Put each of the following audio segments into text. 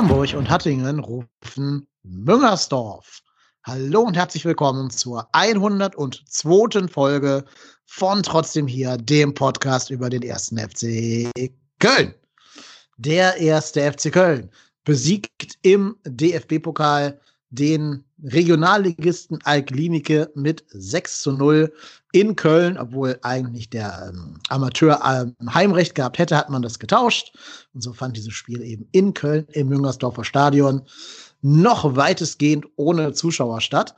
Hamburg und Hattingen rufen Müngersdorf. Hallo und herzlich willkommen zur 102. Folge von Trotzdem hier, dem Podcast über den ersten FC Köln. Der erste FC Köln besiegt im DFB-Pokal den Regionalligisten Alklinike mit 6 zu 0 in Köln, obwohl eigentlich der ähm, Amateur ähm, Heimrecht gehabt hätte, hat man das getauscht. Und so fand dieses Spiel eben in Köln im Müngersdorfer Stadion noch weitestgehend ohne Zuschauer statt.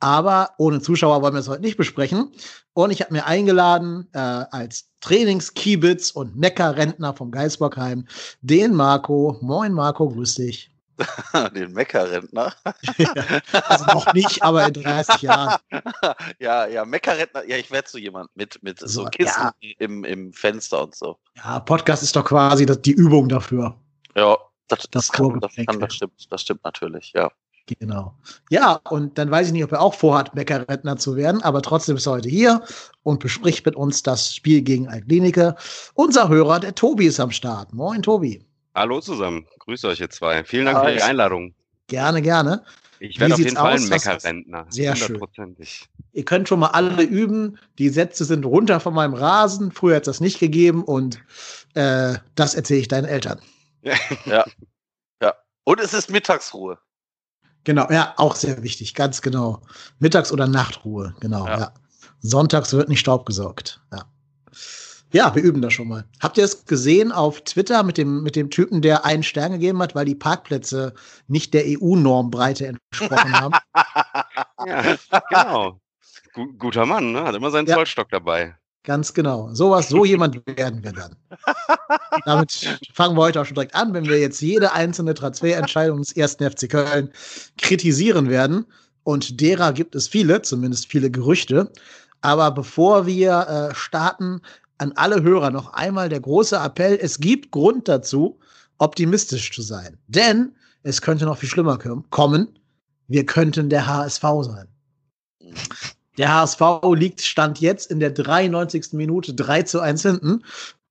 Aber ohne Zuschauer wollen wir es heute nicht besprechen. Und ich habe mir eingeladen äh, als Trainingskiebitz und Meckerrentner vom Geisbockheim den Marco. Moin Marco, grüß dich. Den Meckerrentner? also noch nicht, aber in 30 Jahren. ja, ja, Meckerrentner. Ja, ich werde so jemand mit, mit so, so Kissen ja. im, im Fenster und so. Ja, Podcast ist doch quasi das, die Übung dafür. Ja, das, das, kann, das, kann, das, stimmt, das stimmt natürlich, ja. Genau. Ja, und dann weiß ich nicht, ob er auch vorhat, Bäckerrentner zu werden, aber trotzdem ist er heute hier und bespricht mit uns das Spiel gegen Altklinike. Unser Hörer, der Tobi, ist am Start. Moin, Tobi. Hallo zusammen. Grüße euch ihr zwei. Vielen Dank Hi. für die Einladung. Gerne, gerne. Ich werde auf jeden Fall ein Meckerrentner. Sehr schön. Ihr könnt schon mal alle üben. Die Sätze sind runter von meinem Rasen. Früher hat es das nicht gegeben und äh, das erzähle ich deinen Eltern. ja. ja. Und es ist Mittagsruhe. Genau, ja, auch sehr wichtig, ganz genau. Mittags- oder Nachtruhe, genau, ja. ja. Sonntags wird nicht Staub gesaugt, ja. Ja, wir üben das schon mal. Habt ihr es gesehen auf Twitter mit dem, mit dem Typen, der einen Stern gegeben hat, weil die Parkplätze nicht der EU-Normbreite entsprochen haben? ja, genau. G guter Mann, ne? Hat immer seinen ja. Zollstock dabei. Ganz genau. Sowas, so jemand werden wir dann. Damit fangen wir heute auch schon direkt an, wenn wir jetzt jede einzelne Transferentscheidung des ersten FC Köln kritisieren werden. Und derer gibt es viele, zumindest viele Gerüchte. Aber bevor wir äh, starten, an alle Hörer noch einmal der große Appell. Es gibt Grund dazu, optimistisch zu sein. Denn es könnte noch viel schlimmer kommen. Wir könnten der HSV sein. Der HSV liegt Stand jetzt in der 93. Minute 3 zu 1 hinten.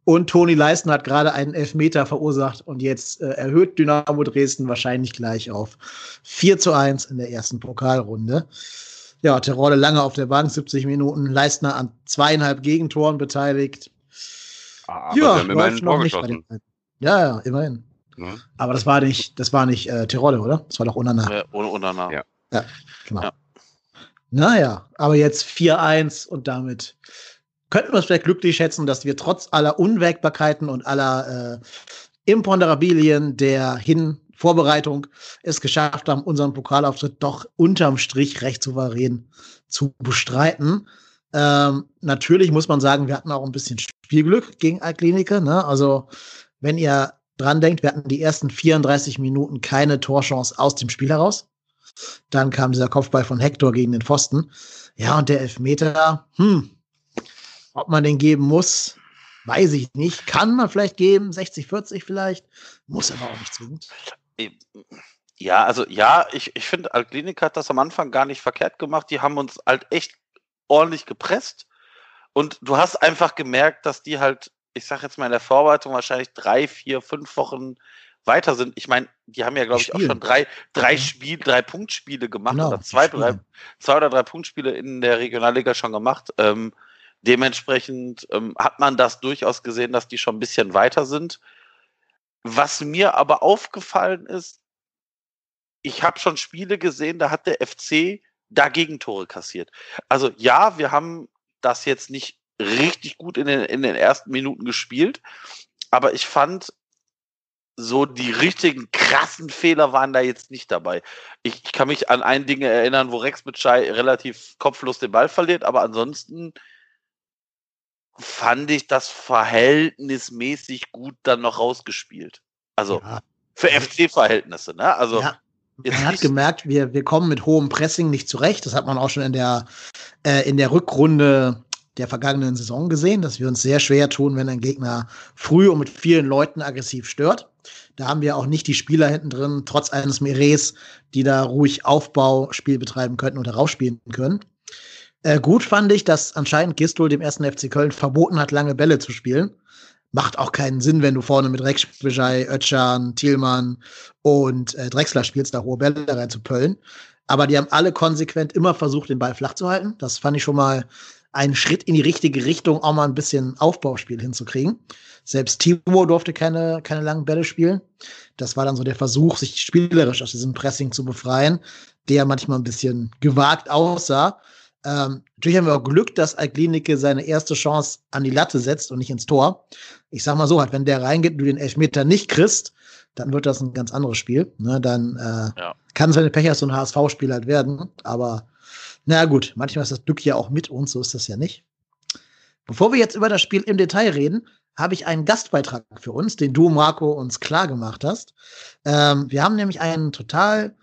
Und Toni Leisten hat gerade einen Elfmeter verursacht und jetzt äh, erhöht Dynamo Dresden wahrscheinlich gleich auf 4 zu 1 in der ersten Pokalrunde. Ja, Terodde lange auf der Bank, 70 Minuten, Leistner an zweieinhalb Gegentoren beteiligt. Ah, aber ja, wir haben immerhin noch nicht Ja, ja, immerhin. Ja. Aber das war nicht, das war nicht äh, Terodde, oder? Das war doch Unana. Ja, ohne Unana. Ja. ja, genau. Ja. Naja, aber jetzt 4-1 und damit könnten wir es vielleicht glücklich schätzen, dass wir trotz aller Unwägbarkeiten und aller äh, Imponderabilien der Hinvorbereitung es geschafft haben, unseren Pokalauftritt doch unterm Strich recht souverän zu bestreiten. Ähm, natürlich muss man sagen, wir hatten auch ein bisschen Spielglück gegen Altklinike. Ne? Also, wenn ihr dran denkt, wir hatten die ersten 34 Minuten keine Torchance aus dem Spiel heraus. Dann kam dieser Kopfball von Hector gegen den Pfosten. Ja, und der Elfmeter, hm, ob man den geben muss, weiß ich nicht. Kann man vielleicht geben, 60, 40 vielleicht, muss aber auch nicht zwingend. Ja, also ja, ich, ich finde, Altklinik hat das am Anfang gar nicht verkehrt gemacht. Die haben uns halt echt ordentlich gepresst. Und du hast einfach gemerkt, dass die halt, ich sag jetzt mal in der Vorbereitung wahrscheinlich drei, vier, fünf Wochen weiter sind. Ich meine, die haben ja, glaube ich, auch schon drei, drei Spiel, drei Punktspiele gemacht genau, oder zwei, drei, zwei oder drei Punktspiele in der Regionalliga schon gemacht. Ähm, dementsprechend ähm, hat man das durchaus gesehen, dass die schon ein bisschen weiter sind. Was mir aber aufgefallen ist, ich habe schon Spiele gesehen, da hat der FC dagegen Tore kassiert. Also ja, wir haben das jetzt nicht richtig gut in den, in den ersten Minuten gespielt, aber ich fand, so die richtigen krassen Fehler waren da jetzt nicht dabei. Ich, ich kann mich an ein Ding erinnern, wo Rex Bitschei relativ kopflos den Ball verliert, aber ansonsten fand ich das verhältnismäßig gut dann noch rausgespielt. Also ja. für FC-Verhältnisse, ne? Also ja. man hat gemerkt, wir, wir kommen mit hohem Pressing nicht zurecht. Das hat man auch schon in der, äh, in der Rückrunde der vergangenen Saison gesehen, dass wir uns sehr schwer tun, wenn ein Gegner früh und mit vielen Leuten aggressiv stört. Da haben wir auch nicht die Spieler hinten drin, trotz eines Mires, die da ruhig Aufbauspiel betreiben könnten oder rausspielen können. Äh, gut fand ich, dass anscheinend Gistol dem ersten FC Köln verboten hat, lange Bälle zu spielen. Macht auch keinen Sinn, wenn du vorne mit Rex Bijay, Özcan, Thielmann und äh, Drexler spielst, da hohe Bälle reinzupöllen. Aber die haben alle konsequent immer versucht, den Ball flach zu halten. Das fand ich schon mal einen Schritt in die richtige Richtung, auch mal ein bisschen Aufbauspiel hinzukriegen. Selbst Timo durfte keine, keine langen Bälle spielen. Das war dann so der Versuch, sich spielerisch aus diesem Pressing zu befreien, der manchmal ein bisschen gewagt aussah. Ähm, natürlich haben wir auch Glück, dass Alklinike seine erste Chance an die Latte setzt und nicht ins Tor. Ich sag mal so, halt, wenn der reingeht und du den Elfmeter nicht kriegst, dann wird das ein ganz anderes Spiel. Ne? Dann äh, ja. kann es, wenn du Pech hast, so ein HSV-Spiel halt werden. Aber na gut, manchmal ist das Glück ja auch mit uns, so ist das ja nicht. Bevor wir jetzt über das Spiel im Detail reden, habe ich einen Gastbeitrag für uns, den du, Marco, uns klar gemacht hast. Ähm, wir haben nämlich einen total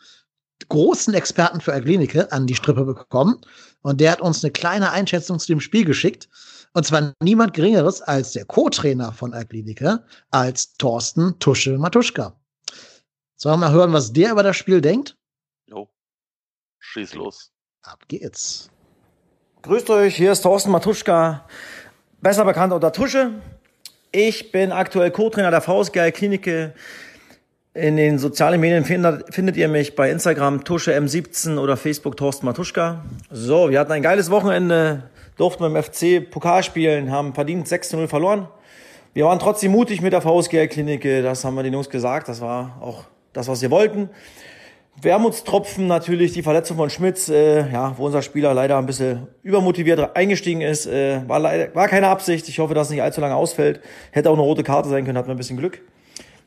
großen Experten für Aglinike an die Strippe bekommen und der hat uns eine kleine Einschätzung zu dem Spiel geschickt. Und zwar niemand Geringeres als der Co-Trainer von Aglinike, als Thorsten Tusche Matuschka. Sollen wir mal hören, was der über das Spiel denkt? Jo. Schieß los. Ab geht's. Grüßt euch, hier ist Thorsten Matuschka, besser bekannt unter Tusche. Ich bin aktuell Co-Trainer der VSGL Klinike. In den sozialen Medien findet, ihr mich bei Instagram Tusche M17 oder Facebook Thorsten Matuschka. So, wir hatten ein geiles Wochenende, durften beim FC Pokal spielen, haben verdient 6 0 verloren. Wir waren trotzdem mutig mit der VSGL Klinike, das haben wir den Jungs gesagt, das war auch das, was wir wollten. Wermutstropfen natürlich die Verletzung von Schmitz, äh, ja, wo unser Spieler leider ein bisschen übermotiviert eingestiegen ist. Äh, war, leider, war keine Absicht. Ich hoffe, dass es nicht allzu lange ausfällt. Hätte auch eine rote Karte sein können, hat man ein bisschen Glück.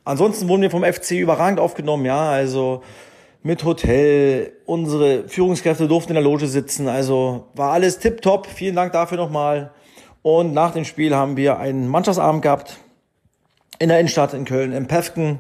Ansonsten wurden wir vom FC überragend aufgenommen, ja, also mit Hotel. Unsere Führungskräfte durften in der Loge sitzen. Also war alles tipptopp. Vielen Dank dafür nochmal. Und nach dem Spiel haben wir einen Mannschaftsabend gehabt in der Innenstadt in Köln, im Pefken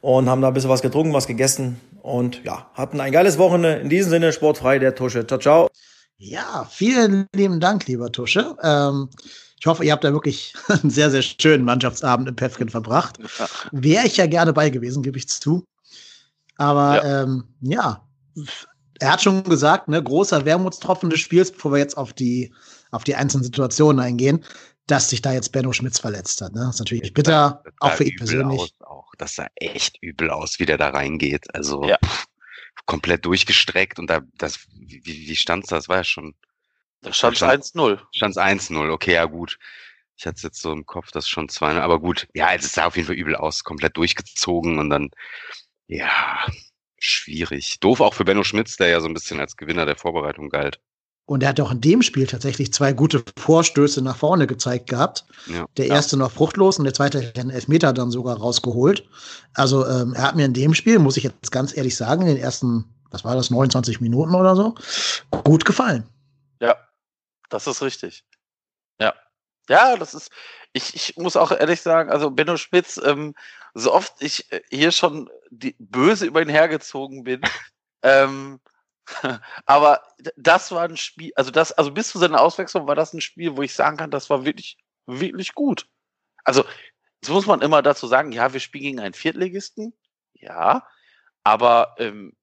und haben da ein bisschen was getrunken, was gegessen und ja, hatten ein geiles Wochenende. In diesem Sinne, sportfrei, der Tusche. Ciao, ciao. Ja, vielen lieben Dank, lieber Tusche. Ähm, ich hoffe, ihr habt da wirklich einen sehr, sehr schönen Mannschaftsabend im Pefken verbracht. Ja. Wäre ich ja gerne bei gewesen, gebe ich zu. Aber ja. Ähm, ja, er hat schon gesagt, ne, großer Wermutstropfen des Spiels, bevor wir jetzt auf die, auf die einzelnen Situationen eingehen, dass sich da jetzt Benno Schmitz verletzt hat. Ne? Das ist natürlich bitter, das auch für ihn persönlich. Aus, auch. Das sah echt übel aus, wie der da reingeht. Also ja. pff, komplett durchgestreckt und da, das, wie, wie stand's da? Das war ja schon. Da stand 1-0. Stand 1-0, okay, ja gut. Ich hatte es jetzt so im Kopf, das schon 2 aber gut. Ja, es sah auf jeden Fall übel aus, komplett durchgezogen und dann, ja, schwierig. Doof auch für Benno Schmitz, der ja so ein bisschen als Gewinner der Vorbereitung galt. Und er hat auch in dem Spiel tatsächlich zwei gute Vorstöße nach vorne gezeigt gehabt. Ja, der erste ja. noch fruchtlos und der zweite hat den Elfmeter dann sogar rausgeholt. Also ähm, er hat mir in dem Spiel, muss ich jetzt ganz ehrlich sagen, in den ersten, was war das, 29 Minuten oder so, gut gefallen. Das ist richtig. Ja. Ja, das ist, ich, ich muss auch ehrlich sagen, also Benno Spitz, ähm, so oft ich äh, hier schon die, böse über ihn hergezogen bin, ähm, Aber das war ein Spiel, also das, also bis zu seiner Auswechslung war das ein Spiel, wo ich sagen kann, das war wirklich, wirklich gut. Also, jetzt muss man immer dazu sagen, ja, wir spielen gegen einen Viertligisten. Ja, aber ähm,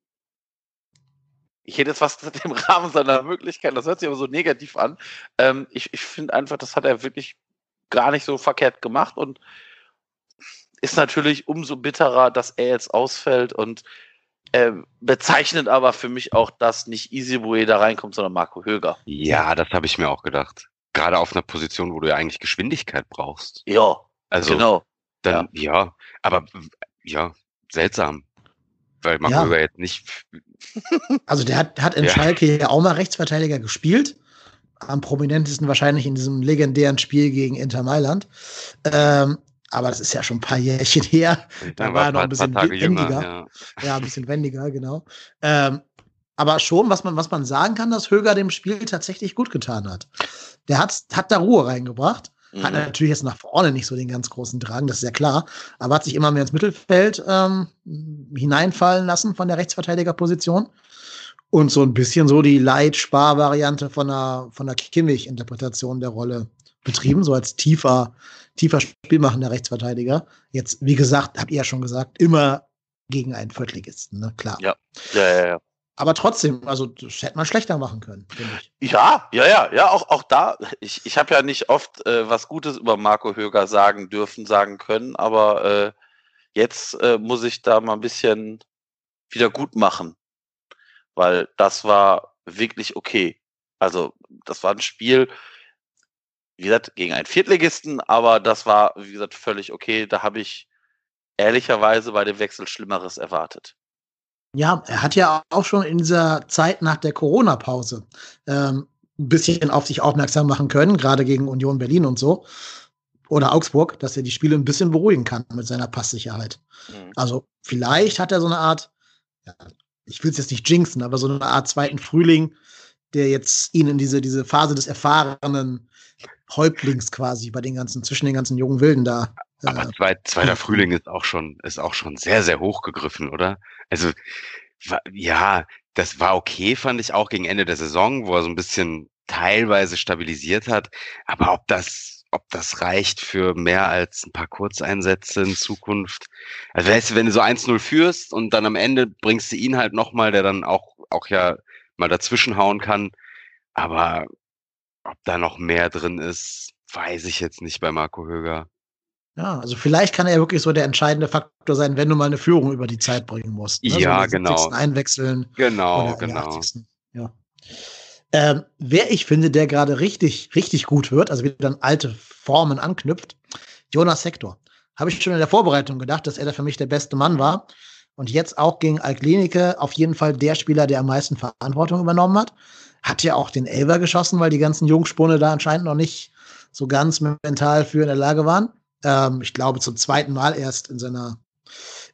ich hätte jetzt was im Rahmen seiner Möglichkeiten, das hört sich aber so negativ an. Ähm, ich ich finde einfach, das hat er wirklich gar nicht so verkehrt gemacht und ist natürlich umso bitterer, dass er jetzt ausfällt und äh, bezeichnet aber für mich auch, dass nicht Easybue da reinkommt, sondern Marco Höger. Ja, das habe ich mir auch gedacht. Gerade auf einer Position, wo du ja eigentlich Geschwindigkeit brauchst. Ja, also, genau. Dann, ja. ja, aber ja, seltsam. Weil Marco ja. Jetzt nicht. Also der hat, hat in ja. Schalke ja auch mal Rechtsverteidiger gespielt. Am prominentesten wahrscheinlich in diesem legendären Spiel gegen Inter Mailand. Ähm, aber das ist ja schon ein paar Jährchen her. Da war er noch ein bisschen wendiger. Jünger, ja. ja. ein bisschen wendiger, genau. Ähm, aber schon, was man, was man sagen kann, dass Höger dem Spiel tatsächlich gut getan hat. Der hat, hat da Ruhe reingebracht. Mhm. Hat natürlich jetzt nach vorne nicht so den ganz großen Drang, das ist ja klar. Aber hat sich immer mehr ins Mittelfeld ähm, hineinfallen lassen von der Rechtsverteidigerposition. Und so ein bisschen so die Leitspar-Variante von der, von der Kimmich-Interpretation der Rolle betrieben, so als tiefer, tiefer spielmachender Rechtsverteidiger. Jetzt, wie gesagt, habt ihr ja schon gesagt, immer gegen einen Viertligisten, ne? Klar. Ja, ja, ja. ja. Aber trotzdem, also das hätte man schlechter machen können, ich. Ja, ja, ja, ja, auch, auch da. Ich, ich habe ja nicht oft äh, was Gutes über Marco Höger sagen dürfen, sagen können, aber äh, jetzt äh, muss ich da mal ein bisschen wieder gut machen, weil das war wirklich okay. Also das war ein Spiel, wie gesagt, gegen einen Viertligisten, aber das war, wie gesagt, völlig okay. Da habe ich ehrlicherweise bei dem Wechsel Schlimmeres erwartet. Ja, er hat ja auch schon in dieser Zeit nach der Corona-Pause ähm, ein bisschen auf sich aufmerksam machen können, gerade gegen Union Berlin und so. Oder Augsburg, dass er die Spiele ein bisschen beruhigen kann mit seiner Passsicherheit. Mhm. Also vielleicht hat er so eine Art, ja, ich will es jetzt nicht jinxen, aber so eine Art zweiten Frühling, der jetzt ihn in diese, diese Phase des erfahrenen Häuptlings quasi bei den ganzen, zwischen den ganzen jungen Wilden da. Äh, aber zwei, zweiter Frühling ist auch schon, ist auch schon sehr, sehr hochgegriffen, oder? Also, ja, das war okay, fand ich auch gegen Ende der Saison, wo er so ein bisschen teilweise stabilisiert hat. Aber ob das, ob das reicht für mehr als ein paar Kurzeinsätze in Zukunft. Also weißt du, wenn du so 1-0 führst und dann am Ende bringst du ihn halt nochmal, der dann auch, auch ja mal dazwischenhauen kann. Aber ob da noch mehr drin ist, weiß ich jetzt nicht bei Marco Höger. Ja, also vielleicht kann er ja wirklich so der entscheidende Faktor sein, wenn du mal eine Führung über die Zeit bringen musst. Ne? Ja, so genau. Einwechseln. Genau, genau. Ja. Ähm, wer ich finde, der gerade richtig, richtig gut wird, also wieder an alte Formen anknüpft, Jonas Sektor. Habe ich schon in der Vorbereitung gedacht, dass er da für mich der beste Mann war. Und jetzt auch gegen Alklinike auf jeden Fall der Spieler, der am meisten Verantwortung übernommen hat. Hat ja auch den Elber geschossen, weil die ganzen Jungspunde da anscheinend noch nicht so ganz mental für in der Lage waren. Ähm, ich glaube, zum zweiten Mal erst in seiner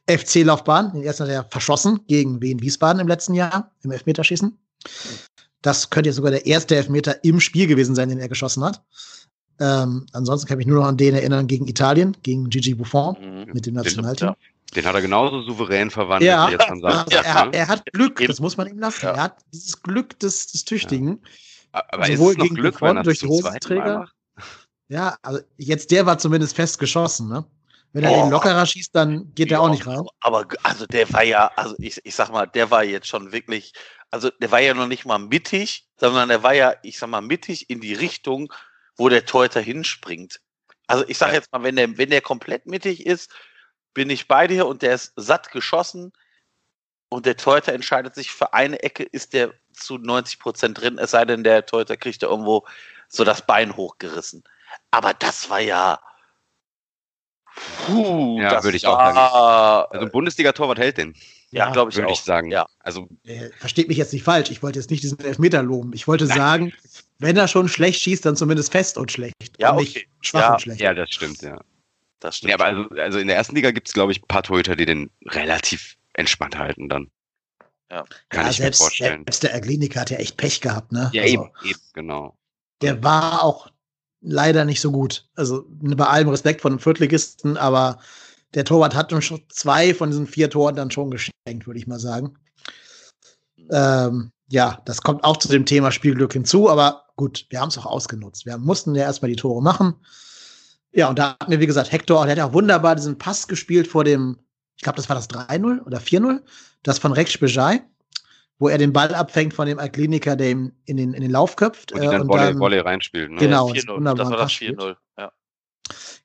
FC-Laufbahn. Den ersten hat er verschossen gegen Wien Wiesbaden im letzten Jahr im Elfmeterschießen. Das könnte jetzt sogar der erste Elfmeter im Spiel gewesen sein, den er geschossen hat. Ähm, ansonsten kann ich mich nur noch an den erinnern gegen Italien, gegen Gigi Buffon mhm. mit dem Nationalteam. Den, den hat er genauso souverän verwandelt, ja, wie jetzt man sagt. Also er, er, hat Glück, das muss man ihm lassen. Ja. Er hat dieses Glück des, des Tüchtigen. Ja. Aber Sowohl ist es noch Glück, wenn er durch die Hosenträger. Ja, also jetzt der war zumindest fest geschossen, ne? Wenn er oh. den lockerer schießt, dann geht der auch nicht rein. Aber also der war ja, also ich, ich sag mal, der war jetzt schon wirklich, also der war ja noch nicht mal mittig, sondern der war ja, ich sag mal, mittig in die Richtung, wo der Torhüter hinspringt. Also ich sag jetzt mal, wenn der, wenn der komplett mittig ist, bin ich bei dir und der ist satt geschossen und der Torhüter entscheidet sich für eine Ecke, ist der zu 90 Prozent drin, es sei denn, der Torhüter kriegt da irgendwo so das Bein hochgerissen. Aber das war ja. Puh, ja, würde ich auch sagen. Also ein Bundesliga-Torwart hält den. Ja, glaube ich Würde ich sagen. Ja. Also, äh, versteht mich jetzt nicht falsch. Ich wollte jetzt nicht diesen Elfmeter loben. Ich wollte Nein. sagen, wenn er schon schlecht schießt, dann zumindest fest und schlecht. Ja, und okay. nicht schwach ja, und schlecht. Ja, das stimmt, ja. Das stimmt. Ja, aber also, also in der ersten Liga gibt es, glaube ich, ein paar Torhüter, die den relativ entspannt halten dann. Ja. Kann ja, ich selbst, mir vorstellen. Selbst der Erglinik hat ja echt Pech gehabt, ne? Ja, also, eben, eben, genau. Der war auch leider nicht so gut. Also bei allem Respekt von dem Viertligisten, aber der Torwart hat uns schon zwei von diesen vier Toren dann schon geschenkt, würde ich mal sagen. Ähm, ja, das kommt auch zu dem Thema Spielglück hinzu, aber gut, wir haben es auch ausgenutzt. Wir mussten ja erstmal die Tore machen. Ja, und da hat mir, wie gesagt, Hector, der hat ja auch wunderbar diesen Pass gespielt vor dem, ich glaube, das war das 3-0 oder 4-0, das von Rex Bejai wo er den Ball abfängt von dem Kliniker, der ihm in den, in den Lauf köpft. Und, äh, und Volley, dann Volley reinspielt. Ne? Genau, das, das war das 4-0. Ja.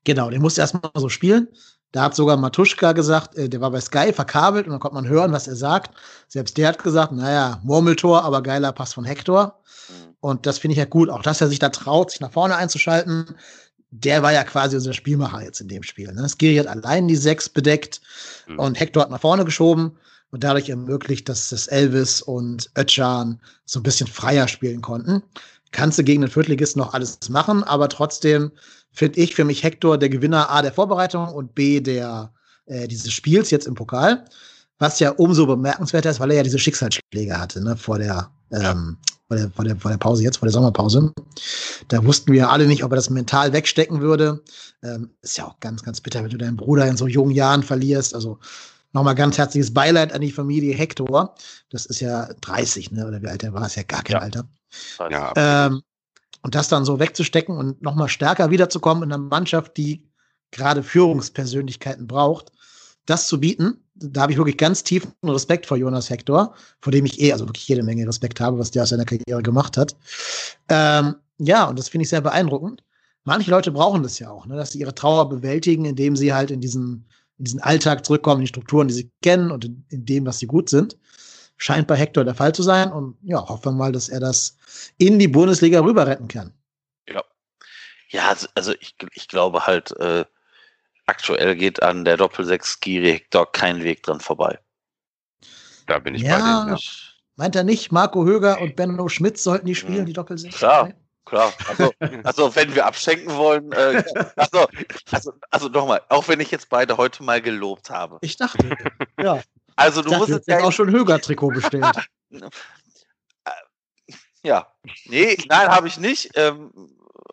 Genau, den musste erstmal so spielen. Da hat sogar Matuschka gesagt, äh, der war bei Sky verkabelt und dann konnte man hören, was er sagt. Selbst der hat gesagt, naja, Murmeltor, aber geiler Pass von Hector. Mhm. Und das finde ich ja gut, auch dass er sich da traut, sich nach vorne einzuschalten. Der war ja quasi unser Spielmacher jetzt in dem Spiel. Ne? Skiri hat allein die sechs bedeckt mhm. und Hector hat nach vorne geschoben und dadurch ermöglicht, dass das Elvis und Ötchan so ein bisschen freier spielen konnten. Kannst du gegen den Viertligisten noch alles machen, aber trotzdem finde ich für mich Hector der Gewinner A der Vorbereitung und B der äh, dieses Spiels jetzt im Pokal. Was ja umso bemerkenswerter ist, weil er ja diese Schicksalsschläge hatte, ne, vor der, ähm, vor der, vor der, vor der Pause jetzt, vor der Sommerpause. Da wussten wir alle nicht, ob er das mental wegstecken würde. Ähm, ist ja auch ganz, ganz bitter, wenn du deinen Bruder in so jungen Jahren verlierst. Also Nochmal ganz herzliches Beileid an die Familie Hector. Das ist ja 30, ne? Oder wie alt er war, ist ja gar kein ja. Alter. Ja. Ähm, und das dann so wegzustecken und nochmal stärker wiederzukommen in einer Mannschaft, die gerade Führungspersönlichkeiten braucht, das zu bieten. Da habe ich wirklich ganz tiefen Respekt vor Jonas Hector, vor dem ich eh, also wirklich jede Menge Respekt habe, was der aus seiner Karriere gemacht hat. Ähm, ja, und das finde ich sehr beeindruckend. Manche Leute brauchen das ja auch, ne, dass sie ihre Trauer bewältigen, indem sie halt in diesen, in diesen Alltag zurückkommen, in die Strukturen, die sie kennen und in, in dem, was sie gut sind. Scheint bei Hector der Fall zu sein. Und ja, hoffen wir mal, dass er das in die Bundesliga rüber retten kann. Ja. Ja, also, also ich, ich glaube halt, äh, aktuell geht an der Doppel-6 Giri Hector kein Weg dran vorbei. Da bin ich ja, bei denen. Ja. meint er nicht, Marco Höger und Benno Schmidt sollten die spielen, die Doppel-6? Klar. Klar, also, also wenn wir abschenken wollen, äh, also, also, also nochmal, auch wenn ich jetzt beide heute mal gelobt habe. Ich dachte, ja. Also du musst dachte, hast ja auch schon Höger-Trikot bestellt. Ja. Nee, nein, habe ich nicht. Ähm,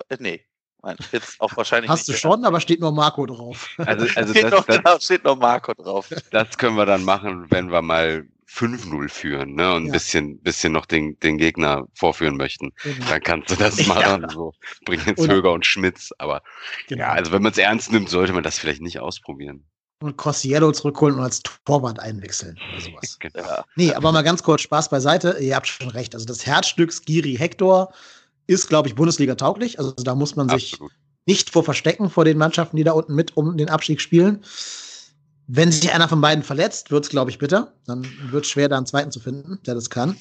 äh, nee. Nein, jetzt auch wahrscheinlich Hast du schon, aber steht nur Marco drauf. Also, also steht, das, noch, das, genau, steht noch Marco drauf. das können wir dann machen, wenn wir mal 5-0 führen ne, und ein Ja. bisschen, bisschen noch den, den Gegner vorführen möchten. Genau. Dann kannst du das Ja. machen. So. Bring jetzt Höger und Schmitz. Aber Genau. ja, also wenn man es ernst nimmt, sollte man das vielleicht nicht ausprobieren. und Cossiello zurückholen und als Torwart einwechseln oder sowas. Genau. Ja. Nee, aber mal ganz kurz Spaß beiseite. Ihr habt schon recht. Also das Herzstück Skiri Hector ist, glaube ich, Bundesliga tauglich. Also da muss man sich Absolut. nicht vor verstecken vor den Mannschaften, die da unten mit um den Abstieg spielen. Wenn sich einer von beiden verletzt, wird es, glaube ich, bitter. Dann wird es schwer, da einen zweiten zu finden, der das kann.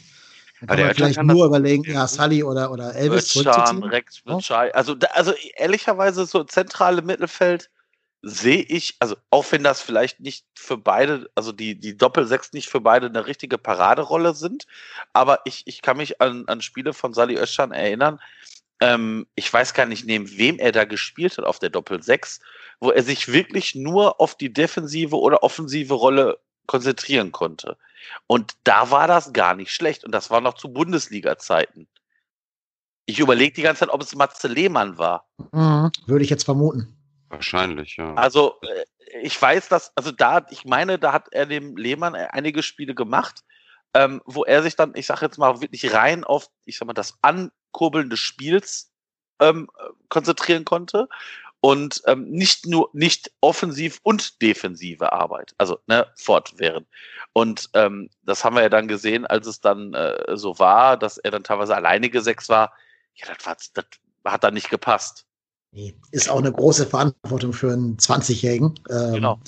Dann kann man vielleicht kann nur überlegen, ja, Sully oder, oder Elvis Özcan, zurückzuziehen. Rex. Bitschei. Also, also ehrlicherweise so zentrale Mittelfeld sehe ich, also auch wenn das vielleicht nicht für beide, also die, die Doppel-Sechs nicht für beide eine richtige Paraderolle sind, aber ich, ich kann mich an, an Spiele von Sali Özcan erinnern. Ähm, ich weiß gar nicht, neben wem er da gespielt hat auf der Doppel-Sechs, wo er sich wirklich nur auf die defensive oder offensive Rolle konzentrieren konnte. Und da war das gar nicht schlecht. Und das war noch zu Bundesliga-Zeiten. Ich überlege die ganze Zeit, ob es Matze Lehmann war. Mhm, würde ich jetzt vermuten. Wahrscheinlich, ja. Also äh, ich weiß, dass, also da, ich meine, da hat er dem Lehmann einige Spiele gemacht, ähm, wo er sich dann, ich sage jetzt mal, wirklich rein auf, ich sag mal, das Ankurbeln des Spiels ähm, äh, konzentrieren konnte und ähm, nicht nur nicht offensiv und defensive Arbeit, also ne, fortwährend. Und ähm, das haben wir ja dann gesehen, als es dann äh, so war, dass er dann teilweise alleinige Sechs war. Ja, das, war, das hat dann nicht gepasst. Ist auch eine große Verantwortung für einen 20-Jährigen. Ähm, Genau.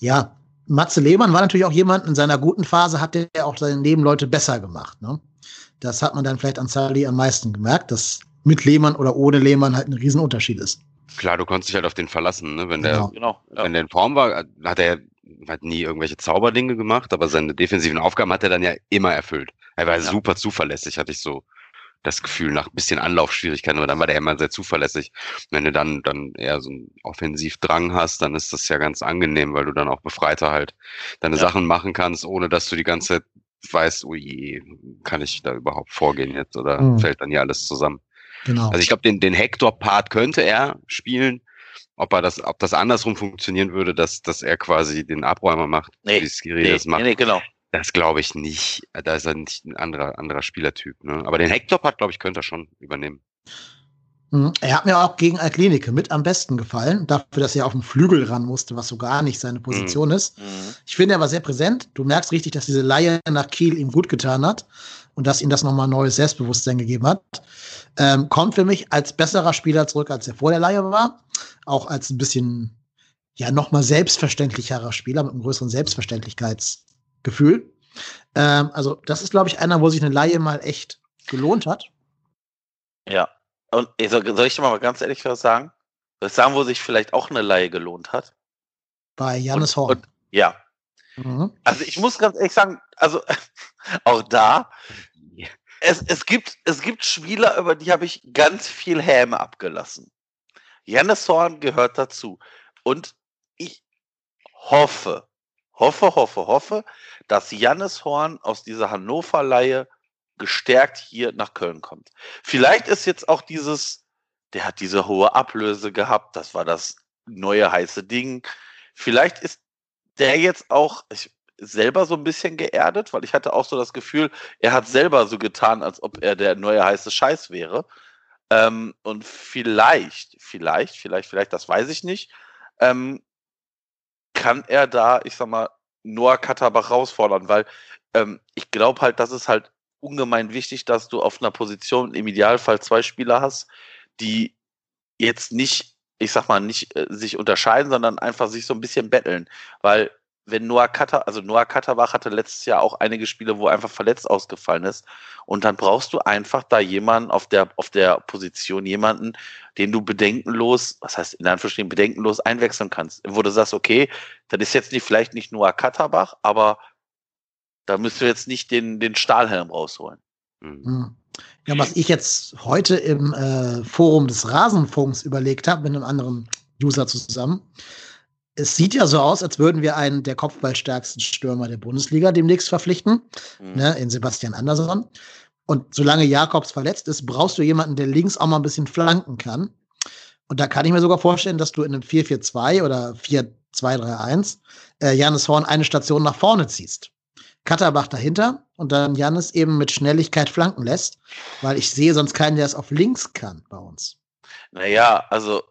Ja, Matze Lehmann war natürlich auch jemand, in seiner guten Phase hat der auch seine Nebenleute besser gemacht. Ne? Das hat man dann vielleicht an Sally am meisten gemerkt, dass mit Lehmann oder ohne Lehmann halt ein Riesenunterschied ist. Klar, du konntest dich halt auf den verlassen, ne? Wenn der, Genau. Genau. Ja. wenn der in Form war, hat er hat nie irgendwelche Zauberdinge gemacht, aber seine defensiven Aufgaben hat er dann ja immer erfüllt. Er war Ja. super zuverlässig, hatte ich so das Gefühl, nach ein bisschen Anlaufschwierigkeiten, aber dann war der immer sehr zuverlässig. Wenn du dann, dann eher so einen Offensivdrang hast, dann ist das ja ganz angenehm, weil du dann auch befreiter halt deine Ja. Sachen machen kannst, ohne dass du die ganze Zeit weißt, oh je, kann ich da überhaupt vorgehen jetzt oder Mhm. fällt dann hier alles zusammen? Genau. Also ich glaube, den, den Hector-Part könnte er spielen. Ob er das, ob das andersrum funktionieren würde, dass, dass er quasi den Abräumer macht, Nee, wie Skiri Nee, das macht, nee, genau. Das glaube ich nicht. Da ist er nicht ein anderer, anderer Spielertyp. Ne? Aber den Hector-Part, glaube ich, könnte er schon übernehmen. Mhm. Er hat mir auch gegen Alklinike mit am besten gefallen, dafür, dass er auf den Flügel ran musste, was so gar nicht seine Position ist. Mhm. Ich finde, er war sehr präsent. Du merkst richtig, dass diese Laie nach Kiel ihm gut getan hat und dass ihm das nochmal neues Selbstbewusstsein gegeben hat. Ähm, kommt für mich als besserer Spieler zurück, als er vor der Laie war. Auch als ein bisschen, ja, nochmal selbstverständlicherer Spieler mit einem größeren Selbstverständlichkeitsgefühl. Ähm, also, das ist, glaube ich, einer, wo sich eine Laie mal echt gelohnt hat. Ja. Und soll, soll ich dir mal ganz ehrlich was sagen? Ich sagen, wo sich vielleicht auch eine Laie gelohnt hat? Bei Jannis Und- Horn. und- Ja. Mhm. Also ich muss ganz ehrlich sagen, also auch da, es, es, gibt, es gibt Spieler, über die habe ich ganz viel Häme abgelassen. Jannis Horn gehört dazu. Und ich hoffe, hoffe, hoffe, hoffe, dass Jannis Horn aus dieser Hannover-Leihe gestärkt hier nach Köln kommt. Vielleicht ist jetzt auch dieses, der hat diese hohe Ablöse gehabt, das war das neue heiße Ding. Vielleicht ist der jetzt auch ich, selber so ein bisschen geerdet, weil ich hatte auch so das Gefühl, er hat selber so getan, als ob er der neue heiße Scheiß wäre. Ähm, und vielleicht, vielleicht, vielleicht, vielleicht, das weiß ich nicht, ähm, kann er da, ich sag mal, Noah Katterbach herausfordern, weil ähm, ich glaube halt, das ist halt ungemein wichtig, dass du auf einer Position im Idealfall zwei Spieler hast, die jetzt nicht, ich sag mal, nicht äh, sich unterscheiden, sondern einfach sich so ein bisschen betteln. Weil wenn Noah Katter, also Noah Katterbach hatte letztes Jahr auch einige Spiele, wo er einfach verletzt ausgefallen ist. Und dann brauchst du einfach da jemanden auf der, auf der Position, jemanden, den du bedenkenlos, was heißt in Anführungsstrichen bedenkenlos einwechseln kannst. Wo du sagst, okay, das ist jetzt nicht, vielleicht nicht Noah Katterbach, aber da müsst du jetzt nicht den, den Stahlhelm rausholen. Mhm. Hm. Ja, was ich jetzt heute im äh, Forum des Rasenfunks überlegt habe, mit einem anderen User zusammen, es sieht ja so aus, als würden wir einen der kopfballstärksten Stürmer der Bundesliga demnächst verpflichten, mhm. ne, in Sebastian Andersson. Und solange Jakobs verletzt ist, brauchst du jemanden, der links auch mal ein bisschen flanken kann. Und da kann ich mir sogar vorstellen, dass du in einem 4-4-2 oder 4-2-3-1 äh, Janis Horn eine Station nach vorne ziehst. Katterbach dahinter und dann Janis eben mit Schnelligkeit flanken lässt, weil ich sehe sonst keinen, der es auf links kann bei uns. Naja, also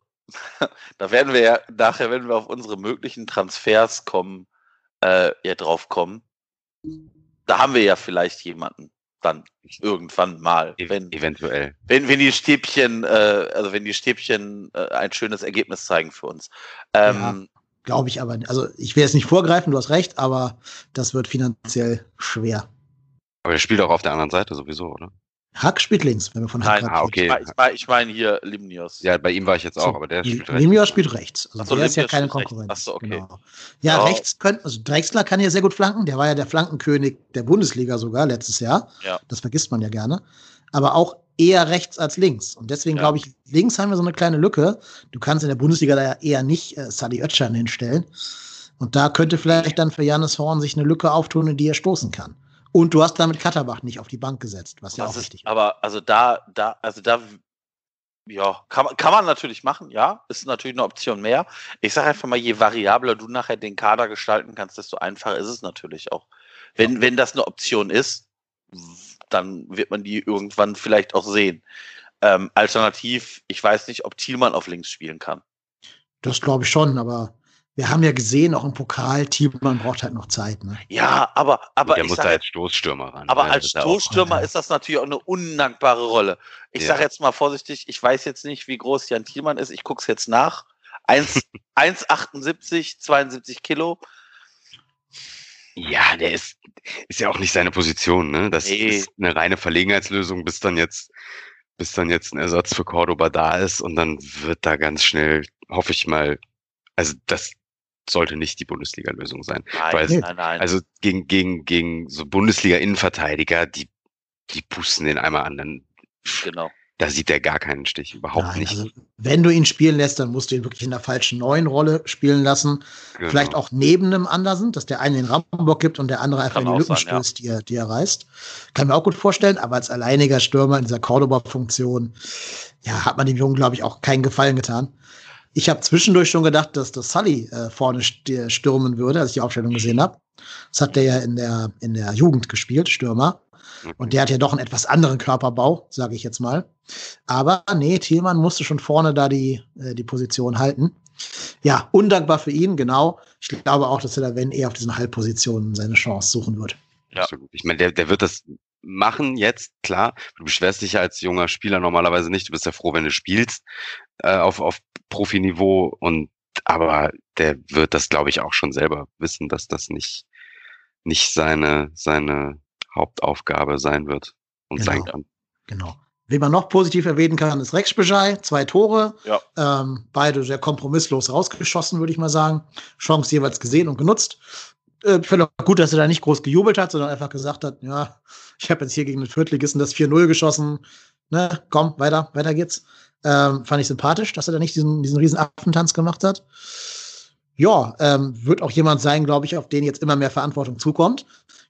da werden wir ja nachher, wenn wir auf unsere möglichen Transfers kommen, äh, ja drauf kommen. Da haben wir ja vielleicht jemanden dann irgendwann mal, wenn eventuell, wenn wenn die Stäbchen, äh, also wenn die Stäbchen äh, ein schönes Ergebnis zeigen für uns. Ähm, ja, Glaube ich aber. Also ich will jetzt nicht vorgreifen, du hast recht, aber das wird finanziell schwer. Aber der spielt auch auf der anderen Seite sowieso, oder? Hack spielt links, wenn wir von Hack Nein, ah, okay. Ich meine ich mein hier Limnios. Ja, bei ihm war ich jetzt auch, so, aber der spielt rechts. Limnios spielt rechts. Also so, der ist ja keine Konkurrenz. Achso, okay. Genau. Ja, oh. rechts können, also Drexler kann hier sehr gut flanken. Der war ja der Flankenkönig der Bundesliga sogar letztes Jahr. Ja. Das vergisst man ja gerne. Aber auch eher rechts als links. Und deswegen ja. glaube ich, links haben wir so eine kleine Lücke. Du kannst in der Bundesliga da eher nicht äh, Sadi Özcan hinstellen. Und da könnte vielleicht dann für Janis Horn sich eine Lücke auftun, in die er stoßen kann. Und du hast damit Katterbach nicht auf die Bank gesetzt, was ja auch richtig ist. Aber also da, da, also da, ja, kann, kann man natürlich machen, ja, ist natürlich eine Option mehr. Ich sage einfach mal, je variabler du nachher den Kader gestalten kannst, desto einfacher ist es natürlich auch. Wenn, ja. wenn das eine Option ist, dann wird man die irgendwann vielleicht auch sehen. Ähm, alternativ, ich weiß nicht, ob Thielmann auf links spielen kann. Das glaube ich schon, aber wir haben ja gesehen, auch im Pokal, Thielmann braucht halt noch Zeit. Ne? Ja, aber. aber der muss da als Stoßstürmer ran. Aber ne? als Stoßstürmer auch, ist das natürlich auch eine undankbare Rolle. Ich ja. sage jetzt mal vorsichtig, ich weiß jetzt nicht, wie groß Jan Thielmann ist. Ich gucke es jetzt nach. 1,78, 72 Kilo. Ja, der ist, ist ja auch nicht seine Position, ne? Das nee. ist eine reine Verlegenheitslösung, bis dann jetzt, bis dann jetzt ein Ersatz für Cordoba da ist und dann wird da ganz schnell, hoffe ich mal, also das sollte nicht die Bundesliga-Lösung sein. Nein, Weil, nein, nein. Also gegen, gegen, gegen so Bundesliga-Innenverteidiger, die, die pusten den einmal an, dann genau. da sieht er gar keinen Stich, überhaupt nein, nicht. Also, wenn du ihn spielen lässt, dann musst du ihn wirklich in der falschen neuen Rolle spielen lassen. Genau. Vielleicht auch neben einem Andersen, dass der eine den Rambock gibt und der andere einfach Kann in die Lücken sein, stößt, ja. die, er, die er reißt. Kann mir auch gut vorstellen, aber als alleiniger Stürmer in dieser Cordoba-Funktion, ja, hat man dem Jungen, glaube ich, auch keinen Gefallen getan. Ich habe zwischendurch schon gedacht, dass das Sully äh, vorne stürmen würde, als ich die Aufstellung gesehen habe. Das hat der ja in der, in der Jugend gespielt, Stürmer. Und der hat ja doch einen etwas anderen Körperbau, sage ich jetzt mal. Aber nee, Thielmann musste schon vorne da die, äh, die Position halten. Ja, undankbar für ihn, genau. Ich glaube auch, dass er da, wenn er auf diesen Halbpositionen seine Chance suchen wird. Ja. Absolut. Ich meine, der, der wird das machen jetzt, klar. Du beschwerst dich ja als junger Spieler normalerweise nicht. Du bist ja froh, wenn du spielst äh, auf, auf Profiniveau und aber der wird das, glaube ich, auch schon selber wissen, dass das nicht, nicht seine, seine Hauptaufgabe sein wird und genau. sein kann. Genau. Wen man noch positiv erwähnen kann, ist Rex Bejai, zwei Tore, ja. ähm, beide sehr kompromisslos rausgeschossen, würde ich mal sagen. Chance jeweils gesehen und genutzt. Äh, ich finde auch gut, dass er da nicht groß gejubelt hat, sondern einfach gesagt hat, ja, ich habe jetzt hier gegen den Viertligisten das 4-0 geschossen. Ne, komm, weiter, weiter geht's. Ähm, fand ich sympathisch, dass er da nicht diesen, diesen riesen Affentanz gemacht hat. Ja, ähm, wird auch jemand sein, glaube ich, auf den jetzt immer mehr Verantwortung zukommt.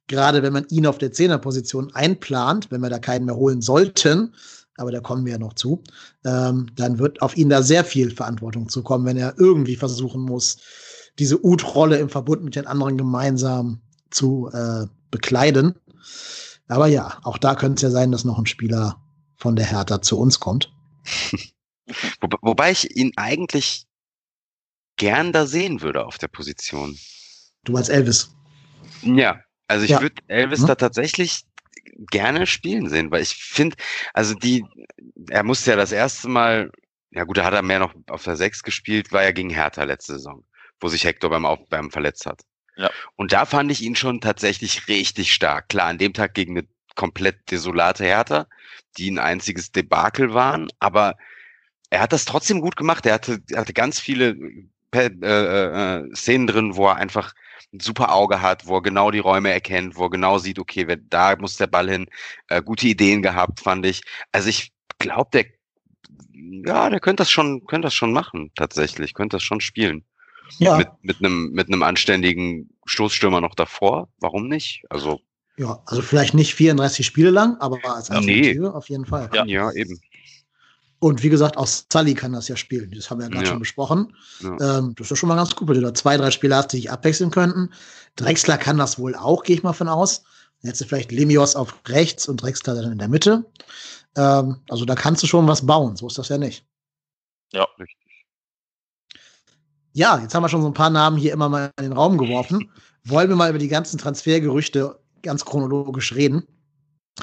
Gerade wenn man ihn auf der Zehnerposition einplant, wenn wir da keinen mehr holen sollten, aber da kommen wir ja noch zu, ähm, dann wird auf ihn da sehr viel Verantwortung zukommen, wenn er irgendwie versuchen muss, diese Ut-Rolle im Verbund mit den anderen gemeinsam zu äh, bekleiden. Aber ja, auch da könnte es ja sein, dass noch ein Spieler von der Hertha zu uns kommt. Wo, wobei ich ihn eigentlich gern da sehen würde auf der Position. Du als Elvis. Ja, also ich Ja. würde Elvis Mhm. da tatsächlich gerne spielen sehen, weil ich finde, also die, er musste ja das erste Mal, ja gut, da hat er mehr noch auf der Sechs gespielt, war ja gegen Hertha letzte Saison, wo sich Hector beim Aufwärmen verletzt hat. Ja. Und da fand ich ihn schon tatsächlich richtig stark. Klar, an dem Tag gegen eine komplett desolate Hertha, die ein einziges Debakel waren, aber er hat das trotzdem gut gemacht. Er hatte, hatte ganz viele äh, äh, Szenen drin, wo er einfach ein super Auge hat, wo er genau die Räume erkennt, wo er genau sieht, okay, wer, da muss der Ball hin. Äh, gute Ideen gehabt, fand ich. Also ich glaube, der, ja, der könnte das schon, könnte das schon machen, tatsächlich, könnte das schon spielen. Ja, Mit, mit einem, mit einem anständigen Stoßstürmer noch davor. Warum nicht? Also, ja, also vielleicht nicht 34 Spiele lang, aber als Nee. Alternative auf jeden Fall. Ja. ja, eben. Und wie gesagt, auch Sully kann das ja spielen. Das haben wir ja gerade Ja. schon besprochen. Ja. Ähm, das ist ja schon mal ganz gut, wenn du da zwei, drei Spieler hast, die sich abwechseln könnten. Drexler kann das wohl auch, gehe ich mal von aus. Jetzt vielleicht Lemios auf rechts und Drexler dann in der Mitte. Ähm, also da kannst du schon was bauen, so ist das ja nicht. Ja. Ja, jetzt haben wir schon so ein paar Namen hier immer mal in den Raum geworfen. Wollen wir mal über die ganzen Transfergerüchte ganz chronologisch reden?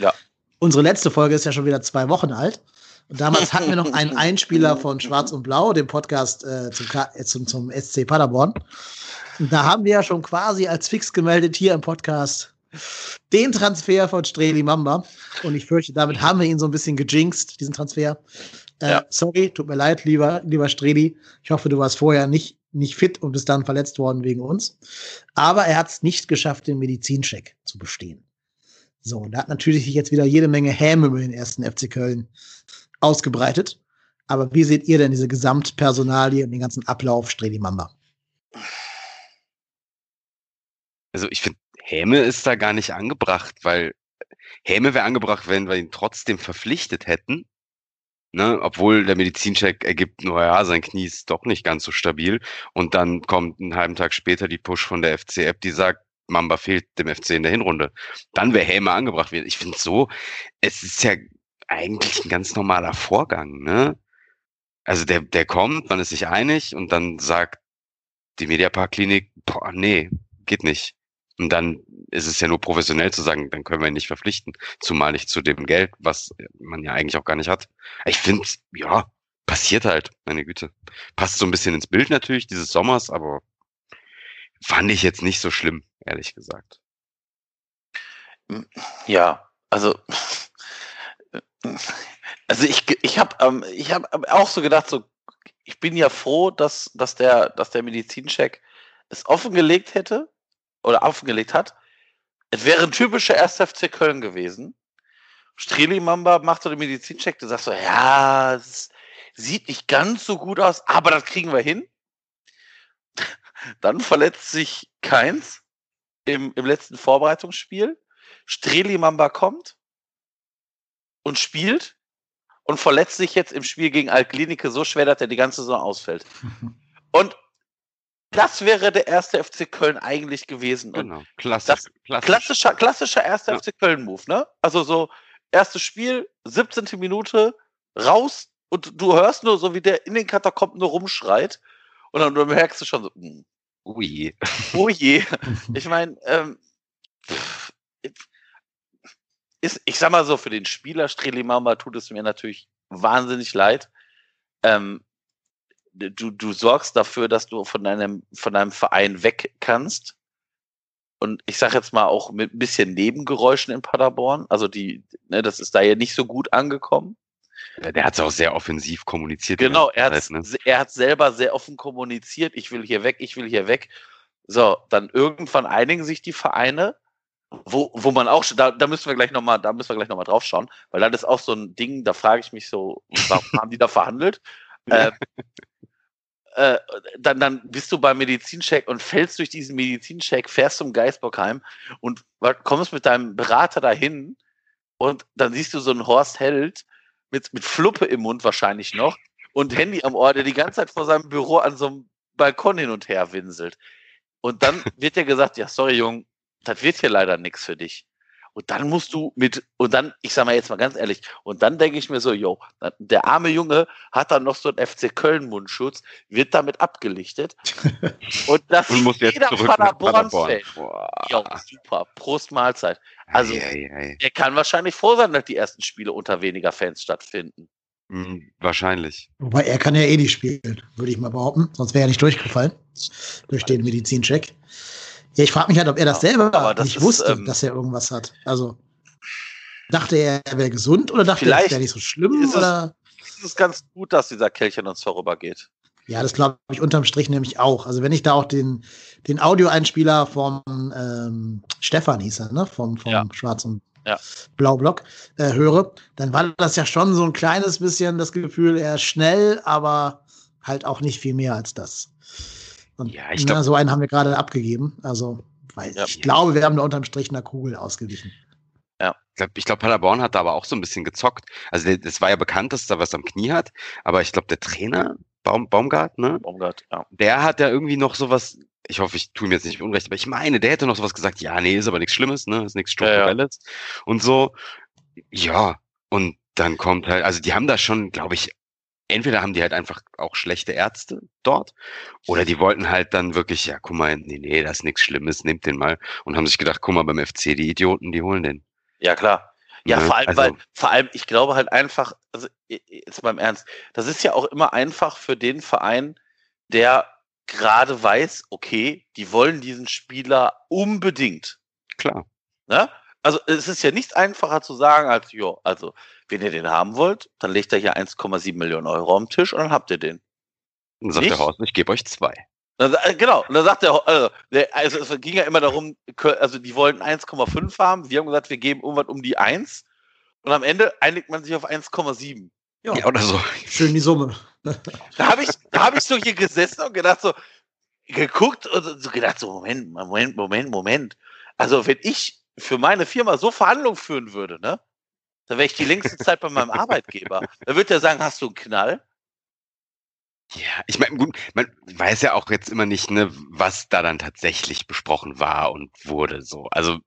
Ja. Unsere letzte Folge ist ja schon wieder zwei Wochen alt. Und damals hatten wir noch einen Einspieler von Schwarz und Blau, dem Podcast äh, zum, äh, zum, zum SC Paderborn. Und da haben wir ja schon quasi als fix gemeldet hier im Podcast den Transfer von Streli Mamba. Und ich fürchte, damit haben wir ihn so ein bisschen gejinxt, diesen Transfer. Äh, Ja. Sorry, tut mir leid, lieber, lieber Streli. Ich hoffe, du warst vorher nicht, nicht fit und bist dann verletzt worden wegen uns. Aber er hat es nicht geschafft, den Medizincheck zu bestehen. So, und da hat natürlich jetzt wieder jede Menge Häme über den ersten FC Köln ausgebreitet. Aber wie seht ihr denn diese Gesamtpersonalie und den ganzen Ablauf Streli Mamba? Also ich finde, Häme ist da gar nicht angebracht, weil Häme wäre angebracht, wenn wir ihn trotzdem verpflichtet hätten. Ne, obwohl der Medizincheck ergibt, naja, sein Knie ist doch nicht ganz so stabil. Und dann kommt einen halben Tag später die Push von der FC-App, die sagt, Mamba fehlt dem FC in der Hinrunde. Dann wäre Häme angebracht. Ich finde so, es ist ja eigentlich ein ganz normaler Vorgang. Ne? Also der, der kommt, man ist sich einig und dann sagt die Mediapark-Klinik, boah, nee, geht nicht. Und dann ist es ja nur professionell zu sagen, dann können wir ihn nicht verpflichten. Zumal nicht zu dem Geld, was man ja eigentlich auch gar nicht hat. Ich finde, ja, passiert halt, meine Güte. Passt so ein bisschen ins Bild natürlich dieses Sommers, aber fand ich jetzt nicht so schlimm, ehrlich gesagt. Ja, also also ich ich habe ähm, ich habe auch so gedacht so ich bin ja froh, dass dass der dass der Medizincheck es offengelegt hätte oder offengelegt hat. Es wäre ein typischer 1. FC Köln gewesen. Streli Mamba macht so den Medizincheck, du sagst so, ja, es sieht nicht ganz so gut aus, aber das kriegen wir hin. Dann verletzt sich Keins im, im letzten Vorbereitungsspiel. Streli Mamba kommt und spielt und verletzt sich jetzt im Spiel gegen Altklinike so schwer, dass er die ganze Saison ausfällt. Das wäre der erste FC Köln eigentlich gewesen. Genau, klassisch. Das- klassisch. klassischer, klassischer erster Ja. FC Köln-Move, ne? Also so, erstes Spiel, 17. Minute, raus und du hörst nur so, wie der in den Katakomben nur rumschreit. Und dann, merkst du schon so, hm, Ui. oh je. Ich meine, ähm, ist, ich sag mal so, für den Spieler Strelimamba tut es mir natürlich wahnsinnig leid. Ähm, du, du sorgst dafür, dass du von deinem, von deinem Verein weg kannst. Und ich sag jetzt mal auch mit ein bisschen Nebengeräuschen in Paderborn. Also die, ne, das ist da ja nicht so gut angekommen. Ja, der hat es auch sehr offensiv kommuniziert. Genau, er hat, ne? er hat selber sehr offen kommuniziert, ich will hier weg, ich will hier weg. So, dann irgendwann einigen sich die Vereine, wo, wo man auch, schon- da, da müssen wir gleich nochmal, da müssen wir gleich nochmal drauf schauen, weil das ist auch so ein Ding, da frage ich mich so, warum haben die da verhandelt? Äh, äh, dann, dann bist du beim Medizincheck und fällst durch diesen Medizincheck, fährst zum Geisbockheim und kommst mit deinem Berater dahin und dann siehst du so einen Horst Held mit, mit Fluppe im Mund wahrscheinlich noch und Handy am Ohr, der die ganze Zeit vor seinem Büro an so einem Balkon hin und her winselt. Und dann wird dir gesagt, ja, sorry, Jung, das wird hier leider nichts für dich. Und dann musst du mit, und dann, ich sag mal jetzt mal ganz ehrlich, und dann denke ich mir so, yo, der arme Junge hat dann noch so einen FC Köln-Mundschutz, wird damit abgelichtet. und das und muss jeder Paderborn-Fan. Jo, super. Prost Mahlzeit. Also, ei, ei, ei. er kann wahrscheinlich froh sein, dass die ersten Spiele unter weniger Fans stattfinden. Mhm, wahrscheinlich. Wobei er kann ja eh nicht spielen, würde ich mal behaupten. Sonst wäre er nicht durchgefallen durch den Medizincheck. Ja, ich frage mich halt, ob er das selber das nicht ist, wusste, ähm, dass er irgendwas hat. Also dachte er, er wäre gesund oder dachte er, es wäre nicht so schlimm? Ist oder? Es, ist ganz gut, dass dieser Kelch an uns vorübergeht. Ja, das glaube ich unterm Strich nämlich auch. Also wenn ich da auch den, den Audioeinspieler vom ähm, Stefan hieß er, ne? Vom, vom ja. Schwarz und ja. Blaublock äh, höre, dann war das ja schon so ein kleines bisschen das Gefühl, er ist schnell, aber halt auch nicht viel mehr als das. Und ja, ich glaub, na, so einen haben wir gerade abgegeben. Also, weil ja. ich glaube, wir haben da unterm Strich einer Kugel ausgewichen. Ja. Ich glaube, glaub, Paderborn hat da aber auch so ein bisschen gezockt. Also, es war ja bekannt, dass er was am Knie hat, aber ich glaube, der Trainer, Baum, Baumgart, ne? Baumgart, ja. Der hat ja irgendwie noch sowas, ich hoffe, ich tue mir jetzt nicht unrecht, aber ich meine, der hätte noch sowas gesagt, ja, nee, ist aber nichts Schlimmes, ne? Ist nichts Strukturelles. Ja, ja. Und so, ja, und dann kommt halt, also die haben da schon, glaube ich, entweder haben die halt einfach auch schlechte Ärzte dort oder die wollten halt dann wirklich, ja, guck mal, nee, nee, das ist nichts Schlimmes, nehmt den mal und haben sich gedacht, guck mal, beim FC, die Idioten, die holen den. Ja, klar. Ja, ne? vor allem, also, weil, vor allem, ich glaube halt einfach, also jetzt beim Ernst, das ist ja auch immer einfach für den Verein, der gerade weiß, okay, die wollen diesen Spieler unbedingt. Klar. Ne? Also es ist ja nichts einfacher zu sagen, als, jo, also wenn ihr den haben wollt, dann legt er hier 1,7 Millionen Euro am Tisch und dann habt ihr den. Dann sagt nicht? der Horst, ich gebe euch zwei. Dann, genau, und dann sagt er, also, also es ging ja immer darum, also die wollten 1,5 haben, wir haben gesagt, wir geben irgendwas um die 1 und am Ende einigt man sich auf 1,7. Ja. ja, oder so. Schön die Summe. Da habe ich, da hab ich so hier gesessen und gedacht so, geguckt und so gedacht so, Moment, Moment, Moment, Moment. Also wenn ich für meine Firma so Verhandlungen führen würde, ne, dann wäre ich die längste Zeit bei meinem Arbeitgeber. Da würde er sagen, hast du einen Knall? Ja, ich meine, gut, man weiß ja auch jetzt immer nicht, ne, was da dann tatsächlich besprochen war und wurde so. Also,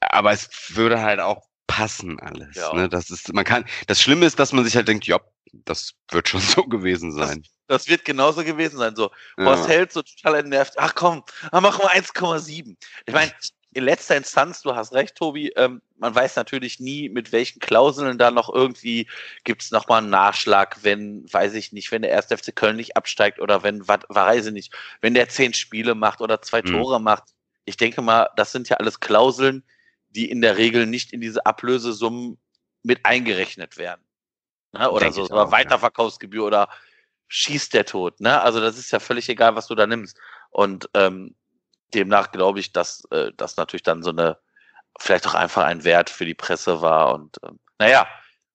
aber es würde halt auch passen alles. Ja. Ne? Das ist, man kann, das Schlimme ist, dass man sich halt denkt, ja, das wird schon so gewesen sein. Das, das wird genauso gewesen sein. So, ja. Horst Held so total entnervt. Ach komm, dann machen wir 1,7. Ich meine, in letzter Instanz, du hast recht, Tobi, ähm, man weiß natürlich nie, mit welchen Klauseln da noch irgendwie gibt es nochmal einen Nachschlag, wenn, weiß ich nicht, wenn der erste FC Köln nicht absteigt oder wenn, weiß ich nicht, wenn der zehn Spiele macht oder zwei mhm. Tore macht. Ich denke mal, das sind ja alles Klauseln, die in der Regel nicht in diese Ablösesummen mit eingerechnet werden. Ne? Oder Denk so, oder Weiterverkaufsgebühr ja. oder schießt der Tod. Ne? Also das ist ja völlig egal, was du da nimmst. Und ähm, demnach glaube ich, dass äh, das natürlich dann so eine, vielleicht auch einfach ein Wert für die Presse war. Und ähm, naja,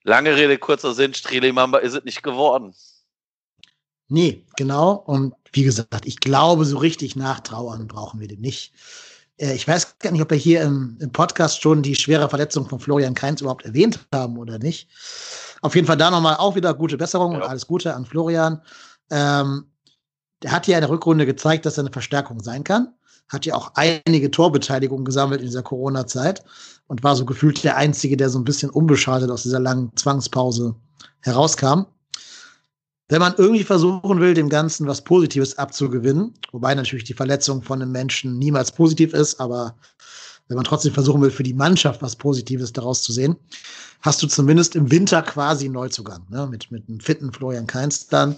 lange Rede, kurzer Sinn, Strelimamba ist es nicht geworden. Nee, genau. Und wie gesagt, ich glaube, so richtig nachtrauern brauchen wir dem nicht. Äh, ich weiß gar nicht, ob wir hier im, im, Podcast schon die schwere Verletzung von Florian Kainz überhaupt erwähnt haben oder nicht. Auf jeden Fall da nochmal auch wieder gute Besserung ja. und alles Gute an Florian. Ähm, der hat ja in der Rückrunde gezeigt, dass er eine Verstärkung sein kann. Hat ja auch einige Torbeteiligungen gesammelt in dieser Corona-Zeit und war so gefühlt der Einzige, der so ein bisschen unbeschadet aus dieser langen Zwangspause herauskam wenn man irgendwie versuchen will, dem Ganzen was Positives abzugewinnen, wobei natürlich die Verletzung von einem Menschen niemals positiv ist, aber wenn man trotzdem versuchen will, für die Mannschaft was Positives daraus zu sehen, hast du zumindest im Winter quasi einen Neuzugang, ne? mit, mit einem fitten Florian Kainz dann.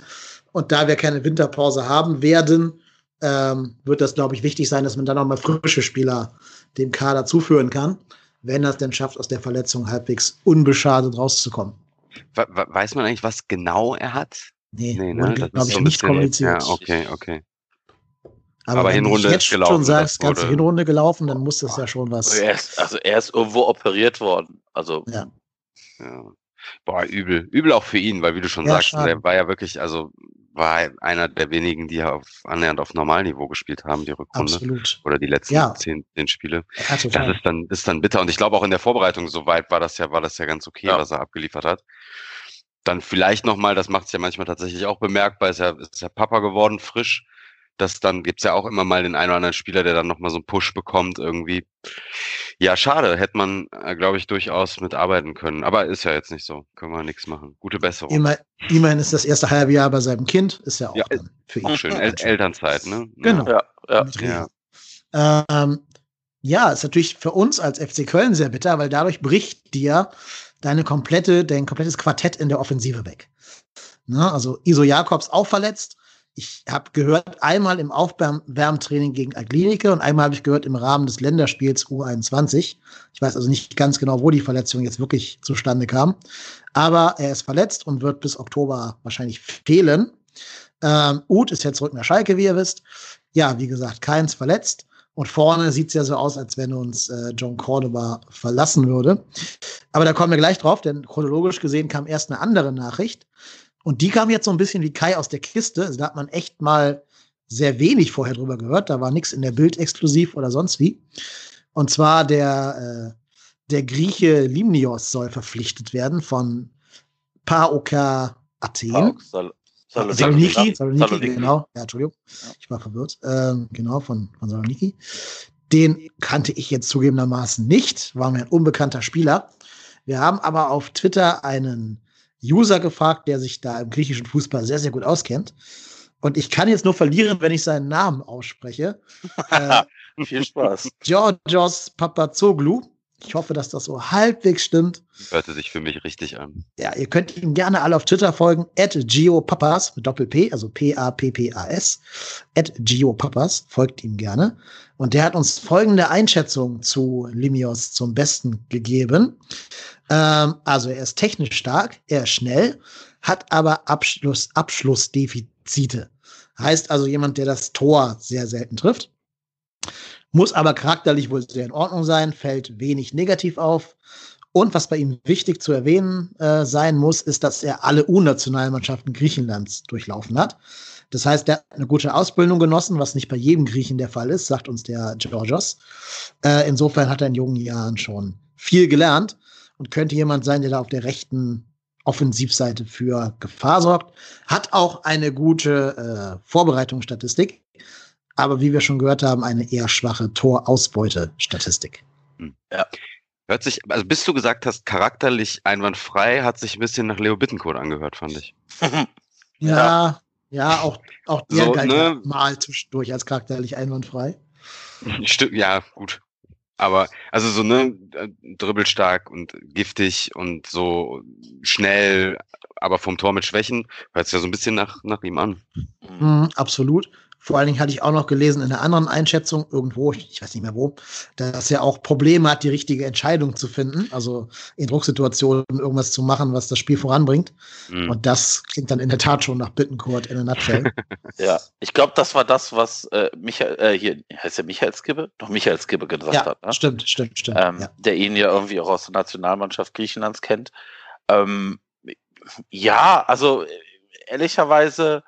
Und da wir keine Winterpause haben werden, ähm, wird das, glaube ich, wichtig sein, dass man dann auch mal frische Spieler dem Kader zuführen kann, wenn er es denn schafft, aus der Verletzung halbwegs unbeschadet rauszukommen. Weiß man eigentlich, was genau er hat? Nee, nee ne? das glaube ich, so nicht kommuniziert. Ja, okay, okay. Aber, Aber Hinrunde du jetzt gelaufen, schon sagst, ganze Hinrunde gelaufen, dann muss das ja schon was. Er ist, also er ist irgendwo operiert worden. Also. Ja. ja. Boah, übel. Übel auch für ihn, weil wie du schon ja, sagst, schade. der war ja wirklich, also war einer der wenigen, die auf, annähernd auf Normalniveau gespielt haben, die Rückrunde. Absolut. Oder die letzten ja. zehn, zehn Spiele. Ja, das ist dann, ist dann bitter. Und ich glaube auch in der Vorbereitung soweit war das ja, war das ja ganz okay, was er abgeliefert hat dann vielleicht nochmal, das macht es ja manchmal tatsächlich auch bemerkbar, ist ja, ist ja Papa geworden, frisch. Das dann gibt's ja auch immer mal den einen oder anderen Spieler, der dann nochmal so einen Push bekommt irgendwie. Ja, schade, hätte man, äh, glaube ich, durchaus mitarbeiten können. Aber ist ja jetzt nicht so. Können wir nichts machen. Gute Besserung. Immer, immerhin ist das erste halbe Jahr bei seinem Kind, ist ja auch Ja, für ihn auch schön. El Elternzeit, ne? Genau. Ja, ja. Ja. Ähm, ja, ist natürlich für uns als FC Köln sehr bitter, weil dadurch bricht dir deine komplette, dein komplettes Quartett in der Offensive weg. Ne? Also Iso Jakobs auch verletzt. Ich habe gehört, einmal im Aufwärmtraining gegen Aglinike und einmal habe ich gehört im Rahmen des Länderspiels U21. Ich weiß also nicht ganz genau, wo die Verletzung jetzt wirklich zustande kam. Aber er ist verletzt und wird bis Oktober wahrscheinlich fehlen. Ähm, Uth ist jetzt zurück nach Schalke, wie ihr wisst. Ja, wie gesagt, keins verletzt. Und vorne sieht es ja so aus, als wenn uns äh, John Cordoba verlassen würde. Aber da kommen wir gleich drauf, denn chronologisch gesehen kam erst eine andere Nachricht. Und die kam jetzt so ein bisschen wie Kai aus der Kiste. Also da hat man echt mal sehr wenig vorher drüber gehört. Da war nichts in der Bild exklusiv oder sonst wie. Und zwar der, äh, der Grieche Limnios soll verpflichtet werden von PAOK Athen. Sal Saloniki, Saloniki. Saloniki, Saloniki. genau. Ja, Entschuldigung. Ich war verwirrt. Ähm, genau, von, von Saloniki. Den kannte ich jetzt zugegebenermaßen nicht, war mir ein unbekannter Spieler. Wir haben aber auf Twitter einen User gefragt, der sich da im griechischen Fußball sehr, sehr gut auskennt. Und ich kann jetzt nur verlieren, wenn ich seinen Namen ausspreche. äh, Viel Spaß. Georgios Papazoglou. Ich hoffe, dass das so halbwegs stimmt. Hörte sich für mich richtig an. Ja, ihr könnt ihm gerne alle auf Twitter folgen, at geopapas mit Doppel-P, also P-A-P-P-A-S, at geopapas, folgt ihm gerne. Und der hat uns folgende Einschätzung zu Limios zum Besten gegeben. Ähm, also er ist technisch stark, er ist schnell, hat aber Abschluss, Abschlussdefizite. Heißt also jemand, der das Tor sehr selten trifft. Muss aber charakterlich wohl sehr in Ordnung sein, fällt wenig negativ auf. Und was bei ihm wichtig zu erwähnen äh, sein muss, ist, dass er alle U-Nationalmannschaften Griechenlands durchlaufen hat. Das heißt, er hat eine gute Ausbildung genossen, was nicht bei jedem Griechen der Fall ist, sagt uns der Georgios. Äh, insofern hat er in jungen Jahren schon viel gelernt und könnte jemand sein, der da auf der rechten Offensivseite für Gefahr sorgt. Hat auch eine gute äh, Vorbereitungsstatistik, aber wie wir schon gehört haben, eine eher schwache Torausbeute-Statistik. Hört sich, also bis du gesagt hast, charakterlich einwandfrei, hat sich ein bisschen nach Leo Bittencourt angehört, fand ich. Ja, ja, auch, auch der So, galt ne? ja mal zwischendurch als charakterlich einwandfrei. Stimmt, ja, gut. Aber, also so, ne, äh, dribbelstark und giftig und so schnell, aber vom Tor mit Schwächen, hört sich ja so ein bisschen nach, nach ihm an. Mhm, absolut. Vor allen Dingen hatte ich auch noch gelesen in einer anderen Einschätzung, irgendwo, ich weiß nicht mehr wo, dass er auch Probleme hat, die richtige Entscheidung zu finden. Also in Drucksituationen irgendwas zu machen, was das Spiel voranbringt. Mhm. Und das klingt dann in der Tat schon nach Bittencourt in a nutshell. Ja, ich glaube, das war das, was äh, Michael, äh, hier, heißt der Michael Skibbe? Doch, Michael Skibbe gesagt ja, hat, ne? stimmt, stimmt, stimmt. ähm, ja. der ihn ja irgendwie auch aus der Nationalmannschaft Griechenlands kennt. Ähm, ja, also äh, ehrlicherweise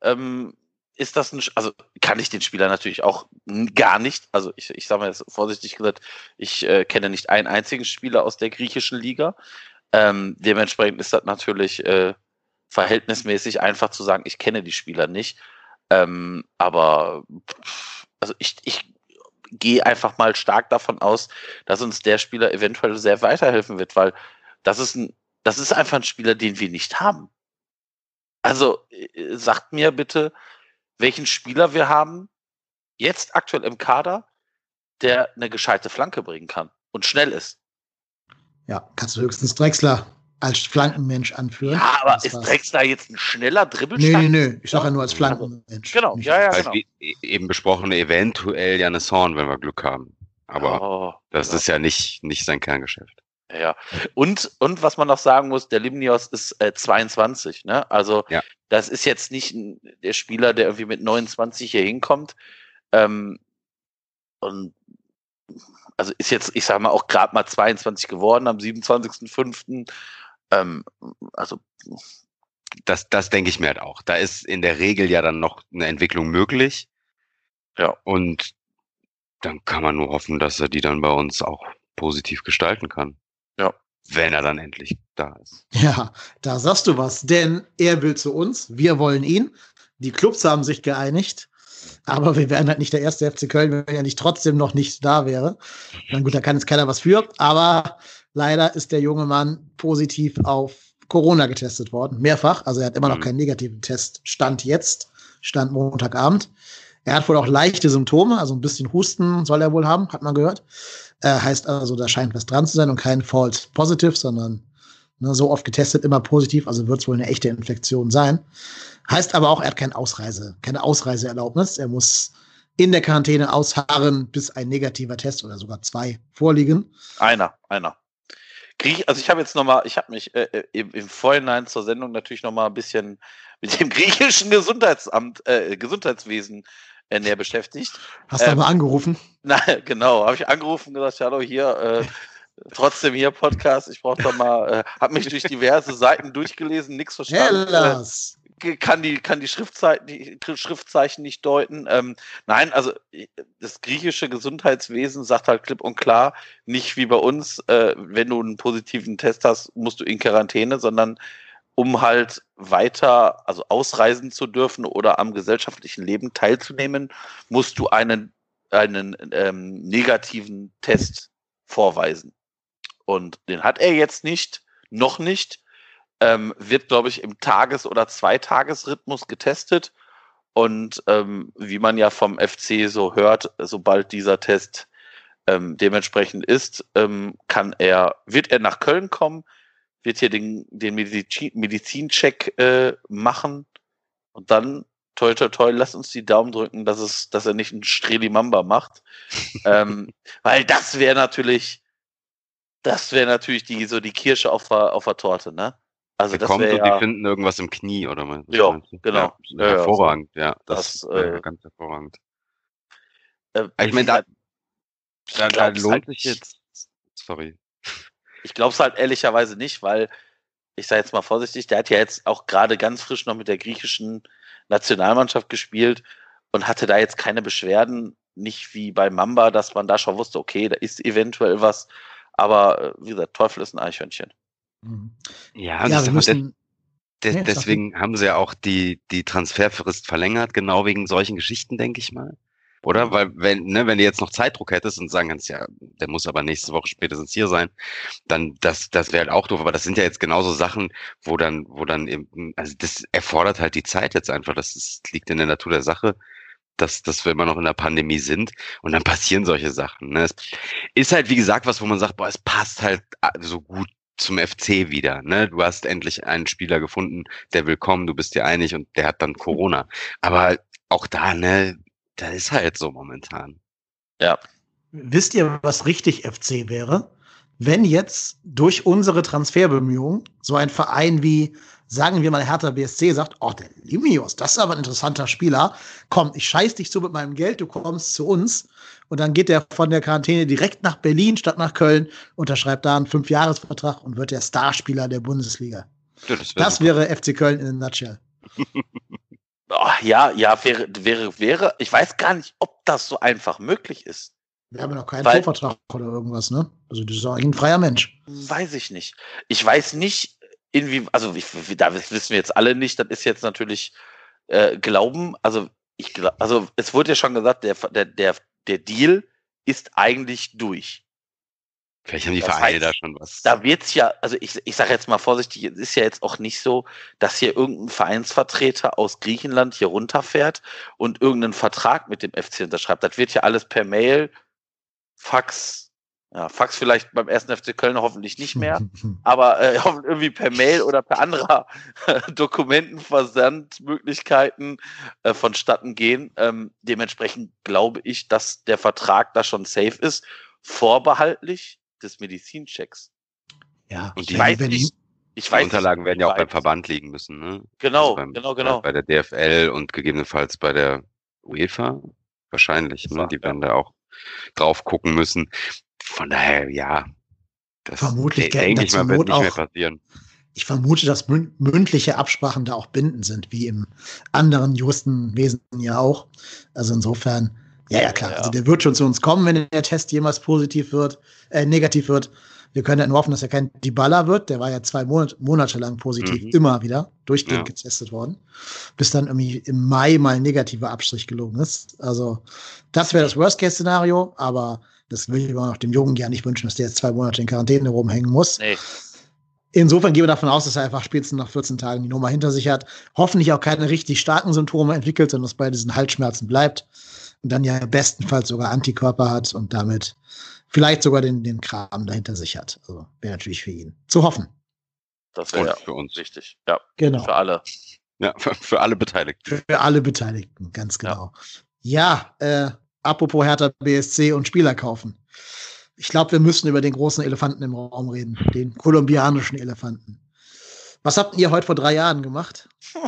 ähm, ist das ein, also kann ich den Spieler natürlich auch gar nicht, also ich, ich sage mal jetzt vorsichtig gesagt, ich äh, kenne nicht einen einzigen Spieler aus der griechischen Liga. Ähm, dementsprechend ist das natürlich äh, verhältnismäßig einfach zu sagen, ich kenne die Spieler nicht. Ähm, aber also ich, ich gehe einfach mal stark davon aus, dass uns der Spieler eventuell sehr weiterhelfen wird, weil das ist ein, das ist einfach ein Spieler, den wir nicht haben. Also äh, sagt mir bitte, welchen Spieler wir haben jetzt aktuell im Kader, der eine gescheite Flanke bringen kann und schnell ist. ja, kannst du höchstens Drexler als Flankenmensch anführen. Ja, aber ist. Drexler jetzt ein schneller Nö, Dribbelstark? nö, nö. Ich sage ja nur als Flankenmensch. Genau, Nicht ja, ja, genau. wie e- eben besprochen, eventuell Janis Horn, wenn wir Glück haben. Aber Oh, das ja. ist ja nicht, nicht sein Kerngeschäft. Ja, und, und was man noch sagen muss, der Limnios ist äh, 22, ne? Also Ja. Das ist jetzt nicht der Spieler, der irgendwie mit 29 hier hinkommt. Ähm, und also ist jetzt, ich sag mal, auch gerade mal 22 geworden am 27.05. Ähm, also Das, das denke ich mir halt auch. Da ist in der Regel ja dann noch eine Entwicklung möglich. Ja. Und dann kann man nur hoffen, dass er die dann bei uns auch positiv gestalten kann. Wenn er dann endlich da ist. Ja, da sagst du was. Denn er will zu uns, wir wollen ihn. Die Clubs haben sich geeinigt. Aber wir wären halt nicht der erste FC Köln, wenn er nicht trotzdem noch nicht da wäre. Na gut, da kann jetzt keiner was für. Aber leider ist der junge Mann positiv auf Corona getestet worden. Mehrfach. Also er hat immer noch Mhm. keinen negativen Test. Stand jetzt. Stand Montagabend. Er hat wohl auch leichte Symptome, also ein bisschen Husten soll er wohl haben, hat man gehört. Äh, heißt also, da scheint was dran zu sein und kein False Positive, sondern ne, so oft getestet, immer positiv, also wird es wohl eine echte Infektion sein. Heißt aber auch, er hat keine Ausreise, keine Ausreiseerlaubnis. Er muss in der Quarantäne ausharren, bis ein negativer Test oder sogar zwei vorliegen. Einer, einer. Griech, also ich habe jetzt nochmal, ich habe mich äh, äh, im, im Vorhinein zur Sendung natürlich nochmal ein bisschen mit dem griechischen Gesundheitsamt, äh, Gesundheitswesen näher beschäftigt. Hast du Ähm, aber angerufen? Na, genau, habe ich angerufen und gesagt, hallo hier, äh, trotzdem hier Podcast, ich brauche doch mal, äh, habe mich durch diverse Seiten durchgelesen, nichts verstanden. Äh, Hellas! kann die, kann die Schriftzeichen, die Schriftzeichen nicht deuten. Ähm, nein, also äh, das griechische Gesundheitswesen sagt halt klipp und klar, nicht wie bei uns, äh, wenn du einen positiven Test hast, musst du in Quarantäne, sondern um halt weiter, also ausreisen zu dürfen oder am gesellschaftlichen Leben teilzunehmen, musst du einen, einen ähm, negativen Test vorweisen. Und den hat er jetzt nicht, noch nicht ähm, wird, glaube ich, im Tages- oder Zweitagesrhythmus getestet. Und ähm, wie man ja vom FC so hört, sobald dieser Test ähm, dementsprechend ist, ähm, kann er, wird er nach Köln kommen, wird hier den, den Medizi Medizincheck äh, machen und dann toi toi toi, lass uns die Daumen drücken, dass es, dass er nicht einen Strelimamba macht. ähm, weil das wäre natürlich, das wäre natürlich die, so die Kirsche auf der, auf der Torte, ne? Also Der das kommt und die ja, finden irgendwas im Knie, oder was du? genau. Ja, hervorragend, ja. Das, Das, wäre äh, ganz hervorragend. äh, Ich meine, da, da, da lohnt halt sich jetzt. Sorry. Ich glaube es halt ehrlicherweise nicht, weil ich sage jetzt mal vorsichtig, der hat ja jetzt auch gerade ganz frisch noch mit der griechischen Nationalmannschaft gespielt und hatte da jetzt keine Beschwerden, nicht wie bei Mamba, dass man da schon wusste, okay, da ist eventuell was, aber äh, wie gesagt, Teufel ist ein Eichhörnchen. Mhm. Ja, Ja, ich wir sag mal, de- müssen. de- deswegen haben sie ja auch die, die Transferfrist verlängert, genau wegen solchen Geschichten, denke ich mal. Oder? Weil, wenn, ne, wenn du jetzt noch Zeitdruck hättest und sagen kannst, ja, der muss aber nächste Woche spätestens hier sein, dann das, das wäre halt auch doof. Aber das sind ja jetzt genauso Sachen, wo dann, wo dann eben, also das erfordert halt die Zeit jetzt einfach. Das ist, liegt in der Natur der Sache, dass, dass wir immer noch in der Pandemie sind und dann passieren solche Sachen. Ne? Es ist halt, wie gesagt, was, wo man sagt, boah, es passt halt ah, so gut zum FC wieder. Ne? Du hast endlich einen Spieler gefunden, der will kommen, du bist dir einig und der hat dann Corona. Aber auch da, ne, da ist halt so momentan. Wisst ihr, was richtig FC wäre? Wenn jetzt durch unsere Transferbemühungen so ein Verein wie, sagen wir mal, Hertha BSC sagt, oh, der Limios, das ist aber ein interessanter Spieler. Komm, ich scheiß dich zu mit meinem Geld, du kommst zu uns. Und dann geht der von der Quarantäne direkt nach Berlin statt nach Köln, unterschreibt da einen Fünfjahresvertrag und wird der Starspieler der Bundesliga. Ja, das wär Das wäre FC Köln in a nutshell. Oh, ja, ja, wäre, wäre, wäre, ich weiß gar nicht, ob das so einfach möglich ist. Wir haben ja noch keinen Weil- Vorvertrag oder irgendwas, ne? Also, das ist auch eigentlich ein freier Mensch. Weiß ich nicht. Ich weiß nicht, inwie, also ich, da wissen wir jetzt alle nicht, das ist jetzt natürlich äh, Glauben, also ich also es wurde ja schon gesagt, der, der, der, der Deal ist eigentlich durch. Vielleicht haben die Das Vereine heißt, da schon was. Da wird's ja, also ich, ich sage jetzt mal vorsichtig, es ist ja jetzt auch nicht so, dass hier irgendein Vereinsvertreter aus Griechenland hier runterfährt und irgendeinen Vertrag mit dem FC unterschreibt. Das wird ja alles per Mail, Fax, ja, Fax vielleicht beim ersten FC Köln hoffentlich nicht mehr, aber äh, irgendwie per Mail oder per anderer Dokumentenversandmöglichkeiten äh, vonstatten gehen. Ähm, dementsprechend glaube ich, dass der Vertrag da schon safe ist, vorbehaltlich des Medizinchecks. Ja, Und Ich die- weiß wenn- nicht, ich die weiß Unterlagen nicht, werden ja auch beim Verband liegen müssen, ne? Genau, Also beim, genau, genau. Bei, der DFL und gegebenenfalls bei der UEFA. Wahrscheinlich, ne? Die werden da auch drauf gucken müssen. Von daher, ja. Das Vermutlich denke ich mal, wird nicht mehr auch- passieren. Ich vermute, dass mün- mündliche Absprachen da auch bindend sind, wie im anderen Juristenwesen ja auch. Also insofern, ja, ja, klar. Ja. Also der wird schon zu uns kommen, wenn der Test jemals positiv wird, äh, negativ wird. Wir können ja nur hoffen, dass er kein Dybala wird. Der war ja zwei Monate, Monate lang positiv, mhm. immer wieder durchgehend ja. getestet worden. Bis dann irgendwie im Mai mal ein negativer Abstrich gelungen ist. Also, das wäre das Worst-Case-Szenario, aber das will ich immer noch dem Jungen ja nicht wünschen, dass der jetzt zwei Monate in Quarantäne rumhängen muss. Nee. Insofern gehen wir davon aus, dass er einfach spätestens nach 14 Tagen die Nummer hinter sich hat. Hoffentlich auch keine richtig starken Symptome entwickelt, sondern dass bei diesen Halsschmerzen bleibt. Und dann ja bestenfalls sogar Antikörper hat und damit vielleicht sogar den, den Kram dahinter sich hat. Also wäre natürlich für ihn zu hoffen. Das wäre ja für uns wichtig. Ja, genau. Für alle. Ja, für, für alle Beteiligten. Für alle Beteiligten, ganz genau. Ja, ja äh, apropos Hertha BSC und Spieler kaufen. Ich glaube, wir müssen über den großen Elefanten im Raum reden, den kolumbianischen Elefanten. Was habt ihr heute vor drei Jahren gemacht?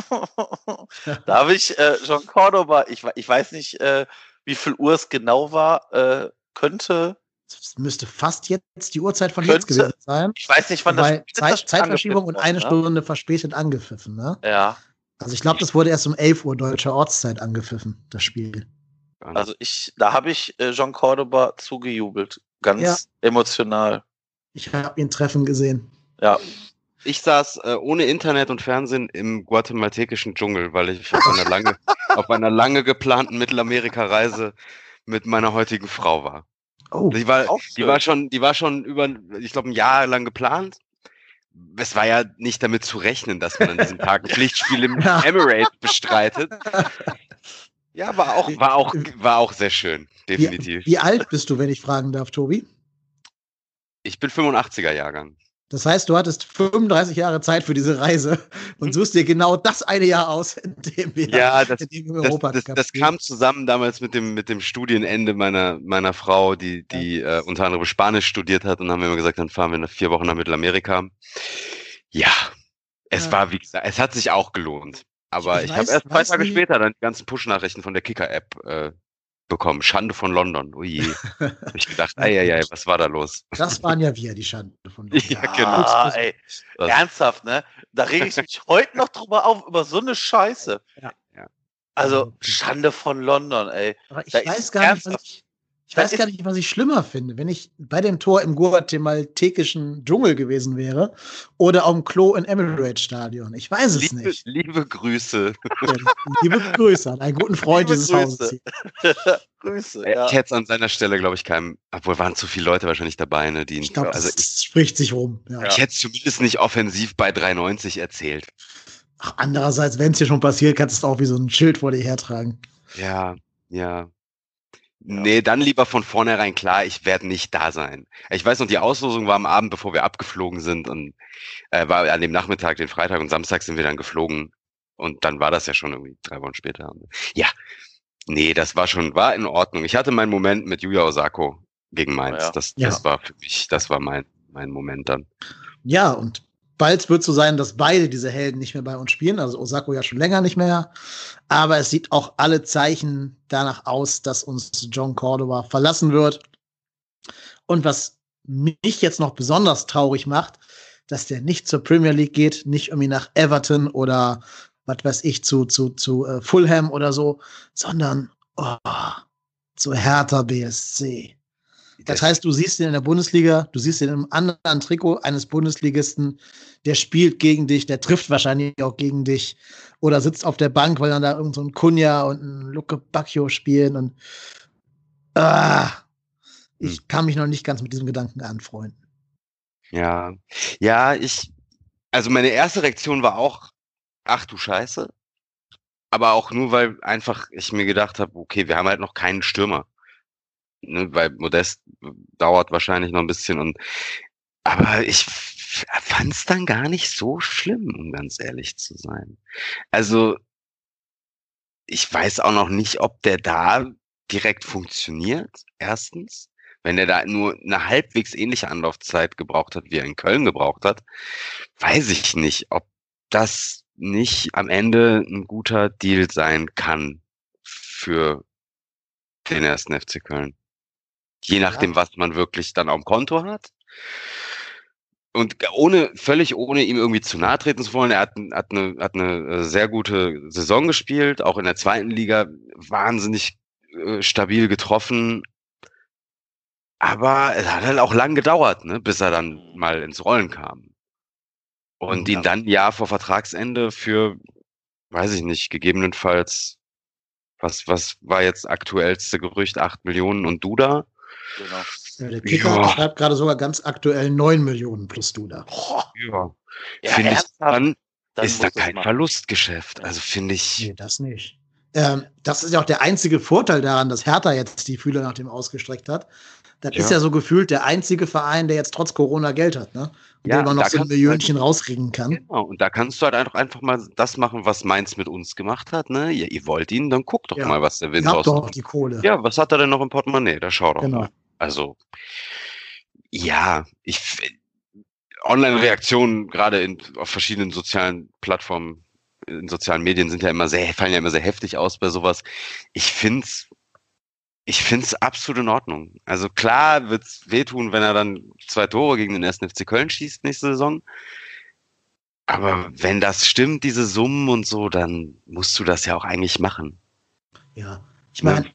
da habe ich äh, John Cordoba, ich, ich weiß nicht, äh, wie viel Uhr es genau war, äh, könnte. Es müsste fast jetzt die Uhrzeit von könnte, jetzt gewesen sein. Ich weiß nicht, wann das Zeit, Zeitverschiebung und eine ne? Stunde verspätet angepfiffen, ne? Ja. Also ich glaube, das wurde erst um 11 Uhr deutscher Ortszeit angepfiffen, das Spiel. Also ich, da habe ich äh, John Cordoba zugejubelt. Ganz ja. emotional. Ich habe ihn treffen gesehen. Ja. Ich saß äh, ohne Internet und Fernsehen im guatemaltekischen Dschungel, weil ich auf einer lange, auf einer lange geplanten Mittelamerika-Reise mit meiner heutigen Frau war. Oh, die war, die war schon, die war schon über, ich glaube, ein Jahr lang geplant. Es war ja nicht damit zu rechnen, dass man an diesem Tag ein Pflichtspiel im. Emirates bestreitet. Ja, war auch, war auch, war auch sehr schön, definitiv. Wie, wie alt bist du, wenn ich fragen darf, Tobi? Ich bin 85er Jahrgang. Das heißt, du hattest 35 Jahre Zeit für diese Reise und mhm. suchst dir genau das eine Jahr aus, in dem wir, ja, das, in dem Europa das, das, das kam zusammen damals mit dem, mit dem Studienende meiner, meiner Frau, die, die ja. äh, unter anderem Spanisch studiert hat und haben wir immer gesagt, dann fahren wir nach vier Wochen nach Mittelamerika. Ja, es ja. war, wie gesagt, es hat sich auch gelohnt. Aber ich, ich habe erst zwei Tage nie. später dann die ganzen Push-Nachrichten von der Kicker-App äh, bekommen. Schande von London. Ui. hab ich gedacht, ei, ei, ei, was war da los? Das waren ja wir, die Schande von London. ja, genau. Ah, ey, ernsthaft, ne? Da rege ich mich heute noch drüber auf, über so eine Scheiße. Ja. Also, Schande von London, ey. Aber ich da weiß gar nicht, was ich, weiß gar nicht, was ich schlimmer finde, wenn ich bei dem Tor im guatemaltekischen Dschungel gewesen wäre oder auf dem Klo im Emirates Stadion. Ich weiß es liebe, nicht. Liebe Grüße. Liebe Grüße an einen guten Freund liebe dieses Hauses. Grüße. Ja. Ich hätte es an seiner Stelle, glaube ich, keinem, obwohl waren zu viele Leute wahrscheinlich dabei, ne, die ich glaube, also es spricht sich rum. Ja. Ich hätte es zumindest nicht offensiv bei 3,90 erzählt. Ach, andererseits, wenn es hier schon passiert, kannst du es auch wie so ein Schild vor dir hertragen. Ja, ja. Nee, dann lieber von vornherein klar, ich werde nicht da sein. Ich weiß noch, die Auslosung war am Abend, bevor wir abgeflogen sind und äh, war an dem Nachmittag, den Freitag und Samstag sind wir dann geflogen und dann war das ja schon irgendwie drei Wochen später. Ja, nee, das war schon, war in Ordnung. Ich hatte meinen Moment mit Yuya Osako gegen Mainz. Ja. Das, das ja. war für mich, das war mein, mein Moment dann. Ja, und bald wird so sein, dass beide diese Helden nicht mehr bei uns spielen. Also Osako ja schon länger nicht mehr. Aber es sieht auch alle Zeichen danach aus, dass uns John Cordova verlassen wird. Und was mich jetzt noch besonders traurig macht, dass der nicht zur Premier League geht, nicht irgendwie nach Everton oder was weiß ich, zu, zu, zu uh, Fulham oder so, sondern oh, zu Hertha BSC. Das heißt, du siehst ihn in der Bundesliga, du siehst ihn im anderen Trikot eines Bundesligisten, der spielt gegen dich, der trifft wahrscheinlich auch gegen dich oder sitzt auf der Bank, weil dann da irgend so ein Kunja und ein Luke Bacchio spielen und ah, ich hm. kann mich noch nicht ganz mit diesem Gedanken anfreunden. Ja, ja, ich, also meine erste Reaktion war auch, ach du Scheiße, aber auch nur, weil einfach ich mir gedacht habe, okay, wir haben halt noch keinen Stürmer ne, weil Modest dauert wahrscheinlich noch ein bisschen und aber ich fand es dann gar nicht so schlimm, um ganz ehrlich zu sein. Also ich weiß auch noch nicht, ob der da direkt funktioniert. Erstens, wenn er da nur eine halbwegs ähnliche Anlaufzeit gebraucht hat, wie er in Köln gebraucht hat, weiß ich nicht, ob das nicht am Ende ein guter Deal sein kann für den ersten FC Köln. Je nachdem, ja. was man wirklich dann auf dem Konto hat. Und ohne, völlig ohne ihm irgendwie zu nahe treten zu wollen, er hat, hat, eine, hat eine äh, sehr gute Saison gespielt, auch in der zweiten Liga wahnsinnig äh, stabil getroffen. Aber es hat halt auch lang gedauert, ne, bis er dann mal ins Rollen kam. Und Ja. ihn dann ein Jahr vor Vertragsende für, weiß ich nicht, gegebenenfalls, was, was war jetzt aktuellste Gerücht, 8 Millionen und Duda? Genau. Ja, der Kicker Ja. schreibt gerade sogar ganz aktuell 9 Millionen plus du da. Boah, Ja. ja, finde ich, dann, Dann ist da kein machen. Verlustgeschäft. Also finde ich, Nee, das nicht. Ähm, das ist ja auch der einzige Vorteil daran, dass Hertha jetzt die Fühler nach dem ausgestreckt hat. Das ist Ja. ja so gefühlt der einzige Verein, der jetzt trotz Corona Geld hat, ne? Und Ja, der man noch so ein du Millionchen rauskriegen kann. Genau, und da kannst du halt einfach, einfach mal das machen, was Mainz mit uns gemacht hat. Ne? Ihr, ihr wollt ihn, dann guckt doch Ja. mal, was der Wind habt aus. doch die Kohle. Ja, was hat er denn noch im Portemonnaie? Da schau doch Genau. mal. Also, ja, ich Online-Reaktionen gerade in, auf verschiedenen sozialen Plattformen, in sozialen Medien sind ja immer sehr, fallen ja immer sehr heftig aus bei sowas. Ich find's, ich find's absolut in Ordnung. Also klar wird's wehtun, wenn er dann zwei Tore gegen den 1. FC Köln schießt nächste Saison. Aber wenn das stimmt, diese Summen und so, dann musst du das ja auch eigentlich machen. Ja, ich meine,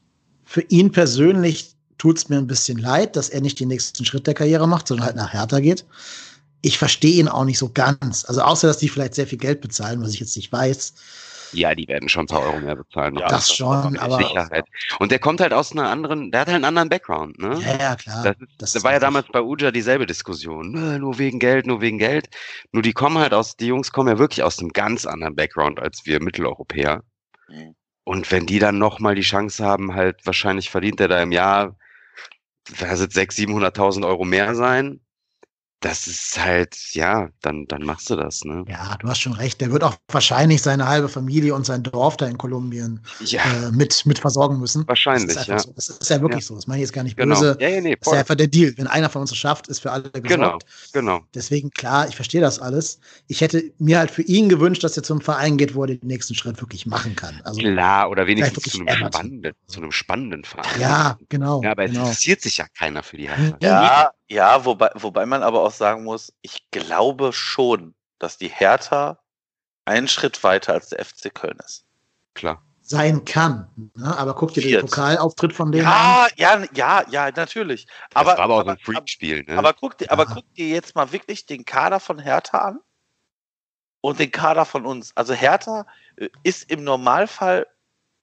für ihn persönlich tut es mir ein bisschen leid, dass er nicht den nächsten Schritt der Karriere macht, sondern halt nach Hertha geht. Ich verstehe ihn auch nicht so ganz. Also außer, dass die vielleicht sehr viel Geld bezahlen, was ich jetzt nicht weiß. Ja, die werden schon ein paar Euro mehr bezahlen. Ja, das das schon, ist aber Sicherheit. Und der kommt halt aus einer anderen, der hat halt einen anderen Background, ne? ja, ja, klar. Das, ist, das da ist war ja damals bei Uja dieselbe Diskussion. Nö, Nur wegen Geld, nur wegen Geld. Nur die kommen halt aus, die Jungs kommen ja wirklich aus einem ganz anderen Background als wir Mitteleuropäer. Mhm. Und wenn die dann nochmal die Chance haben, halt wahrscheinlich verdient er da im Jahr, da sind 600.000, 700.000 Euro mehr sein. Das ist halt, ja, dann, dann machst du das, ne? Ja, du hast schon recht. Der wird auch wahrscheinlich seine halbe Familie und sein Dorf da in Kolumbien Ja, äh, mit, mit versorgen müssen. wahrscheinlich, das ja. so. Das ist ja wirklich so. Das meine ich jetzt gar nicht Genau. böse. Ja, ja, nee, Das ist ja einfach der Deal. Wenn einer von uns es schafft, ist für alle gesorgt. Genau, genau. Deswegen, klar, ich verstehe das alles. Ich hätte mir halt für ihn gewünscht, dass er zum Verein geht, wo er den nächsten Schritt wirklich machen kann. Also, Klar, oder wenigstens wirklich zu einem, spannenden, zu einem spannenden Verein. ja, genau. Ja, aber es genau. interessiert sich ja keiner für die Hertha. Ja, ja, wobei, wobei man aber auch sagen muss, ich glaube schon, dass die Hertha einen Schritt weiter als der FC Köln ist. Klar. Sein kann. Ne? Aber guck dir den Viert. Pokalauftritt von denen an. Ja, ja, ja, ja, natürlich. Aber, das war aber auch aber, ein Freakspiel, ne? aber, guck dir, aber Ja. guck dir jetzt mal wirklich den Kader von Hertha an und den Kader von uns. Also Hertha äh, ist im Normalfall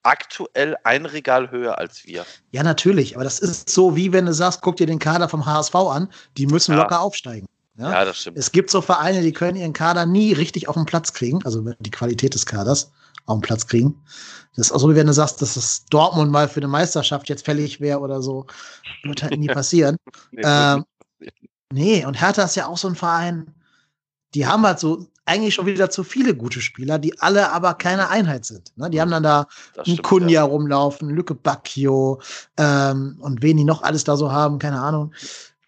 aktuell ein Regal höher als wir. Ja, natürlich. Aber das ist so, wie wenn du sagst, guck dir den Kader vom HSV an. Die müssen Ja. locker aufsteigen. Ja? Ja, das stimmt. Es gibt so Vereine, die können ihren Kader nie richtig auf den Platz kriegen, also die Qualität des Kaders auf den Platz kriegen. Das ist auch so, wie wenn du sagst, dass das Dortmund mal für eine Meisterschaft jetzt fällig wäre oder so. Wird halt nie passieren. Nee, ähm, Nee, und Hertha ist ja auch so ein Verein, die haben halt so eigentlich schon wieder zu viele gute Spieler, die alle aber keine Einheit sind. Ne? Die haben dann da einen stimmt, Kunja rumlaufen, Lücke Bacchio ähm, und wen die noch alles da so haben, keine Ahnung.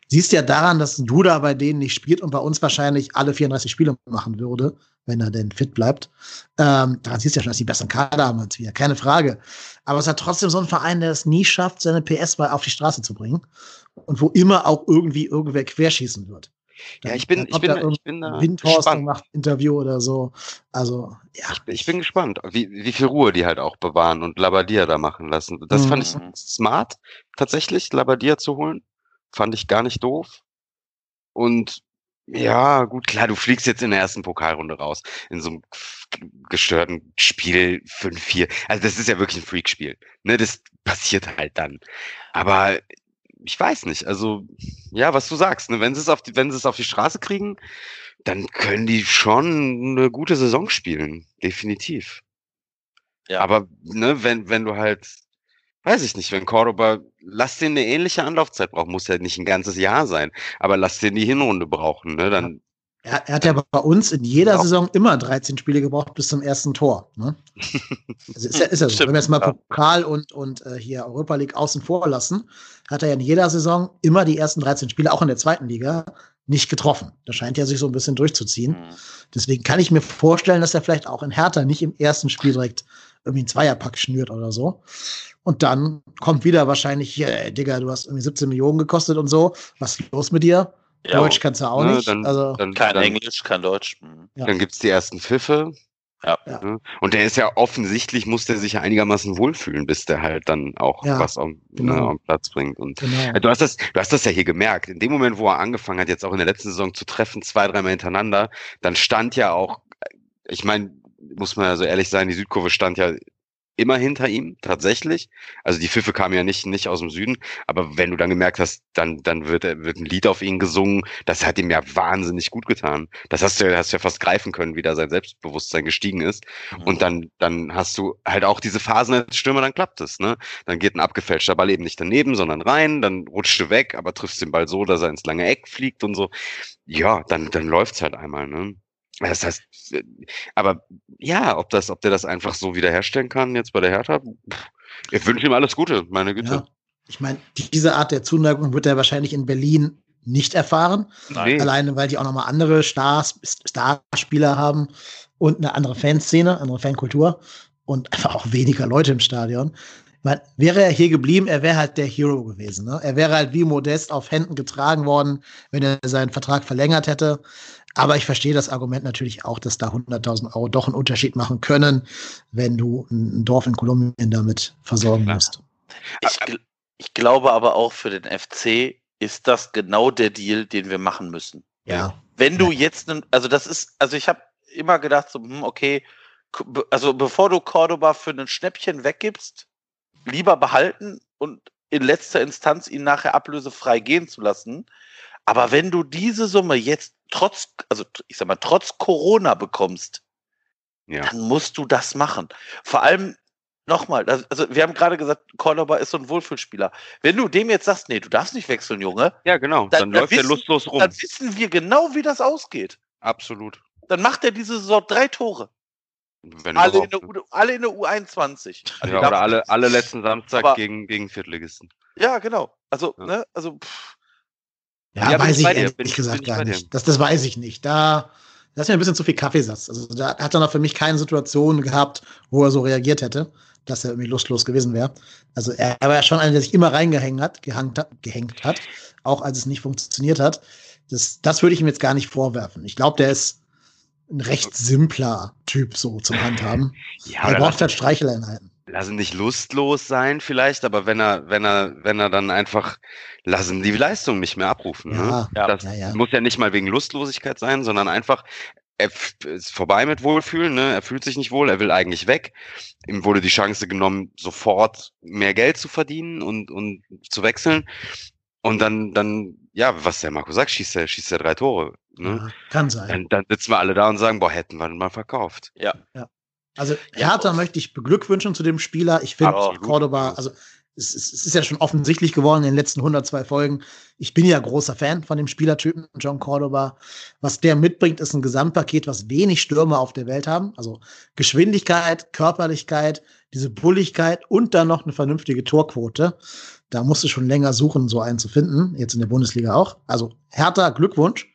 Siehst ja daran, dass ein Duda bei denen nicht spielt und bei uns wahrscheinlich alle 34 Spiele machen würde, wenn er denn fit bleibt. Ähm, daran siehst du ja schon, dass die besseren Kader haben als wir, keine Frage. Aber es halt trotzdem so ein Verein, der es nie schafft, seine PS mal auf die Straße zu bringen und wo immer auch irgendwie irgendwer querschießen wird. Ja, ich bin, ich bin, ich bin da Windhorst gespannt. macht Interview oder so. Also, ja. Ich bin, ich bin gespannt, wie, wie viel Ruhe die halt auch bewahren und Labadia da machen lassen. Das fand ich Mhm. smart, tatsächlich, Labadia zu holen. Fand ich gar nicht doof. Und ja, gut, klar, du fliegst jetzt in der ersten Pokalrunde raus. In so einem gestörten Spiel 5-4. Also das ist ja wirklich ein Freakspiel. Ne, das passiert halt dann. Aber ich weiß nicht, also ja, was du sagst, ne, wenn sie es auf die, wenn sie es auf die Straße kriegen, dann können die schon eine gute Saison spielen, definitiv. Ja. Aber ne, wenn wenn du halt, weiß ich nicht, wenn Cordoba, lass den eine ähnliche Anlaufzeit brauchen, muss ja nicht ein ganzes Jahr sein, aber lass den die Hinrunde brauchen, ne, dann Er, er hat ja bei uns in jeder Ja. Saison immer 13 Spiele gebraucht bis zum ersten Tor. Ne? Also ist ja, ist ja so. Stimmt, Wenn wir jetzt mal ja. Pokal und, und äh, hier Europa League außen vor lassen, hat er ja in jeder Saison immer die ersten 13 Spiele, auch in der zweiten Liga, nicht getroffen. Das scheint ja sich so ein bisschen durchzuziehen. Mhm. Deswegen kann ich mir vorstellen, dass er vielleicht auch in Hertha nicht im ersten Spiel direkt irgendwie einen Zweierpack schnürt oder so. Und dann kommt wieder wahrscheinlich hier, ey, Digga, du hast irgendwie 17 Millionen gekostet und so. Was ist los mit dir? Ja, Deutsch kannst du auch ne, nicht. dann, also, dann, kein dann, Englisch, kein Deutsch. Mhm. Ja. dann gibt's die ersten Pfiffe, Ja. Ja. Ne? Und der ist ja offensichtlich, muss der sich ja einigermaßen wohlfühlen, bis der halt dann auch Ja, was am, genau. ne, am Platz bringt. Und Genau. Ja, Du hast das, du hast das ja hier gemerkt. In dem Moment, wo er angefangen hat, jetzt auch in der letzten Saison zu treffen, zwei, dreimal hintereinander, dann stand ja auch, ich meine, muss man ja so ehrlich sein, die Südkurve stand ja immer hinter ihm, tatsächlich. Also die Pfiffe kamen ja nicht, nicht aus dem Süden. Aber wenn du dann gemerkt hast, dann, dann wird, wird ein Lied auf ihn gesungen, das hat ihm ja wahnsinnig gut getan. Das hast du ja, hast du ja fast greifen können, wie da sein Selbstbewusstsein gestiegen ist. Und dann, dann hast du halt auch diese Phasen als Stürmer, dann klappt es, ne? Dann geht ein abgefälschter Ball eben nicht daneben, sondern rein, dann rutscht du weg, aber triffst den Ball so, dass er ins lange Eck fliegt und so. Ja, dann, dann läuft's halt einmal, ne? Das heißt, äh, aber ja, ob das, ob der das einfach so wiederherstellen kann jetzt bei der Hertha, ich wünsche ihm alles Gute, meine Güte. Ja. Ich meine, diese Art der Zuneigung wird er wahrscheinlich in Berlin nicht erfahren. Nee. Alleine, weil die auch nochmal andere Stars, Starspieler haben und eine andere Fanszene, andere Fankultur und einfach auch weniger Leute im Stadion. Meine, wäre er hier geblieben, er wäre halt der Hero gewesen. Ne? Er wäre halt wie Modest auf Händen getragen worden, wenn er seinen Vertrag verlängert hätte. Aber ich verstehe das Argument natürlich auch, dass da 100.000 Euro doch einen Unterschied machen können, wenn du ein Dorf in Kolumbien damit versorgen Klar. musst. Ich, gl- ich glaube aber auch für den FC ist das genau der Deal, den wir machen müssen. Ja. Wenn du jetzt, also das ist, also ich habe immer gedacht, so, hm, okay, also bevor du Cordoba für ein Schnäppchen weggibst, lieber behalten und in letzter Instanz ihn nachher ablösefrei gehen zu lassen. Aber wenn du diese Summe jetzt trotz, also ich sag mal, trotz Corona bekommst, Ja. dann musst du das machen. Vor allem nochmal, also wir haben gerade gesagt, Cordoba ist so ein Wohlfühlspieler. Wenn du dem jetzt sagst, nee, du darfst nicht wechseln, Junge, Ja, genau. Dann- Dann, dann läuft der wissen- lustlos rum. dann wissen wir genau, wie das ausgeht. Absolut. Dann macht er diese Saison drei Tore. Wenn Alle in, U, alle in der U21. Also ja, oder alle, alle letzten Samstag Aber- gegen, gegen Viertligisten. Ja, genau. Also, Ja. ne, also, pff, Ja, Ja, weiß ich ehrlich bin gesagt gar nicht. Das, das weiß ich nicht. Da, das ist mir ein bisschen zu viel Kaffeesatz. Also da hat er noch für mich keine Situation gehabt, wo er so reagiert hätte, dass er irgendwie lustlos gewesen wäre. Also er, er war ja schon einer, der sich immer reingehängt hat, gehangt hat, gehängt hat, auch als es nicht funktioniert hat. Das, das würde ich ihm jetzt gar nicht vorwerfen. Ich glaube, der ist ein recht simpler Typ so zum Handhaben. Ja, er braucht halt Streicheleinheiten. lass ihn nicht lustlos sein vielleicht, aber wenn er, wenn er, wenn er dann einfach, lass ihn die Leistung nicht mehr abrufen. Ne? Ja, Ja. Das ja, ja. muss ja nicht mal wegen Lustlosigkeit sein, sondern einfach, er ist vorbei mit Wohlfühlen, ne? er fühlt sich nicht wohl, er will eigentlich weg. Ihm wurde die Chance genommen, sofort mehr Geld zu verdienen und, und zu wechseln. Und dann, dann, ja, was der Marco sagt, schießt er, schießt er drei Tore. Ne? ja, kann sein. Dann, dann sitzen wir alle da und sagen, boah, hätten wir ihn mal verkauft. ja. Also Ja, Hertha auf- möchte ich beglückwünschen zu dem Spieler. Ich finde. Cordoba, also es, es, es ist ja schon offensichtlich geworden in den letzten 102 Folgen. Ich bin ja großer Fan von dem Spielertypen John Cordoba. Was der mitbringt, ist ein Gesamtpaket, was wenig Stürmer auf der Welt haben. Also Geschwindigkeit, Körperlichkeit, diese Bulligkeit und dann noch eine vernünftige Torquote. Da musst du schon länger suchen, so einen zu finden. Jetzt in der Bundesliga auch. Also Hertha, Glückwunsch.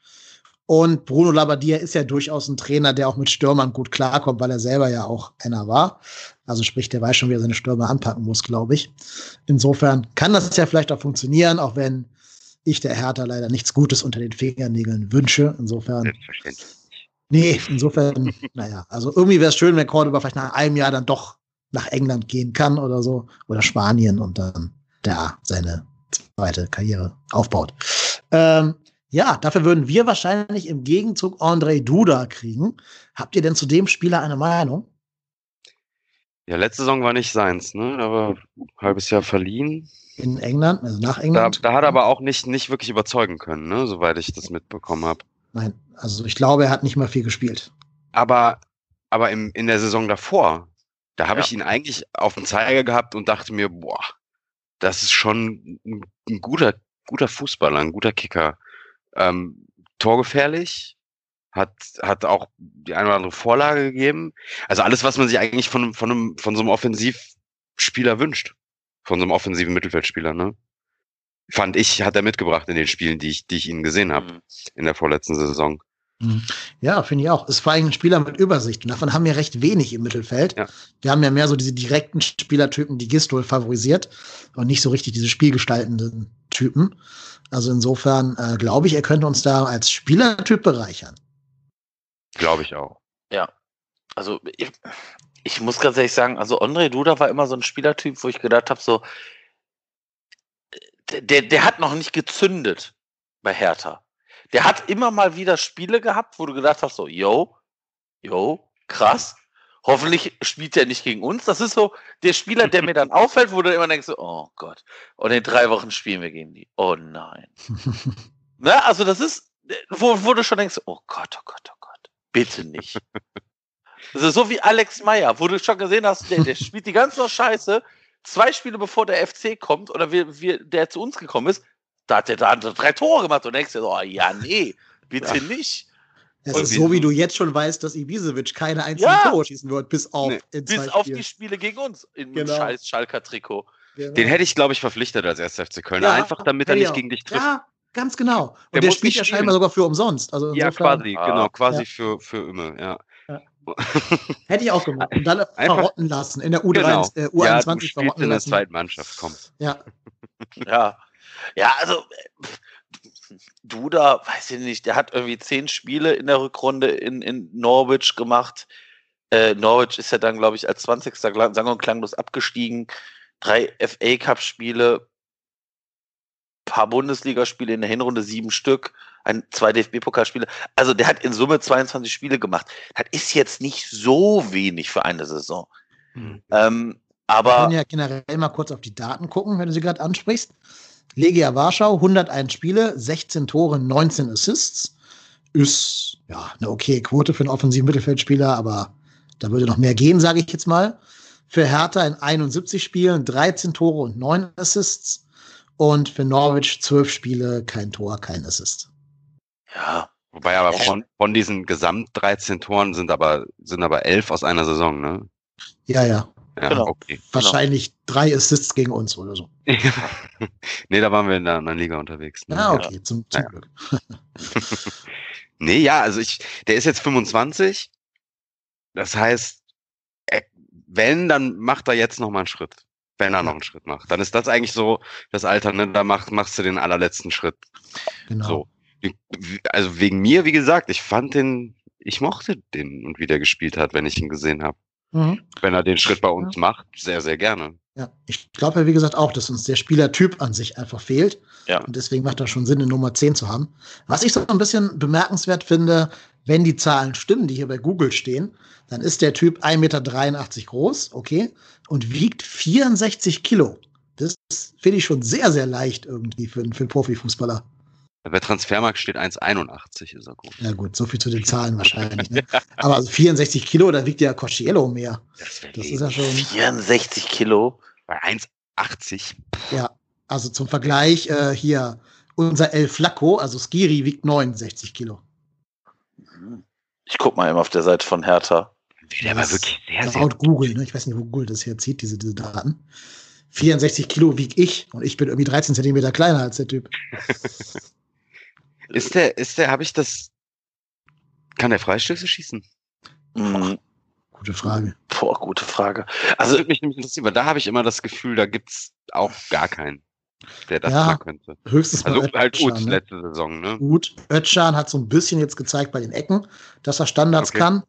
Und Bruno Labbadia ist ja durchaus ein Trainer, der auch mit Stürmern gut klarkommt, weil er selber ja auch einer war. Also sprich, der weiß schon, wie er seine Stürmer anpacken muss, glaube ich. Insofern kann das ja vielleicht auch funktionieren, auch wenn ich der Hertha leider nichts Gutes unter den Fingernägeln wünsche. Insofern, nee, insofern, naja, also irgendwie wäre es schön, wenn Cordoba vielleicht nach einem Jahr dann doch nach England gehen kann oder so, oder Spanien und dann da seine zweite Karriere aufbaut. Ähm, ja, dafür würden wir wahrscheinlich im Gegenzug André Duda kriegen. Habt ihr denn zu dem Spieler eine Meinung? Ja, letzte Saison war nicht seins, ne? Da war ein halbes Jahr verliehen. In England, also nach Da, England? da hat er aber auch nicht, nicht wirklich überzeugen können, ne? Soweit ich das mitbekommen habe. Nein, also ich glaube, er hat nicht mal viel gespielt. Aber, aber im, in der Saison davor, da habe Ja. ich ihn eigentlich auf dem Zeiger gehabt und dachte mir, boah, das ist schon ein, ein guter, guter Fußballer, ein guter Kicker. Ähm, torgefährlich, hat, hat auch die eine oder andere Vorlage gegeben. Also alles, was man sich eigentlich von, einem- von, einem, von so einem Offensivspieler wünscht. Von so einem offensiven Mittelfeldspieler, ne? Fand ich, hat er mitgebracht in den Spielen, die ich, die ich ihn gesehen habe Mhm. in der vorletzten Saison. Ja, finde ich auch. Ist vor allem ein Spieler mit Übersicht. Und davon haben wir recht wenig im Mittelfeld. Ja. Wir haben ja mehr so diese direkten Spielertypen, die Gistol favorisiert und nicht so richtig diese spielgestaltenden Typen. Also insofern äh, glaube ich, er könnte uns da als Spielertyp bereichern. Glaube ich auch. Also ich, ich muss ganz ehrlich sagen, also André Duda war immer so ein Spielertyp, wo ich gedacht habe, so, der, der hat noch nicht gezündet bei Hertha. Der hat immer mal wieder Spiele gehabt, wo du gedacht hast, so, yo, yo, krass. Hoffentlich spielt er nicht gegen uns. Das ist so der Spieler, der mir dann auffällt, wo du immer denkst, so, oh Gott. Und in drei Wochen spielen wir gegen die. Oh nein. ne? Also das ist, wo, wo du schon denkst, oh Gott, oh Gott, oh Gott. Bitte nicht. Das ist so wie Alex Meyer, wo du schon gesehen hast, der, der spielt die ganze Scheiße. Zwei Spiele bevor der FC kommt oder wir, wir, der zu uns gekommen ist, da hat der da drei Tore gemacht und denkst dir so, oh, ja, nee, bitte ja. nicht. Es ist so, wie du jetzt schon weißt, dass Ibisevic keine einzigen ja. Tore schießen wird, bis auf, nee. bis auf die Spiele gegen uns in genau. scheiß Schalker Trikot. Genau. Den hätte ich, glaube ich, verpflichtet als 1. FC Köln. Ja, einfach damit er nicht gegen dich trifft. Ja, ganz genau. Und der, der spielt ja scheinbar sogar für umsonst. Also ja, quasi, ah. genau, quasi für, für immer, ja. Hätte ich auch gemacht. Und dann Einfach, verrotten lassen. In der U3, genau. äh, U21 ja, verrotten in der zweiten Mannschaft, komm. Ja. ja. Ja, also Duda, weiß ich nicht, der hat irgendwie zehn Spiele in der Rückrunde in, in Norwich gemacht. Äh, Norwich ist ja dann, glaube ich, als 20. sang- und klanglos abgestiegen. Drei FA-Cup-Spiele, paar Bundesligaspiele in der Hinrunde, sieben Stück, ein, zwei DFB-Pokalspiele. Also der hat in Summe 22 Spiele gemacht. Das ist jetzt nicht so wenig für eine Saison. Mhm. Ähm, aber. Wir können ja generell mal kurz auf die Daten gucken, wenn du sie gerade ansprichst. Legia Warschau, 101 Spiele, 16 Tore, 19 Assists. Ist ja eine okay Quote für einen offensiven Mittelfeldspieler, aber da würde noch mehr gehen, sage ich jetzt mal. Für Hertha in 71 Spielen 13 Tore und 9 Assists. Und für Norwich 12 Spiele, kein Tor, kein Assist. Ja. Wobei aber von, von diesen Gesamt 13 Toren sind aber, sind aber 11 aus einer Saison, ne? Ja, ja. Ja, genau. okay. Wahrscheinlich genau. drei Assists gegen uns oder so. nee, da waren wir in der anderen Liga unterwegs. Ne? Ah, okay, zum, zum ja. Glück. nee, ja, also ich, der ist jetzt 25. Das heißt, wenn, dann macht er jetzt noch mal einen Schritt. Wenn er noch einen Schritt macht. Dann ist das eigentlich so das Alter, ne? Da mach, machst du den allerletzten Schritt. Genau. So. Also wegen mir, wie gesagt, ich fand den, ich mochte den und wie der gespielt hat, wenn ich ihn gesehen habe. Mhm. Wenn er den Schritt bei uns ja. macht, sehr, sehr gerne. Ja, ich glaube ja, wie gesagt, auch, dass uns der Spielertyp an sich einfach fehlt. Ja. Und deswegen macht das schon Sinn, eine Nummer 10 zu haben. Was ich so ein bisschen bemerkenswert finde, wenn die Zahlen stimmen, die hier bei Google stehen, dann ist der Typ 1,83 Meter groß, okay, und wiegt 64 Kilo. Das finde ich schon sehr, sehr leicht irgendwie für, für einen Profifußballer. Bei Transfermarkt steht 1,81 ist er groß. Ja gut, so viel zu den Zahlen wahrscheinlich. Ne? Aber also 64 Kilo, da wiegt ja Cosciello mehr. Das, das ist ja schon. 64 Kilo? Bei 1,80. Ja, also zum Vergleich äh, hier unser El Flaco, also Skiri, wiegt 69 Kilo. Ich guck mal eben auf der Seite von Hertha. Der war wirklich sehr, sehr Laut Google, ne? ich weiß nicht, wo Google das herzieht, diese, diese Daten. 64 Kilo wieg ich und ich bin irgendwie 13 Zentimeter kleiner als der Typ. Ist der, ist der, habe ich das. Kann der Freistöße schießen? Mhm. Gute Frage. Boah, gute Frage. Also, das würde mich nämlich interessieren, weil da habe ich immer das Gefühl, da gibt's auch gar keinen, der das ja, könnte. Höchstens also halt Uth ne? letzte Saison, ne? Gut. Özcan hat so ein bisschen jetzt gezeigt bei den Ecken, dass er Standards okay. kann.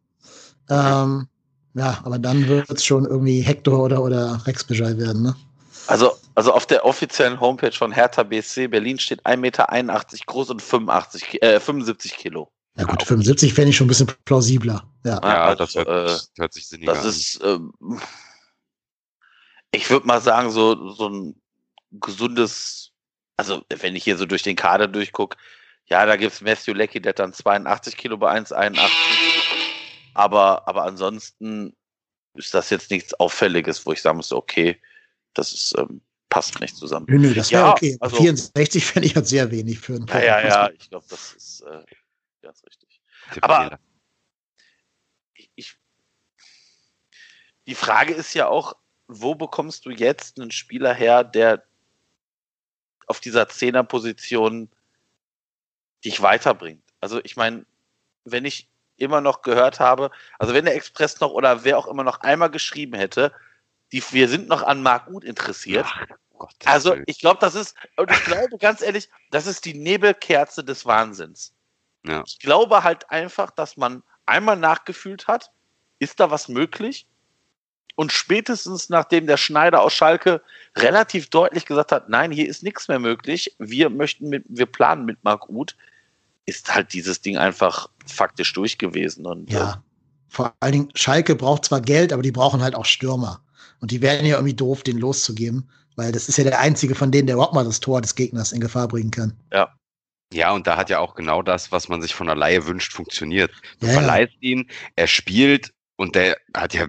Ähm, ja, aber dann wird es schon irgendwie Hector oder, oder Rex Bescheid werden, ne? Also, also auf der offiziellen Homepage von Hertha BSC Berlin steht 1,81 Meter groß und 85, äh, 75 Kilo. Ja gut, 75 fände ich schon ein bisschen plausibler. Ja, ja also, das hört, äh, hört sich sinniger Das ist, ähm, ich würde mal sagen, so, so ein gesundes, also wenn ich hier so durch den Kader durchgucke, ja, da gibt es Matthew Lecky, der hat dann 82 Kilo bei 1,81. Aber, aber ansonsten ist das jetzt nichts Auffälliges, wo ich sagen muss, okay, das ist, ähm, passt nicht zusammen. Nö, nö, das wäre ja, okay. Also, 64 fände ich halt sehr wenig für einen Ja, ja, ja, ich glaube, das ist äh, ganz richtig. Aber ich, ich, die Frage ist ja auch, wo bekommst du jetzt einen Spieler her, der auf dieser Zehnerposition dich weiterbringt? Also ich meine, wenn ich immer noch gehört habe, also wenn der Express noch oder wer auch immer noch einmal geschrieben hätte, die, wir sind noch an Marc Uth interessiert. Ach, Gott, also ich glaube, das ist, und ich glaube ganz ehrlich, das ist die Nebelkerze des Wahnsinns. Ja. Ich glaube halt einfach, dass man einmal nachgefühlt hat, ist da was möglich? Und spätestens nachdem der Schneider aus Schalke relativ deutlich gesagt hat, nein, hier ist nichts mehr möglich, wir möchten mit, wir planen mit Marc Uth, ist halt dieses Ding einfach faktisch durch gewesen. Und, ja, äh, vor allen Dingen, Schalke braucht zwar Geld, aber die brauchen halt auch Stürmer. Und die werden ja irgendwie doof, den loszugeben, weil das ist ja der einzige von denen, der überhaupt mal das Tor des Gegners in Gefahr bringen kann. Ja. Ja, und da hat ja auch genau das, was man sich von der Laie wünscht, funktioniert. Du Ja, ja. verleihst ihn, er spielt und der hat ja,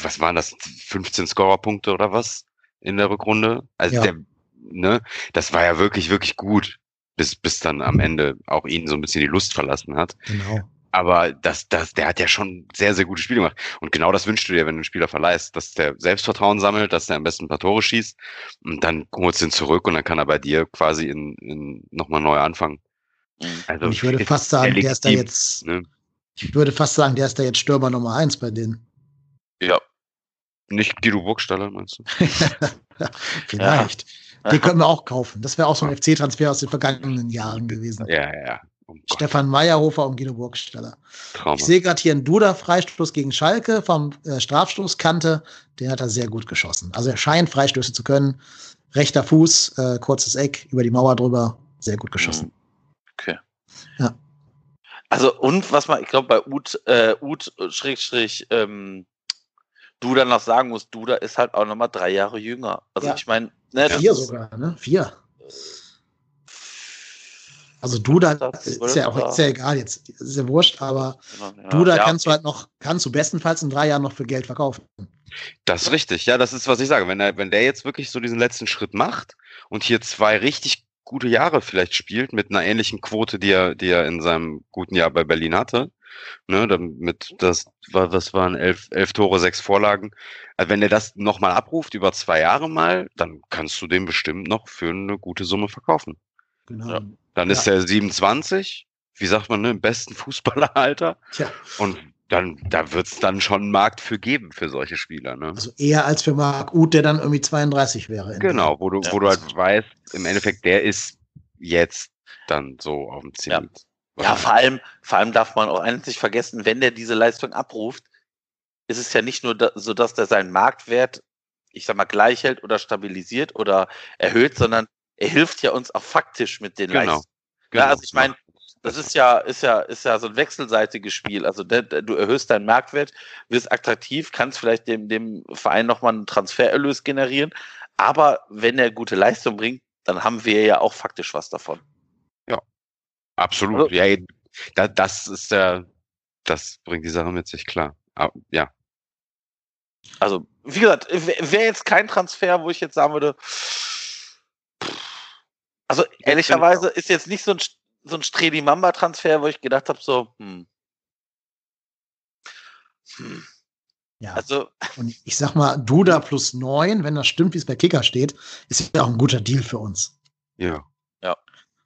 was waren das, 15 Scorerpunkte oder was in der Rückrunde? Also Ja. der, ne, das war ja wirklich, wirklich gut, bis, bis dann am Ende auch ihn so ein bisschen die Lust verlassen hat. Genau. Aber das, das, der hat ja schon sehr, sehr gute Spiele gemacht. Und genau das wünschst du dir, wenn du einen Spieler verleihst, dass der Selbstvertrauen sammelt, dass der am besten ein paar Tore schießt und dann holst du ihn zurück und dann kann er bei dir quasi in, in nochmal neu anfangen. Mhm. Also Und ich würde fast sagen, der ist da jetzt, Ne? ich würde fast sagen, der ist da jetzt Stürmer Nummer eins bei denen. Ja. Nicht Guido Burgstaller, meinst du? Vielleicht. Den können wir auch kaufen. Das wäre auch so ein FC-Transfer aus den vergangenen Jahren gewesen. Ja, ja, ja. Oh Stefan Meyerhofer und Guido Burgstaller. Trauma. Ich sehe gerade hier einen Duda-Freistoß gegen Schalke vom äh, Strafstoßkante. Den hat er sehr gut geschossen. Also er scheint Freistöße zu können. Rechter Fuß, äh, kurzes Eck, über die Mauer drüber. Sehr gut geschossen. Okay. Ja. Also, und was man, ich glaube, bei Ut, äh, Ut, äh, Schrägstrich, ähm, Duda noch sagen muss, Duda ist halt auch nochmal drei Jahre jünger. Also, Ja. ich meine, ne, Vier sogar, ne? Vier. Also Duda Das ist ja auch ist ja egal jetzt, ist ja wurscht, aber Ja, Duda ja, kannst du halt noch, kannst du bestenfalls in drei Jahren noch für Geld verkaufen. Das ist richtig. Ja, das ist, was ich sage. Wenn er, wenn der jetzt wirklich so diesen letzten Schritt macht und hier zwei richtig gute Jahre vielleicht spielt mit einer ähnlichen Quote, die er, die er in seinem guten Jahr bei Berlin hatte, ne, damit das war, was waren elf, elf Tore, sechs Vorlagen. Also wenn er das nochmal abruft über zwei Jahre mal, dann kannst du den bestimmt noch für eine gute Summe verkaufen. Genau. Ja. Dann Ja. ist er 27, wie sagt man, ne, im besten Fußballeralter. Tja, Und dann, da wird es dann schon einen Markt für geben für solche Spieler. Ne? also eher als für Marc Uth, der dann irgendwie 32 wäre. Genau, wo du, Ja. wo du halt weißt, im Endeffekt, der ist jetzt dann so auf dem Zenit. Ja, vor allem, vor allem darf man auch eines nicht vergessen, wenn der diese Leistung abruft, ist es ja nicht nur da, so, dass der seinen Marktwert, ich sag mal, gleich hält oder stabilisiert oder erhöht, sondern er hilft ja uns auch faktisch mit den Genau. Leistungen. Ja, also ich meine, das ist ja, ist ja, ist ja so ein wechselseitiges Spiel. Also der, der, du erhöhst deinen Marktwert, wirst attraktiv, kannst vielleicht dem, dem Verein nochmal einen Transfererlös generieren. Aber wenn er gute Leistung bringt, dann haben wir ja auch faktisch was davon. absolut. Also- ja, da, das ist der, das bringt die Sache mit sich, klar. Aber, ja, Also, wie gesagt, wäre jetzt kein Transfer, wo ich jetzt sagen würde, also ehrlicherweise ist jetzt nicht so ein, so ein Stredi-Mamba-Transfer, wo ich gedacht habe, so, hm. Hm. Ja. Also, Und ich sag mal, Duda plus neun, wenn das stimmt, wie es bei Kicker steht, ist ja auch ein guter Deal für uns. ja.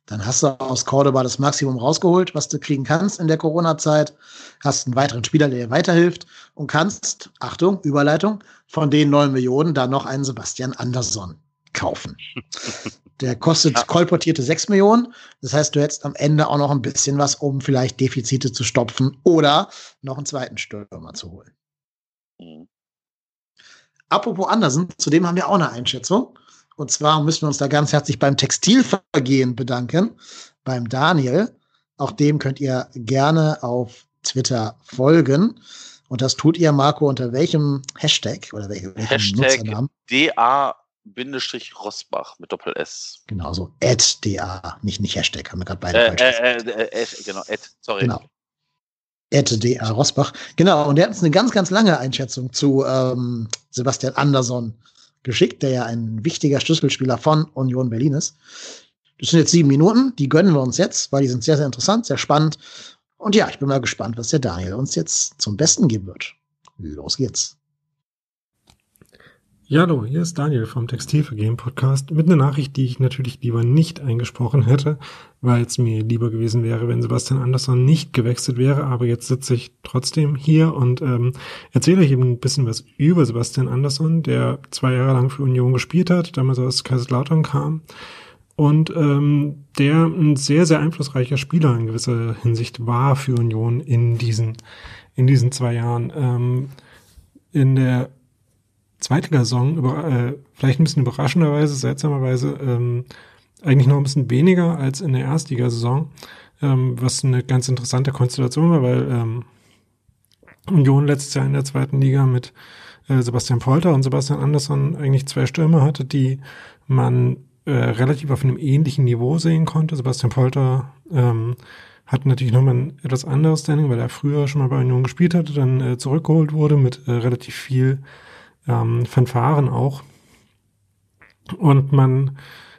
Dann hast du aus Cordoba das Maximum rausgeholt, was du kriegen kannst in der Corona-Zeit. Hast einen weiteren Spieler, der dir weiterhilft und kannst, Achtung, Überleitung, von den neun Millionen da noch einen Sebastian Andersson kaufen. Der kostet Ja. kolportierte sechs Millionen. Das heißt, du hättest am Ende auch noch ein bisschen was, um vielleicht Defizite zu stopfen oder noch einen zweiten Stürmer zu holen. hm. Apropos Andersen, zu dem haben wir auch eine Einschätzung. Und zwar müssen wir uns da ganz herzlich beim Textilvergehen bedanken, beim Daniel. Auch dem könnt ihr gerne auf Twitter folgen. Und das tut ihr, Marco, unter welchem Hashtag oder welchem, Hashtag Nutzernamen? DA-Rosbach mit Doppel-S. Genau, so @da, nicht, nicht Hashtag, haben wir gerade beide Äh, falsch äh, äh, äh, äh, genau, Ed, sorry. Genau. @da Rosbach. Genau, und der hat uns eine ganz, ganz lange Einschätzung zu ähm, Sebastian Andersson geschickt, der ja ein wichtiger Schlüsselspieler von Union Berlin ist. Das sind jetzt sieben Minuten, die gönnen wir uns jetzt, weil die sind sehr, sehr interessant, sehr spannend. Und ja, ich bin mal gespannt, was der Daniel uns jetzt zum Besten geben wird. Los geht's. Ja, hallo, hier ist Daniel vom Textilvergehen Podcast mit einer Nachricht, die ich natürlich lieber nicht eingesprochen hätte, weil es mir lieber gewesen wäre, wenn Sebastian Andersson nicht gewechselt wäre. Aber jetzt sitze ich trotzdem hier und ähm, erzähle euch eben ein bisschen was über Sebastian Andersson, der zwei Jahre lang für Union gespielt hat, damals aus Kaiserslautern kam und ähm, der ein sehr, sehr einflussreicher Spieler in gewisser Hinsicht war für Union in diesen in diesen zwei Jahren. Ähm, in der Zweitligasaison, äh, vielleicht ein bisschen überraschenderweise, seltsamerweise, ähm, eigentlich noch ein bisschen weniger als in der Erstligasaison, ähm, was eine ganz interessante Konstellation war, weil ähm, Union letztes Jahr in der zweiten Liga mit äh, Sebastian Polter und Sebastian Andersson eigentlich zwei Stürmer hatte, die man äh, relativ auf einem ähnlichen Niveau sehen konnte. Sebastian Polter ähm, hat natürlich nochmal ein etwas anderes Standing, weil er früher schon mal bei Union gespielt hatte, dann äh, zurückgeholt wurde mit äh, relativ viel ähm, Fanfaren auch. Und man,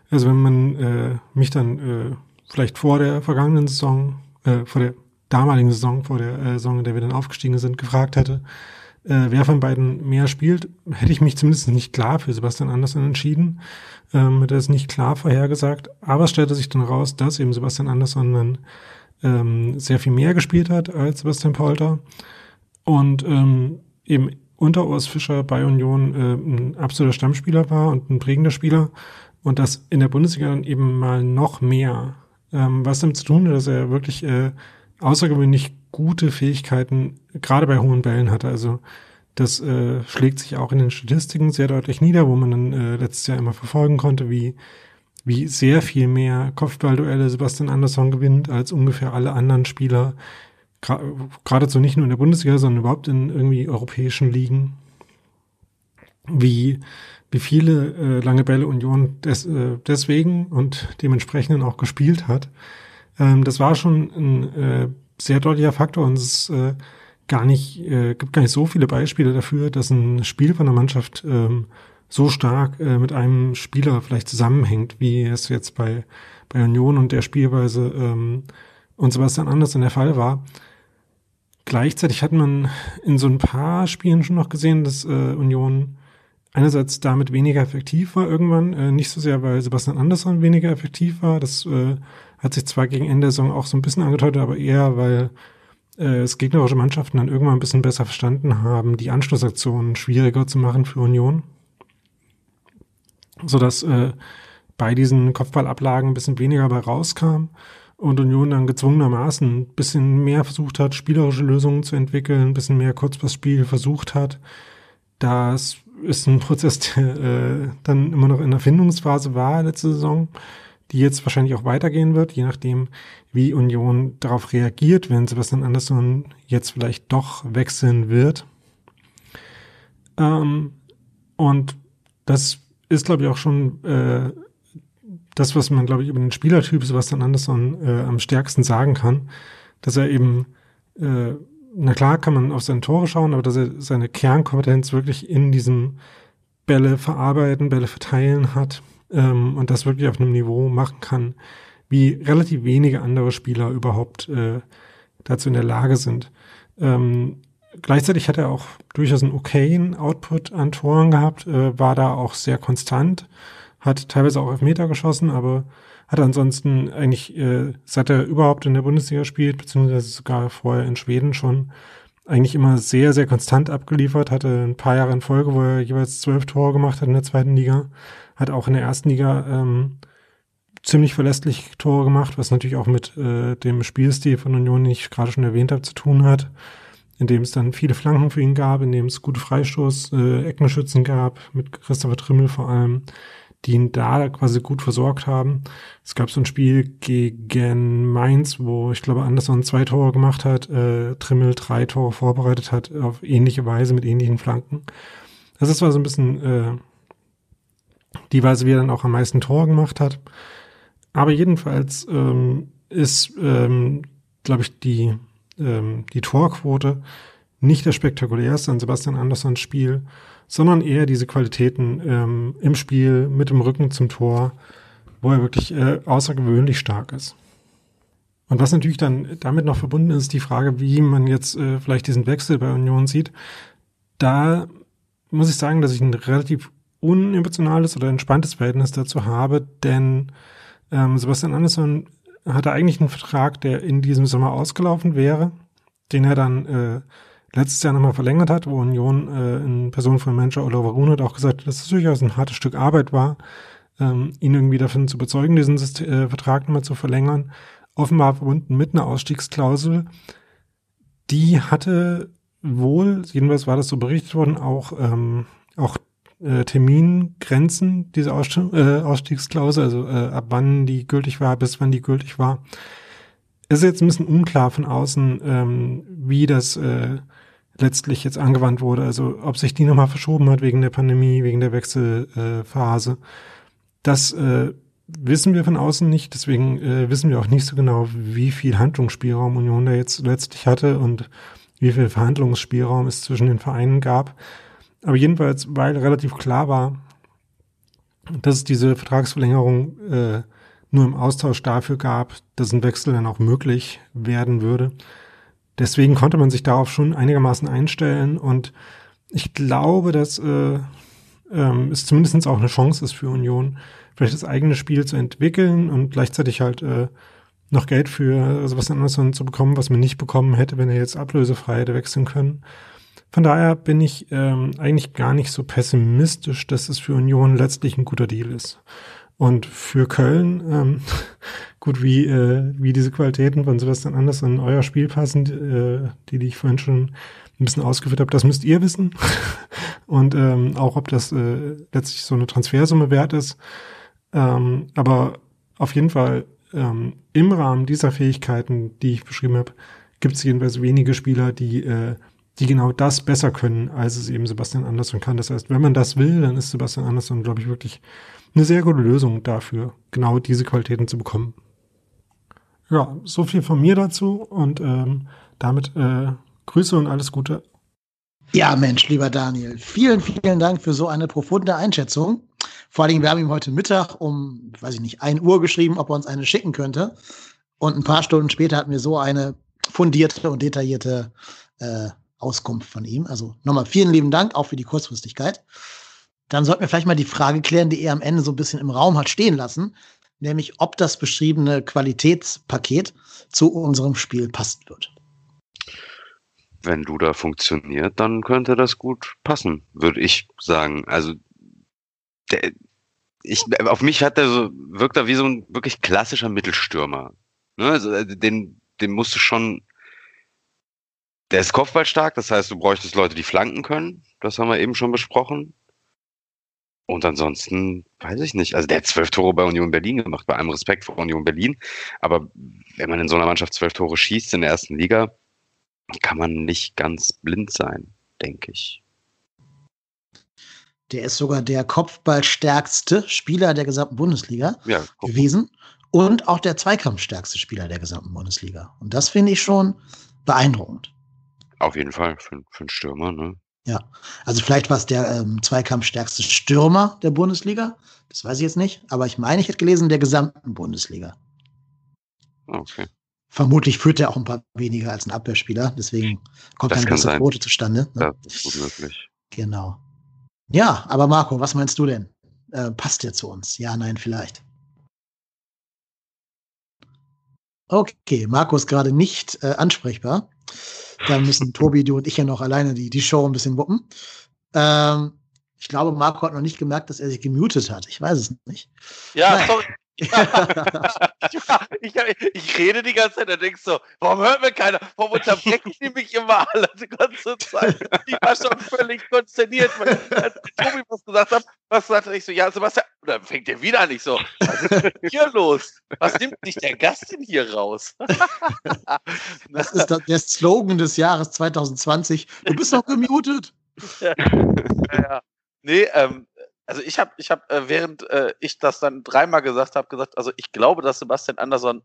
also wenn man äh, mich dann äh, vielleicht vor der vergangenen Saison, äh, vor der damaligen Saison, vor der äh, Saison, in der wir dann aufgestiegen sind, gefragt hätte, äh, wer von beiden mehr spielt, hätte ich mich zumindest nicht klar für Sebastian Andersson entschieden. Ähm, hätte es nicht klar vorhergesagt. Aber es stellte sich dann raus, dass eben Sebastian Andersson dann ähm, sehr viel mehr gespielt hat als Sebastian Polter. Und ähm, eben unter Urs Fischer bei Union äh, ein absoluter Stammspieler war und ein prägender Spieler. Und das in der Bundesliga dann eben mal noch mehr. Ähm, was damit zu tun hat, dass er wirklich äh, außergewöhnlich gute Fähigkeiten gerade bei hohen Bällen hatte. Also das äh, schlägt sich auch in den Statistiken sehr deutlich nieder, wo man dann äh, letztes Jahr immer verfolgen konnte, wie, wie sehr viel mehr Kopfballduelle Sebastian Andersson gewinnt als ungefähr alle anderen Spieler. Geradezu nicht nur in der Bundesliga, sondern überhaupt in irgendwie europäischen Ligen. Wie, wie viele äh, lange Bälle Union des, äh, deswegen und dementsprechend auch gespielt hat. Ähm, das war schon ein äh, sehr deutlicher Faktor und es äh, gar nicht, äh, gibt gar nicht so viele Beispiele dafür, dass ein Spiel von der Mannschaft ähm, so stark äh, mit einem Spieler vielleicht zusammenhängt, wie es jetzt bei, bei Union und der Spielweise ähm, und Sebastian Andersen der Fall war. Gleichzeitig hat man in so ein paar Spielen schon noch gesehen, dass äh, Union einerseits damit weniger effektiv war irgendwann, äh, nicht so sehr, weil Sebastian Andersson weniger effektiv war, das äh, hat sich zwar gegen Ende der Saison auch so ein bisschen angedeutet, aber eher, weil äh, es gegnerische Mannschaften dann irgendwann ein bisschen besser verstanden haben, die Anschlussaktionen schwieriger zu machen für Union. Sodass äh, bei diesen Kopfballablagen ein bisschen weniger bei rauskam und Union dann gezwungenermaßen ein bisschen mehr versucht hat, spielerische Lösungen zu entwickeln, ein bisschen mehr Kurzpassspiel versucht hat. Das ist ein Prozess, der äh, dann immer noch in der Findungsphase war letzte Saison die jetzt wahrscheinlich auch weitergehen wird, je nachdem, wie Union darauf reagiert, wenn Sebastian Andersson jetzt vielleicht doch wechseln wird. Ähm, und das ist, glaube ich, auch schon äh, das, was man, glaube ich, über den Spielertyp Sebastian Andersson äh, am stärksten sagen kann, dass er eben, äh, na klar kann man auf seine Tore schauen, aber dass er seine Kernkompetenz wirklich in diesem Bälle verarbeiten, Bälle verteilen hat ähm, und das wirklich auf einem Niveau machen kann, wie relativ wenige andere Spieler überhaupt äh, dazu in der Lage sind. Ähm, gleichzeitig hat er auch durchaus einen okayen Output an Toren gehabt, äh, war da auch sehr konstant, hat teilweise auch Elfmeter geschossen, aber hat ansonsten eigentlich, äh, seit er überhaupt in der Bundesliga spielt, beziehungsweise sogar vorher in Schweden schon, eigentlich immer sehr, sehr konstant abgeliefert, hatte ein paar Jahre in Folge, wo er jeweils zwölf Tore gemacht hat in der zweiten Liga. Hat auch in der ersten Liga ähm, ziemlich verlässlich Tore gemacht, was natürlich auch mit äh, dem Spielstil von Union, den ich gerade schon erwähnt habe, zu tun hat, in dem es dann viele Flanken für ihn gab, in dem es gute Freistoß, äh, Eckenschützen gab, mit Christopher Trimmel vor allem, die ihn da quasi gut versorgt haben. Es gab so ein Spiel gegen Mainz, wo ich glaube Anderson zwei Tore gemacht hat, äh, Trimmel drei Tore vorbereitet hat, auf ähnliche Weise mit ähnlichen Flanken. Das ist zwar so ein bisschen äh, die Weise, wie er dann auch am meisten Tor gemacht hat. Aber jedenfalls ähm, ist, ähm, glaube ich, die, ähm, die Torquote nicht das spektakulärste an Sebastian Anderssons Spiel, sondern eher diese Qualitäten ähm, im Spiel mit dem Rücken zum Tor, wo er wirklich äh, außergewöhnlich stark ist. Und was natürlich dann damit noch verbunden ist, die Frage, wie man jetzt äh, vielleicht diesen Wechsel bei Union sieht. Da muss ich sagen, dass ich ein relativ unemotionales oder entspanntes Verhältnis dazu habe, denn ähm, Sebastian Andersson hatte eigentlich einen Vertrag, der in diesem Sommer ausgelaufen wäre, den er dann äh, letztes Jahr nochmal verlängert hat, wo Union äh, in Person von Manager Oliver hat auch gesagt dass es durchaus ein hartes Stück Arbeit war, ähm, ihn irgendwie davon zu bezeugen, diesen äh, Vertrag nochmal zu verlängern. Offenbar verbunden mit einer Ausstiegsklausel, die hatte wohl, jedenfalls war das so berichtet worden, auch, ähm, auch äh, Termingrenzen, diese Ausstieg, äh, Ausstiegsklausel, also äh, ab wann die gültig war, bis wann die gültig war. Ist jetzt ein bisschen unklar von außen, ähm, wie das äh, letztlich jetzt angewandt wurde. Also ob sich die nochmal verschoben hat wegen der Pandemie, wegen der Wechselphase. Das äh, wissen wir von außen nicht. Deswegen äh, wissen wir auch nicht so genau, wie viel Handlungsspielraum Union da jetzt letztlich hatte und wie viel Verhandlungsspielraum es zwischen den Vereinen gab. Aber jedenfalls, weil relativ klar war, dass es diese Vertragsverlängerung äh, nur im Austausch dafür gab, dass ein Wechsel dann auch möglich werden würde. Deswegen konnte man sich darauf schon einigermaßen einstellen und ich glaube, dass äh, ähm, es zumindest auch eine Chance ist für Union, vielleicht das eigene Spiel zu entwickeln und gleichzeitig halt äh, noch Geld für Sebastian Andersson zu bekommen, was man nicht bekommen hätte, wenn er jetzt ablösefrei hätte wechseln können. Von daher bin ich ähm, eigentlich gar nicht so pessimistisch, dass es für Union letztlich ein guter Deal ist. Und für Köln, ähm, gut, wie, äh, wie diese Qualitäten von Sebastian Andersson in euer Spiel passen, äh, die, die ich vorhin schon ein bisschen ausgeführt habe, das müsst ihr wissen. Und ähm, auch, ob das äh, letztlich so eine Transfersumme wert ist. Ähm, aber auf jeden Fall ähm, im Rahmen dieser Fähigkeiten, die ich beschrieben habe, gibt es jedenfalls wenige Spieler, die, äh, die genau das besser können, als es eben Sebastian Andersson kann. Das heißt, wenn man das will, dann ist Sebastian Andersson, glaube ich, wirklich eine sehr gute Lösung dafür, genau diese Qualitäten zu bekommen. Ja, so viel von mir dazu und ähm, damit äh, Grüße und alles Gute. Ja, Mensch, lieber Daniel, vielen, vielen Dank für so eine profunde Einschätzung. Vor allen Dingen, wir haben ihm heute Mittag um, weiß ich nicht, ein Uhr geschrieben, ob er uns eine schicken könnte. Und ein paar Stunden später hatten wir so eine fundierte und detaillierte äh, Auskunft von ihm. Also nochmal vielen lieben Dank, auch für die Kurzfristigkeit dann sollten wir vielleicht mal die Frage klären, die er am Ende so ein bisschen im Raum hat stehen lassen, nämlich ob das beschriebene Qualitätspaket zu unserem Spiel passt wird. Wenn du da funktioniert, dann könnte das gut passen, würde ich sagen. Also der, ich, auf mich hat er so, wirkt er wie so ein wirklich klassischer Mittelstürmer. Ne? Also, äh, den, den musst du schon, der ist kopfballstark, das heißt, du bräuchtest Leute, die flanken können. Das haben wir eben schon besprochen. Und ansonsten weiß ich nicht. Also der hat zwölf Tore bei Union Berlin gemacht, bei allem Respekt vor Union Berlin. Aber wenn man in so einer Mannschaft zwölf Tore schießt in der ersten Liga, kann man nicht ganz blind sein, denke ich. Der ist sogar der kopfballstärkste Spieler der gesamten Bundesliga ja, gewesen und auch der zweikampfstärkste Spieler der gesamten Bundesliga. Und das finde ich schon beeindruckend. Auf jeden Fall für, für einen Stürmer, ne? Ja, also vielleicht war es der ähm, zweikampfstärkste Stürmer der Bundesliga. Das weiß ich jetzt nicht. Aber ich meine, ich hätte gelesen, der gesamten Bundesliga. Okay. Vermutlich führt er auch ein paar weniger als ein Abwehrspieler. Deswegen kommt das eine große Quote zustande. Ne? Das ist gut möglich. Genau. Ja, aber Marco, was meinst du denn? Äh, passt der zu uns? Ja, nein, vielleicht. Okay, Marco ist gerade nicht äh, ansprechbar. Da müssen Tobi, du und ich ja noch alleine die, die Show ein bisschen wuppen. Ähm, ich glaube, Marco hat noch nicht gemerkt, dass er sich gemutet hat. Ich weiß es nicht. Ja, Nein. sorry. Ja, ich, ich, rede die ganze Zeit, da denkst du, warum hört mir keiner? Warum unterbreche ich mich immer alle die ganze Zeit? Ich war schon völlig konsterniert, weil als Tobi was gesagt hat, was sagte ich so, ja, Sebastian, dann fängt der wieder an, ich so, was ist denn hier los? Was nimmt sich der Gast denn hier raus? das ist der Slogan des Jahres 2020. Du bist doch gemutet. ja, ja. Nee, ähm, also ich habe, ich habe, äh, während äh, ich das dann dreimal gesagt habe, gesagt, also ich glaube, dass Sebastian Andersson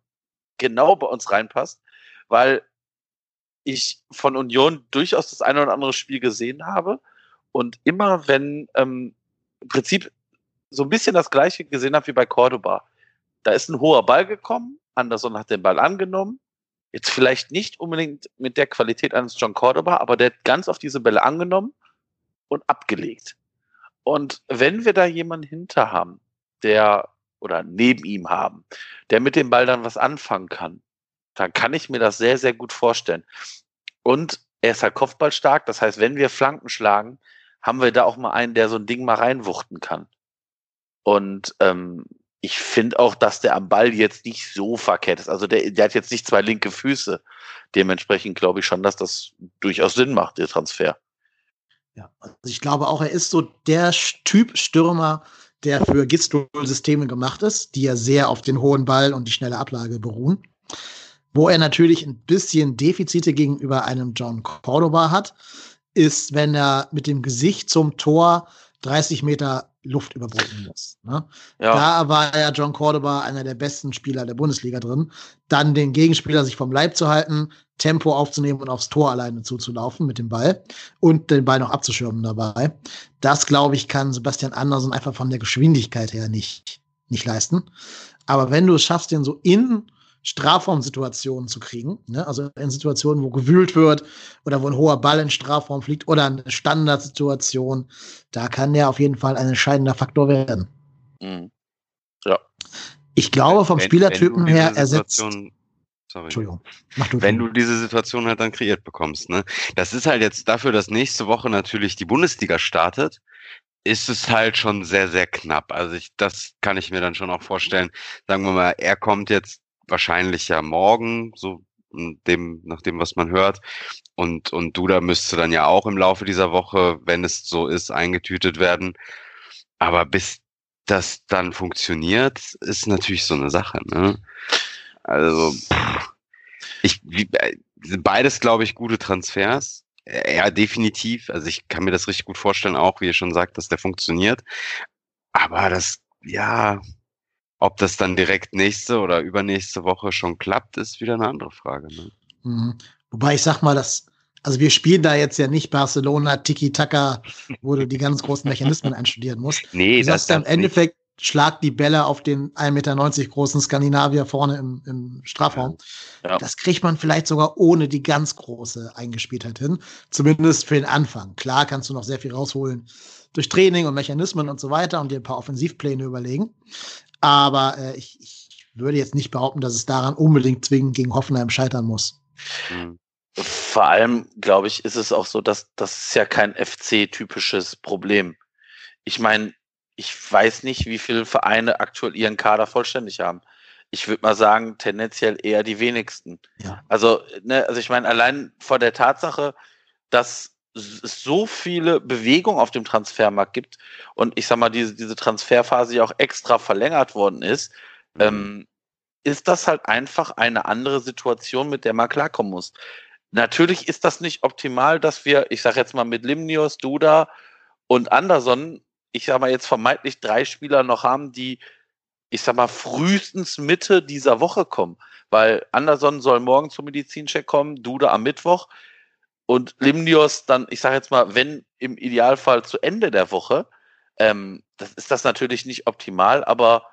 genau bei uns reinpasst, weil ich von Union durchaus das eine oder andere Spiel gesehen habe und immer wenn ähm, im Prinzip so ein bisschen das gleiche gesehen habe wie bei Cordoba. Da ist ein hoher Ball gekommen, Anderson hat den Ball angenommen, jetzt vielleicht nicht unbedingt mit der Qualität eines John Cordoba, aber der hat ganz auf diese Bälle angenommen und abgelegt. Und wenn wir da jemanden hinter haben, der oder neben ihm haben, der mit dem Ball dann was anfangen kann, dann kann ich mir das sehr, sehr gut vorstellen. Und er ist halt kopfballstark, das heißt, wenn wir Flanken schlagen, haben wir da auch mal einen, der so ein Ding mal reinwuchten kann. Und ähm, ich finde auch, dass der am Ball jetzt nicht so verkehrt ist. Also der, der hat jetzt nicht zwei linke Füße. Dementsprechend glaube ich schon, dass das durchaus Sinn macht, der Transfer. Ja, also ich glaube auch, er ist so der Typ Stürmer, der für Gistol-Systeme gemacht ist, die ja sehr auf den hohen Ball und die schnelle Ablage beruhen. Wo er natürlich ein bisschen Defizite gegenüber einem John Cordoba hat, ist, wenn er mit dem Gesicht zum Tor 30 Meter Luft überbrücken muss. Ne? Ja. Da war ja John Cordoba einer der besten Spieler der Bundesliga drin. Dann den Gegenspieler sich vom Leib zu halten, Tempo aufzunehmen und aufs Tor alleine zuzulaufen mit dem Ball und den Ball noch abzuschirmen dabei. Das, glaube ich, kann Sebastian Andersen einfach von der Geschwindigkeit her nicht, nicht leisten. Aber wenn du es schaffst, den so in Strafraumsituationen zu kriegen. Ne? Also in Situationen, wo gewühlt wird oder wo ein hoher Ball in Strafraum fliegt oder eine Standardsituation, da kann der auf jeden Fall ein entscheidender Faktor werden. Mhm. Ja. Ich glaube, vom wenn, Spielertypen wenn her ersetzt. Sorry. Entschuldigung. Mach du wenn du diese Situation halt dann kreiert bekommst. Ne? Das ist halt jetzt dafür, dass nächste Woche natürlich die Bundesliga startet, ist es halt schon sehr, sehr knapp. Also ich, das kann ich mir dann schon auch vorstellen. Sagen wir mal, er kommt jetzt wahrscheinlich ja morgen, so dem, nach dem, was man hört. Und, und Duda müsste dann ja auch im Laufe dieser Woche, wenn es so ist, eingetütet werden. Aber bis das dann funktioniert, ist natürlich so eine Sache. Ne? Also, ich, sind beides, glaube ich, gute Transfers. Ja, definitiv. Also ich kann mir das richtig gut vorstellen, auch wie ihr schon sagt, dass der funktioniert. Aber das, ja, ob das dann direkt nächste oder übernächste Woche schon klappt, ist wieder eine andere Frage. Ne? Mhm. Wobei ich sag mal, dass, also wir spielen da jetzt ja nicht Barcelona Tiki-Taka, wo du die ganz großen Mechanismen einstudieren musst. Nee, du das sagst im Endeffekt, nicht. schlag die Bälle auf den 1,90 Meter großen Skandinavier vorne im, im Strafraum. Ja. Ja. Das kriegt man vielleicht sogar ohne die ganz große Eingespieltheit hin. Zumindest für den Anfang. Klar kannst du noch sehr viel rausholen durch Training und Mechanismen und so weiter und dir ein paar Offensivpläne überlegen. Aber äh, ich, ich würde jetzt nicht behaupten, dass es daran unbedingt zwingend gegen Hoffenheim scheitern muss. Mhm. Vor allem, glaube ich, ist es auch so, dass das ist ja kein FC-typisches Problem. Ich meine, ich weiß nicht, wie viele Vereine aktuell ihren Kader vollständig haben. Ich würde mal sagen, tendenziell eher die wenigsten. Ja. Also, ne, also ich meine, allein vor der Tatsache, dass es so viele Bewegungen auf dem Transfermarkt gibt und ich sag mal, diese, diese Transferphase ja auch extra verlängert worden ist, mhm. ähm, ist das halt einfach eine andere Situation, mit der man klarkommen muss. Natürlich ist das nicht optimal, dass wir, ich sag jetzt mal mit Limnios, Duda und Anderson, ich sag mal jetzt vermeintlich drei Spieler noch haben, die, ich sag mal, frühestens Mitte dieser Woche kommen. Weil Anderson soll morgen zum Medizincheck kommen, Duda am Mittwoch und Limnios dann, ich sage jetzt mal, wenn im Idealfall zu Ende der Woche, ähm, das ist das natürlich nicht optimal, aber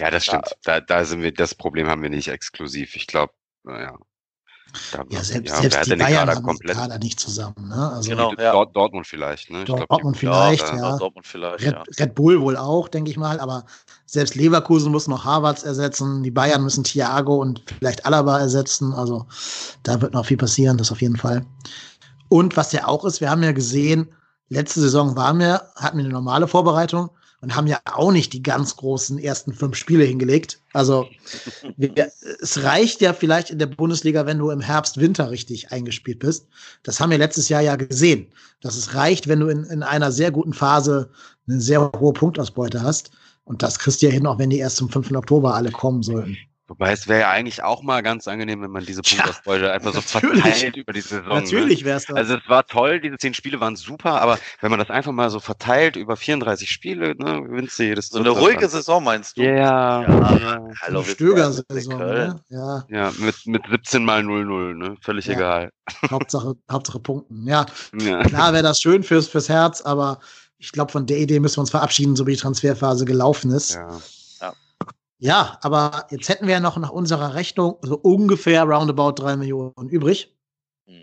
ja, das stimmt. Da, da sind wir, das Problem haben wir nicht exklusiv. Ich glaube, naja. Da, ja, selbst, ja, selbst die Bayern haben komplett. den Kader nicht zusammen. Ne? Also genau, ja. Dort, Dortmund vielleicht. Ne? Dortmund, glaub, vielleicht, ja. ja. Dortmund vielleicht, Red, Red, Bull wohl auch, denke ich mal. Aber selbst Leverkusen muss noch Harvards ersetzen. Die Bayern müssen Thiago und vielleicht Alaba ersetzen. Also da wird noch viel passieren, das auf jeden Fall. Und was ja auch ist, wir haben ja gesehen, letzte Saison waren wir, hatten wir eine normale Vorbereitung und haben ja auch nicht die ganz großen ersten fünf Spiele hingelegt. Also wir, es reicht ja vielleicht in der Bundesliga, wenn du im Herbst, Winter richtig eingespielt bist. Das haben wir letztes Jahr ja gesehen, dass es reicht, wenn du in, in einer sehr guten Phase eine sehr hohe Punktausbeute hast. Und das kriegst du ja hin, auch wenn die erst zum 5. Oktober alle kommen sollten. Wobei es wäre ja eigentlich auch mal ganz angenehm, wenn man diese Punktausbeute ja, einfach so verteilt über die Saison. Ne? Natürlich wäre es das. Also es war toll, diese zehn Spiele waren super, aber wenn man das einfach mal so verteilt über 34 Spiele, ne, gewinnst du jedes So eine ruhige an. Saison meinst du? Yeah. Ja, ja. Hallo, Stöger-Saison, ne? Ja. Ja, mit, mit 17 mal 0-0, ne? Völlig ja. egal. Hauptsache, Hauptsache Punkten. Ja, ja. klar wäre das schön fürs, fürs Herz, aber ich glaube, von der Idee müssen wir uns verabschieden, so wie die Transferphase gelaufen ist. Ja. Ja, aber jetzt hätten wir ja noch nach unserer Rechnung so ungefähr roundabout drei Millionen übrig. Mhm.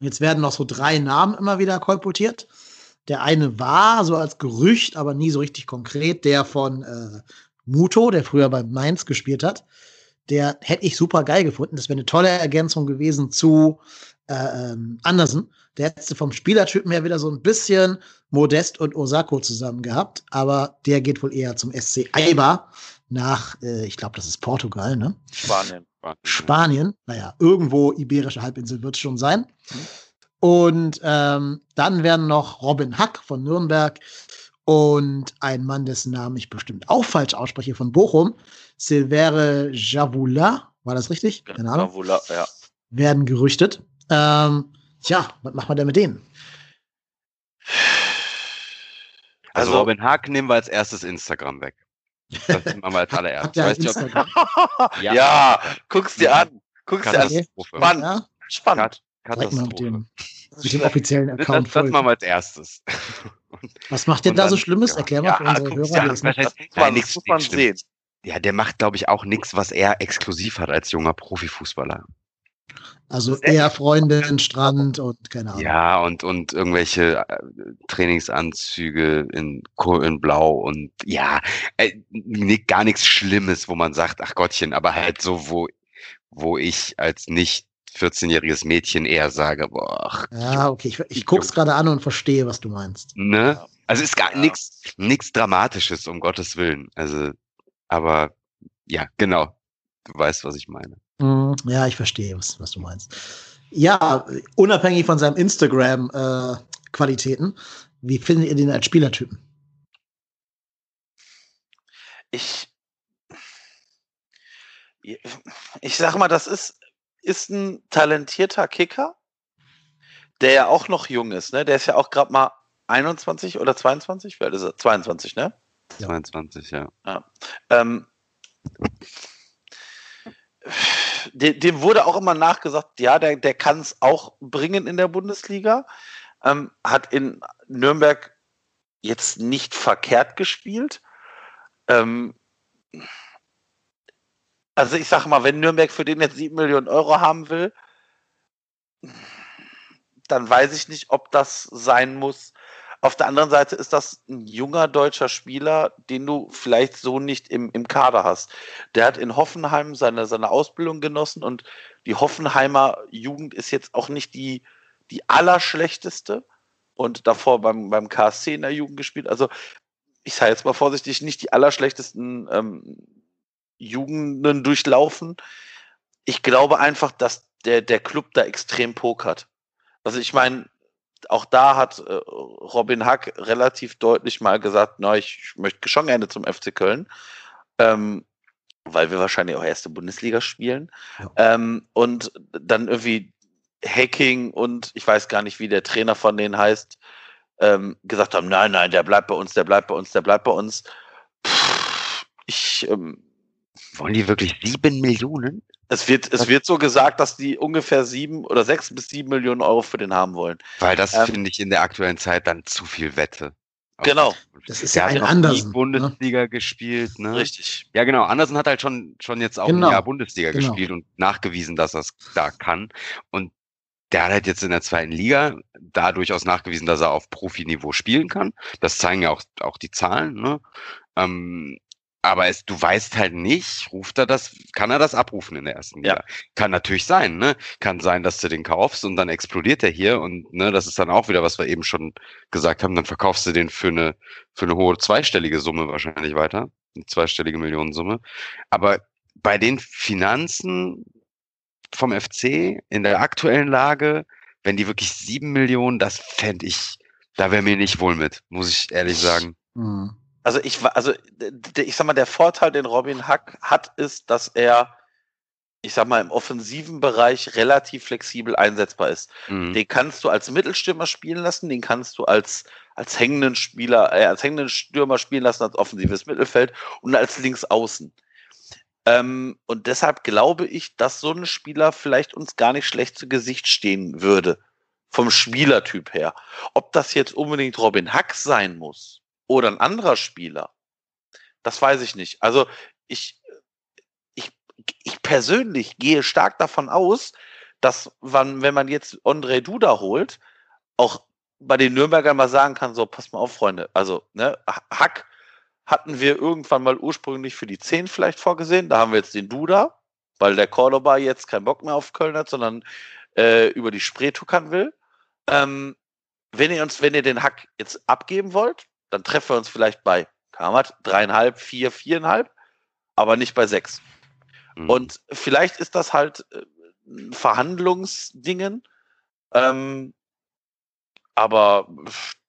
Jetzt werden noch so drei Namen immer wieder kolportiert. Der eine war so als Gerücht, aber nie so richtig konkret, der von äh, Muto, der früher bei Mainz gespielt hat. Der hätte ich super geil gefunden. Das wäre eine tolle Ergänzung gewesen zu äh, ähm, Andersen. Der hätte vom Spielertypen her wieder so ein bisschen Modest und Osako zusammen gehabt, aber der geht wohl eher zum SC Eibar nach, äh, ich glaube, das ist Portugal, ne? Spanien. Spanien, naja, irgendwo iberische Halbinsel wird es schon sein. Und ähm, dann werden noch Robin Hack von Nürnberg und ein Mann, dessen Namen ich bestimmt auch falsch ausspreche, von Bochum, Silvere Javula, war das richtig? Keine Ahnung. Javula, ja. Werden gerüchtet. Ähm, tja, was macht man denn mit denen? Also, also Robin Hack nehmen wir als erstes Instagram weg. Das nehmen wir als allererstes. Weißt nicht, ja. ja, guck's dir an. Guck's dir an. Spannend. Ja? Spannend. Katastrophe. Mit dem, mit dem offiziellen Account. Das, das machen wir als erstes. Was macht der da so Schlimmes? Erklär mal ja, für unsere Hörer. Ja, das, das, das, muss man sehen. Ja, der macht, glaube ich, auch nichts, was er exklusiv hat als junger Profifußballer. Also eher Freundin, Strand und keine Ahnung. Ja, und, und irgendwelche äh, Trainingsanzüge in, in Blau und ja, äh, gar nichts Schlimmes, wo man sagt, ach Gottchen, aber halt so, wo, wo ich als nicht 14-jähriges Mädchen eher sage, boah. Ach, ja, okay, ich, ich guck's gerade an und verstehe, was du meinst. Ne? Also ist gar ja. nichts nichts Dramatisches, um Gottes Willen. Also, aber ja, genau. Du weißt, was ich meine. Mhm. Ja, ich verstehe, was, was du meinst. Ja, unabhängig von seinem Instagram-Qualitäten, äh, wie findet ihr den als Spielertypen? Ich, ich sag mal, das ist, ist ein talentierter Kicker, der ja auch noch jung ist. Ne? Der ist ja auch gerade mal 21 oder 22? Wer ist er? 22, ne? 22, ja. ja. Ähm, dem, dem, wurde auch immer nachgesagt, ja, der, der kann es auch bringen in der Bundesliga. Ähm, hat in Nürnberg jetzt nicht verkehrt gespielt. Ähm, also ich sage mal, wenn Nürnberg für den jetzt 7 Millionen Euro haben will, dann weiß ich nicht, ob das sein muss. Auf der anderen Seite ist das ein junger deutscher Spieler, den du vielleicht so nicht im, im Kader hast. Der hat in Hoffenheim seine, seine Ausbildung genossen und die Hoffenheimer Jugend ist jetzt auch nicht die, die allerschlechteste und davor beim, beim KSC in der Jugend gespielt. Also ich sage jetzt mal vorsichtig, nicht die allerschlechtesten ähm, Jugenden durchlaufen. Ich glaube einfach, dass der, der Club da extrem pokert. Also ich meine, auch da hat äh, Robin Hack relativ deutlich mal gesagt, na, ich möchte schon gerne zum FC Köln, ähm, weil wir wahrscheinlich auch erste Bundesliga spielen. Ja. Ähm, und dann irgendwie Hacking und ich weiß gar nicht, wie der Trainer von denen heißt, ähm, gesagt haben, nein, nein, der bleibt bei uns, der bleibt bei uns, der bleibt bei uns. Pff, ich ähm, wollen die wirklich sieben Millionen? Es wird, es wird so gesagt, dass die ungefähr sieben oder sechs bis sieben Millionen Euro für den haben wollen. Weil das ähm, finde ich in der aktuellen Zeit dann zu viel Wette. Genau. Das ist ja ein Andersen. Ne? Bundesliga ne? gespielt, ne? Richtig. Ja, genau. Andersen hat halt schon, schon jetzt auch genau. ein Jahr Bundesliga genau. gespielt und nachgewiesen, dass er es da kann. Und der hat halt jetzt in der zweiten Liga da durchaus nachgewiesen, dass er auf Profiniveau spielen kann. Das zeigen ja auch, auch die Zahlen, ne? Ähm, aber es, du weißt halt nicht, ruft er das, kann er das abrufen in der ersten Liga? Ja. Kann natürlich sein, ne? Kann sein, dass du den kaufst und dann explodiert er hier und ne, das ist dann auch wieder, was wir eben schon gesagt haben, dann verkaufst du den für eine, für eine hohe zweistellige Summe wahrscheinlich weiter. Eine zweistellige Millionensumme. Aber bei den Finanzen vom FC in der aktuellen Lage, wenn die wirklich sieben Millionen, das fände ich, da wäre mir nicht wohl mit, muss ich ehrlich sagen. Mhm. Also ich also ich sag mal, der Vorteil, den Robin Hack hat, ist, dass er, ich sag mal, im offensiven Bereich relativ flexibel einsetzbar ist. Mhm. Den kannst du als Mittelstürmer spielen lassen, den kannst du als als hängenden Spieler, äh, als hängenden Stürmer spielen lassen, als offensives Mittelfeld und als Linksaußen. Ähm, und deshalb glaube ich, dass so ein Spieler vielleicht uns gar nicht schlecht zu Gesicht stehen würde. Vom Spielertyp her. Ob das jetzt unbedingt Robin Hack sein muss, oder ein anderer Spieler, das weiß ich nicht. Also ich, ich, ich persönlich gehe stark davon aus, dass man, wenn man jetzt Andre Duda holt, auch bei den Nürnbergern mal sagen kann, so, pass mal auf, Freunde, also, ne, Hack hatten wir irgendwann mal ursprünglich für die 10 vielleicht vorgesehen, da haben wir jetzt den Duda, weil der Cordoba jetzt keinen Bock mehr auf Köln hat, sondern äh, über die Spree tuckern will. Ähm, wenn ihr uns, wenn ihr den Hack jetzt abgeben wollt, dann treffen wir uns vielleicht bei Kamat dreieinhalb, vier, viereinhalb, aber nicht bei sechs. Mhm. Und vielleicht ist das halt äh, ein Verhandlungsdingen. Ähm, aber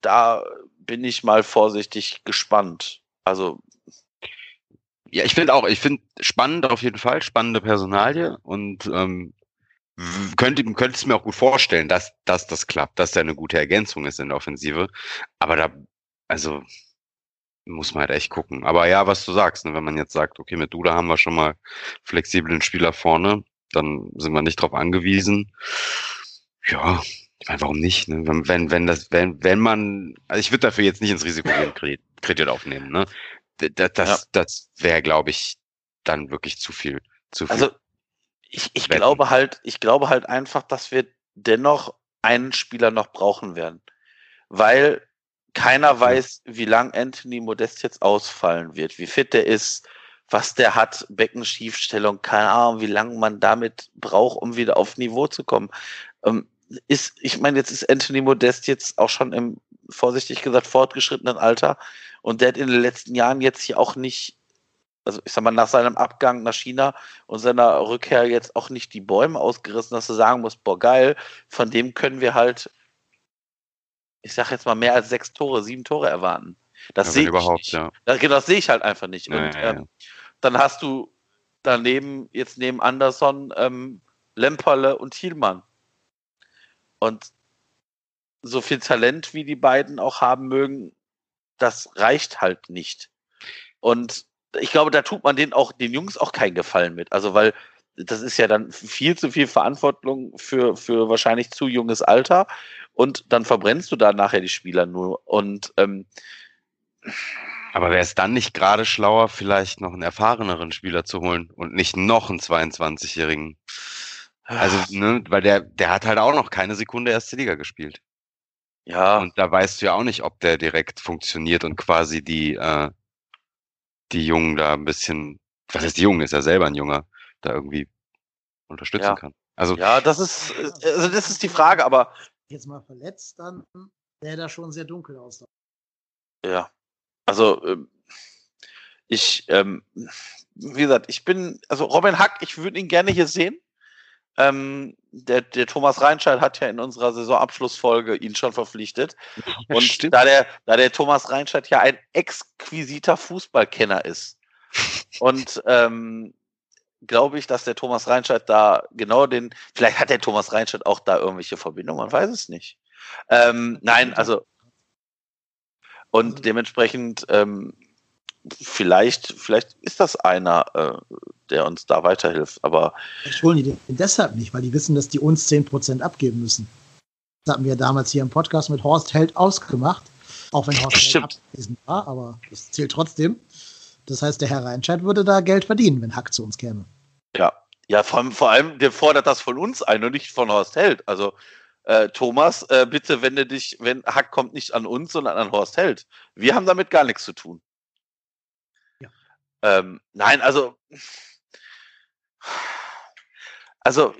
da bin ich mal vorsichtig gespannt. Also, Ja, ich finde auch, ich finde spannend auf jeden Fall, spannende Personalie und ähm, könnte, könnte es mir auch gut vorstellen, dass, dass das klappt, dass der eine gute Ergänzung ist in der Offensive. Aber da, also muss man halt echt gucken. Aber ja, was du sagst, ne, wenn man jetzt sagt, okay, mit Duda haben wir schon mal flexiblen Spieler vorne, dann sind wir nicht drauf angewiesen. Ja, ich meine, warum nicht? Ne? Wenn, wenn, wenn das, wenn, wenn man, also ich würde dafür jetzt nicht ins Risiko gehen, Kredit, Kredit aufnehmen, ne? Das, das, Ja. das wäre, glaube ich, dann wirklich zu viel. Zu viel. also ich, ich Wetten. glaube halt, ich glaube halt einfach, dass wir dennoch einen Spieler noch brauchen werden. Weil keiner weiß, wie lang Anthony Modest jetzt ausfallen wird, wie fit der ist, was der hat, Beckenschiefstellung, keine Ahnung, wie lange man damit braucht, um wieder auf Niveau zu kommen. Ähm, ist, ich meine, jetzt ist Anthony Modest jetzt auch schon im, vorsichtig gesagt, fortgeschrittenen Alter und der hat in den letzten Jahren jetzt hier auch nicht, also ich sag mal, nach seinem Abgang nach China und seiner Rückkehr jetzt auch nicht die Bäume ausgerissen, dass du sagen musst, boah, geil, von dem können wir halt, ich sag jetzt mal, mehr als sechs Tore, sieben Tore erwarten. Das Ja, sehe ich nicht. ja. Das, genau, das sehe ich halt einfach nicht. Ja, und. Ähm, dann hast du daneben, jetzt neben Anderson, ähm, Lemperle und Thielmann. Und so viel Talent, wie die beiden auch haben mögen, das reicht halt nicht. Und ich glaube, da tut man den auch, den Jungs auch keinen Gefallen mit. Also, weil das ist ja dann viel zu viel Verantwortung für, für wahrscheinlich zu junges Alter. Und dann verbrennst du da nachher die Spieler nur. Und ähm, Aber wäre es dann nicht gerade schlauer, vielleicht noch einen erfahreneren Spieler zu holen und nicht noch einen 22-Jährigen? Also, ne, weil der, der hat halt auch noch keine Sekunde erste Liga gespielt. ja, Und da weißt du ja auch nicht, ob der direkt funktioniert und quasi die, äh, die Jungen da ein bisschen, was heißt die Jungen, ist ja selber ein Junger, da irgendwie unterstützen Ja. kann. Also, ja, das ist, also das ist die Frage, aber Jetzt mal verletzt, dann sähe da schon sehr dunkel aus. Ja, also ähm, ich, ähm, wie gesagt, ich bin, also Robin Hack, ich würde ihn gerne hier sehen. Ähm, der, der Thomas Reinscheid hat ja in unserer Saisonabschlussfolge ihn schon verpflichtet. Und stimmt. da der, da der Thomas Reinscheid ja ein exquisiter Fußballkenner ist und ähm, glaube ich, dass der Thomas Reinscheid da genau den, vielleicht hat der Thomas Reinscheid auch da irgendwelche Verbindungen, man weiß es nicht. Ähm, nein, also und Also- dementsprechend ähm, vielleicht, vielleicht ist das einer, äh, der uns da weiterhilft. Aber holen die den deshalb nicht, weil die wissen, dass die uns 10% abgeben müssen. Das hatten wir damals hier im Podcast mit Horst Held ausgemacht. Auch wenn Horst Held abwesend war, aber das zählt trotzdem. Das heißt, der Herr Reinscheid würde da Geld verdienen, wenn Hack zu uns käme. Ja, ja, vor allem, vor allem, der fordert das von uns ein und nicht von Horst Held. Also äh, Thomas, äh, bitte wende dich, wenn Hack kommt nicht an uns, sondern an Horst Held. Wir haben damit gar nichts zu tun. Ja. Ähm, nein, also also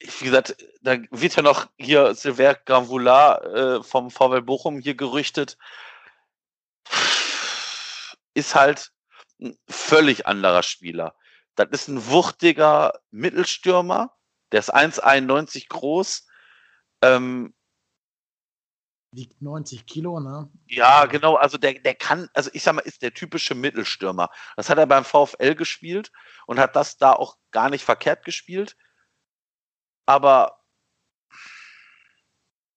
wie gesagt, da wird ja noch hier Silver Granvoula äh, vom VW Bochum hier gerüchtet. Ist halt ein völlig anderer Spieler. Das ist ein wuchtiger Mittelstürmer, der ist 1,91 groß. Ähm, Wiegt 90 Kilo, ne? ja, genau, also der, der kann, also ich sag mal, ist der typische Mittelstürmer. Das hat er beim VfL gespielt und hat das da auch gar nicht verkehrt gespielt. Aber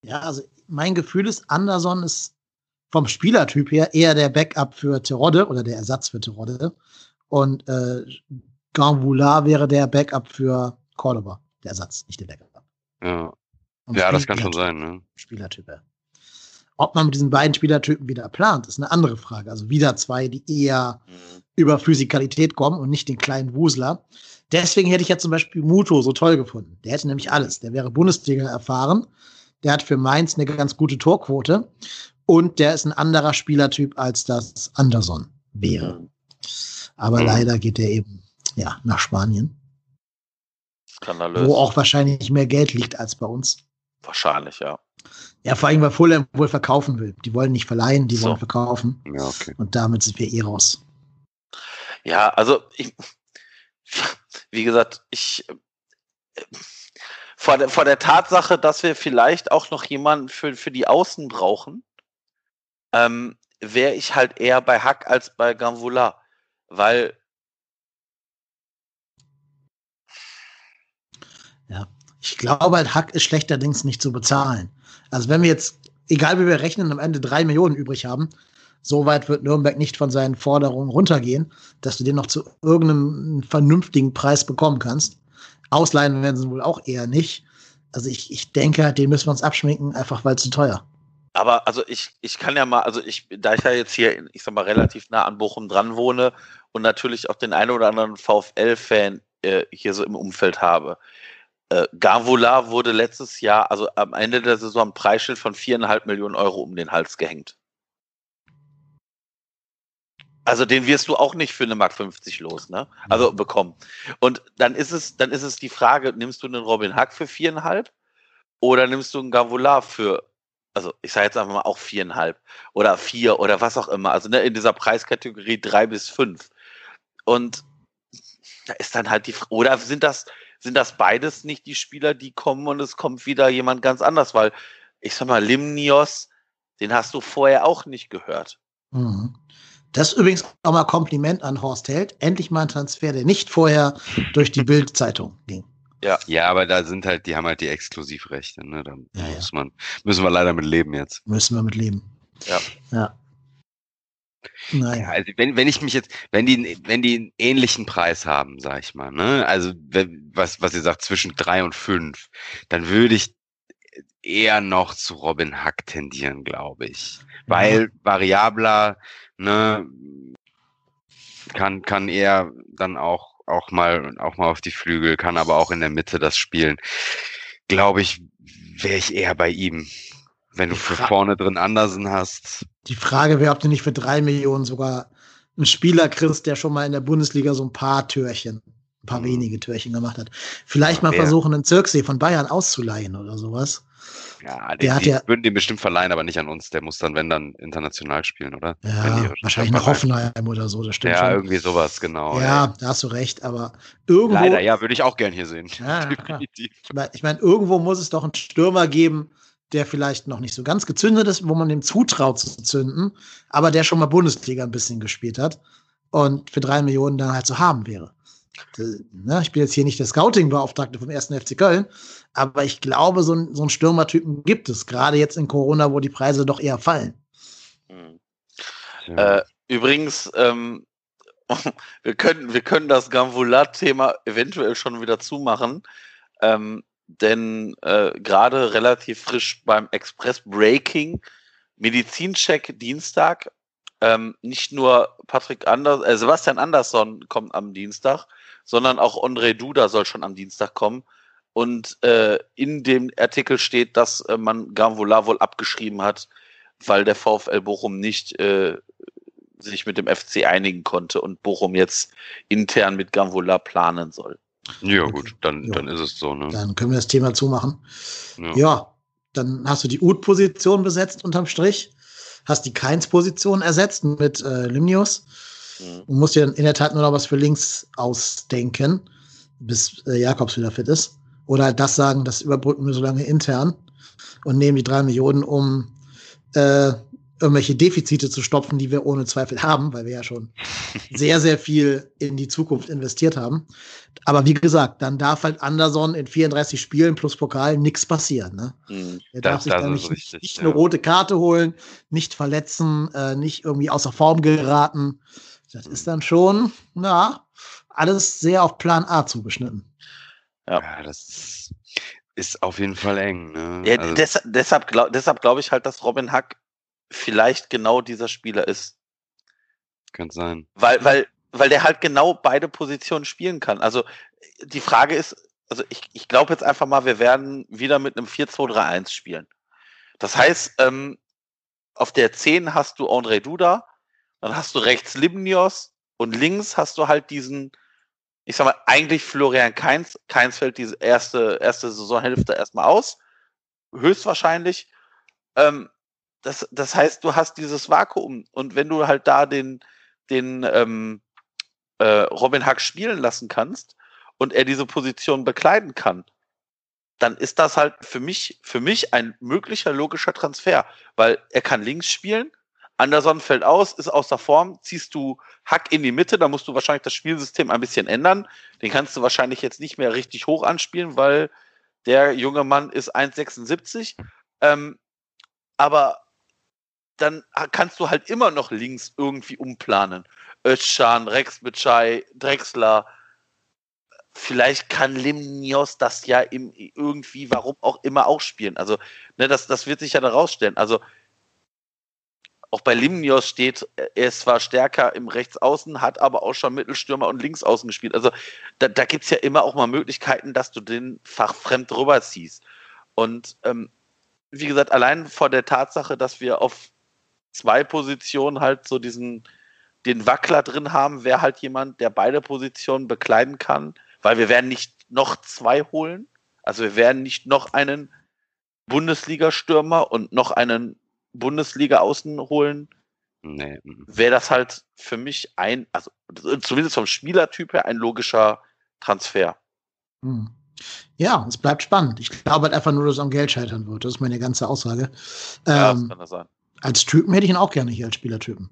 Ja, also mein Gefühl ist, Anderson ist vom Spielertyp her eher der Backup für Terodde oder der Ersatz für Terodde. Und äh, Gamboula wäre der Backup für Cordoba. Der Ersatz, nicht der Backup. ja, ja das kann schon sein, ne? Spielertyp her. Ob man mit diesen beiden Spielertypen wieder plant, ist eine andere Frage. Also wieder zwei, die eher mh, über Physikalität kommen und nicht den kleinen Wusler. Deswegen hätte ich ja zum Beispiel Muto so toll gefunden. Der hätte nämlich alles. Der wäre Bundesliga erfahren. Der hat für Mainz eine ganz gute Torquote. Und der ist ein anderer Spielertyp, als das Anderson wäre. Aber Mhm. leider geht der eben ja, nach Spanien. Skandalös. wo auch wahrscheinlich mehr Geld liegt als bei uns. Wahrscheinlich, ja. Ja, vor allem, weil Fulham wohl verkaufen will. Die wollen nicht verleihen, die So. wollen verkaufen. Ja, okay. Und damit sind wir eh raus. Ja, also ich, wie gesagt, ich äh, vor der, vor der Tatsache, dass wir vielleicht auch noch jemanden für, für die Außen brauchen, ähm, wäre ich halt eher bei Hack als bei Gamvola. Weil, Ich glaube halt, Hack ist schlechterdings nicht zu bezahlen. Also wenn wir jetzt, egal wie wir rechnen, am Ende drei Millionen übrig haben, so weit wird Nürnberg nicht von seinen Forderungen runtergehen, dass du den noch zu irgendeinem vernünftigen Preis bekommen kannst. Ausleihen werden sie wohl auch eher nicht. Also ich, ich denke, den müssen wir uns abschminken, einfach weil zu teuer. Aber also ich, ich kann ja mal, also ich, da ich ja jetzt hier, ich sag mal, relativ nah an Bochum dran wohne und natürlich auch den einen oder anderen VfL-Fan äh, hier so im Umfeld habe. Äh, Gavola wurde letztes Jahr, also am Ende der Saison, ein Preisschild von viereinhalb Millionen Euro um den Hals gehängt. Also den wirst du auch nicht für eine Mark 50 los, ne? Also bekommen. Und dann ist es, dann ist es die Frage, nimmst du einen Robin Hack für viereinhalb oder nimmst du einen Gavola für, also ich sage jetzt einfach mal auch viereinhalb oder vier oder was auch immer. Also ne, in dieser Preiskategorie drei bis fünf. Und da ist dann halt die Frage, oder sind das, sind das beides nicht die Spieler, die kommen und es kommt wieder jemand ganz anders, weil ich sag mal, Limnios, den hast du vorher auch nicht gehört. Mhm. Das ist übrigens auch mal Kompliment an Horst Held. Endlich mal ein Transfer, der nicht vorher durch die Bild-Zeitung ging. Ja, aber da sind halt, die haben halt die Exklusivrechte, ne? Da Ja, ja. muss man, müssen wir leider mit leben jetzt. Müssen wir mit leben. Ja. Ja. Ja, Naja. also wenn, wenn ich mich jetzt, wenn die, wenn die einen ähnlichen Preis haben, sag ich mal, ne, also wenn- was, was ihr sagt, zwischen drei und fünf, dann würde ich eher noch zu Robin Hack tendieren, glaube ich. Weil variabler, ne, kann, kann er dann auch, auch mal, auch mal auf die Flügel, kann aber auch in der Mitte das spielen. Glaube ich, wäre ich eher bei ihm. Wenn du für vorne drin Andersen hast, Die Frage wäre, ob du nicht für drei Millionen sogar einen Spieler kriegst, der schon mal in der Bundesliga so ein paar Türchen, ein paar Mhm. wenige Türchen gemacht hat. Vielleicht Ja, mal wer- versuchen, einen Zirksee von Bayern auszuleihen oder sowas. Ja, Der den, hat die ja- würden den bestimmt verleihen, aber nicht an uns. Der muss dann, wenn dann, international spielen, oder? Die Ja, wahrscheinlich nach. Hoffenheim oder so, das stimmt Ja, schon. irgendwie sowas, genau. Ja, da hast du recht, aber irgendwo, Leider, ja, würde ich auch gern hier sehen. Ja, ja. Definitiv. ich meine, irgendwo muss es doch einen Stürmer geben, der vielleicht noch nicht so ganz gezündet ist, wo man dem zutraut zu zünden, aber der schon mal Bundesliga ein bisschen gespielt hat und für drei Millionen dann halt zu haben wäre. D- Ne, ich bin jetzt hier nicht der Scouting-Beauftragte vom 1. FC Köln, aber ich glaube, so, ein, so einen Stürmertypen gibt es, gerade jetzt in Corona, wo die Preise doch eher fallen. Hm. Ja. Äh, übrigens, ähm, wir können, wir können das Gamvolat-Thema eventuell schon wieder zumachen, ähm, denn äh, gerade relativ frisch beim Express Breaking Medizincheck Dienstag. Ähm, nicht nur Patrick Anders, äh, Sebastian Andersson kommt am Dienstag, sondern auch André Duda soll schon am Dienstag kommen. Und äh, in dem Artikel steht, dass äh, man Gamvola wohl abgeschrieben hat, weil der VfL Bochum nicht äh, sich mit dem FC einigen konnte und Bochum jetzt intern mit Gamvola planen soll. ja, gut, dann, Ja. dann ist es so, ne? Dann können wir das Thema zumachen. Ja. Ja, dann hast du die Ut-Position besetzt unterm Strich, hast die Keins-Position ersetzt mit äh, Limnius Mhm. und dir dann in der Tat nur noch was für links ausdenken, bis äh, Jakobs wieder fit ist. Oder halt das sagen, das überbrücken wir so lange intern und nehmen die drei Millionen, um äh, irgendwelche Defizite zu stopfen, die wir ohne Zweifel haben, weil wir ja schon sehr, sehr viel in die Zukunft investiert haben. Aber wie gesagt, dann darf halt Anderson in 34 Spielen plus Pokal nichts passieren. Ne? Mhm. Er Das- darf sich das dann nicht, richtig, nicht ja. eine rote Karte holen, nicht verletzen, äh, nicht irgendwie außer Form geraten. Das ist dann schon, na, alles sehr auf Plan A zugeschnitten. Ja. Ja, das ist, ist auf jeden Fall eng, ne? Ja, Also, des, deshalb glaube deshalb glaub ich halt, dass Robin Hack vielleicht genau dieser Spieler ist. könnte sein. Weil, weil, weil der halt genau beide Positionen spielen kann. Also die Frage ist, also ich, ich glaube jetzt einfach mal, wir werden wieder mit einem 4-2-3-1 spielen. Das heißt, ähm, auf der 10 hast du André Duda, dann hast du rechts Limnios und links hast du halt diesen ich sag mal, eigentlich Florian Keins. Keins fällt diese erste, erste Saisonhälfte erstmal aus. Höchstwahrscheinlich. Ähm, das, das heißt, du hast dieses Vakuum. Und wenn du halt da den, den ähm, äh, Robin Hack spielen lassen kannst und er diese Position bekleiden kann, dann ist das halt für mich, für mich ein möglicher logischer Transfer, weil er kann links spielen, Anderson fällt aus, ist außer Form, ziehst du Hack in die Mitte, da musst du wahrscheinlich das Spielsystem ein bisschen ändern. Den kannst du wahrscheinlich jetzt nicht mehr richtig hoch anspielen, weil der junge Mann ist 1,76. Ähm, aber dann kannst du halt immer noch links irgendwie umplanen. Özcan, Rex Bitschei, Drexler. Vielleicht kann Limnios das ja im, irgendwie, warum auch immer, auch spielen. Also, ne, das, das wird sich ja dann rausstellen. Also, auch bei Limnios steht, er ist zwar stärker im Rechtsaußen, hat aber auch schon Mittelstürmer und Linksaußen gespielt. Also da, da gibt es ja immer auch mal Möglichkeiten, dass du den fachfremd rüberziehst. Und ähm, wie gesagt, allein vor der Tatsache, dass wir auf zwei Positionen halt so diesen den Wackler drin haben, wäre halt jemand, der beide Positionen bekleiden kann, weil wir werden nicht noch zwei holen. Also wir werden nicht noch einen Bundesliga-Stürmer und noch einen Bundesliga außen holen, nee. wäre das halt für mich ein, also zumindest vom Spielertyp her, ein logischer Transfer. Hm. Ja, es bleibt spannend. Ich glaube halt einfach nur, dass es am Geld scheitern wird. Das ist meine ganze Aussage. Ja, ähm, das kann das sein. Als Typen hätte ich ihn auch gerne hier als Spielertypen.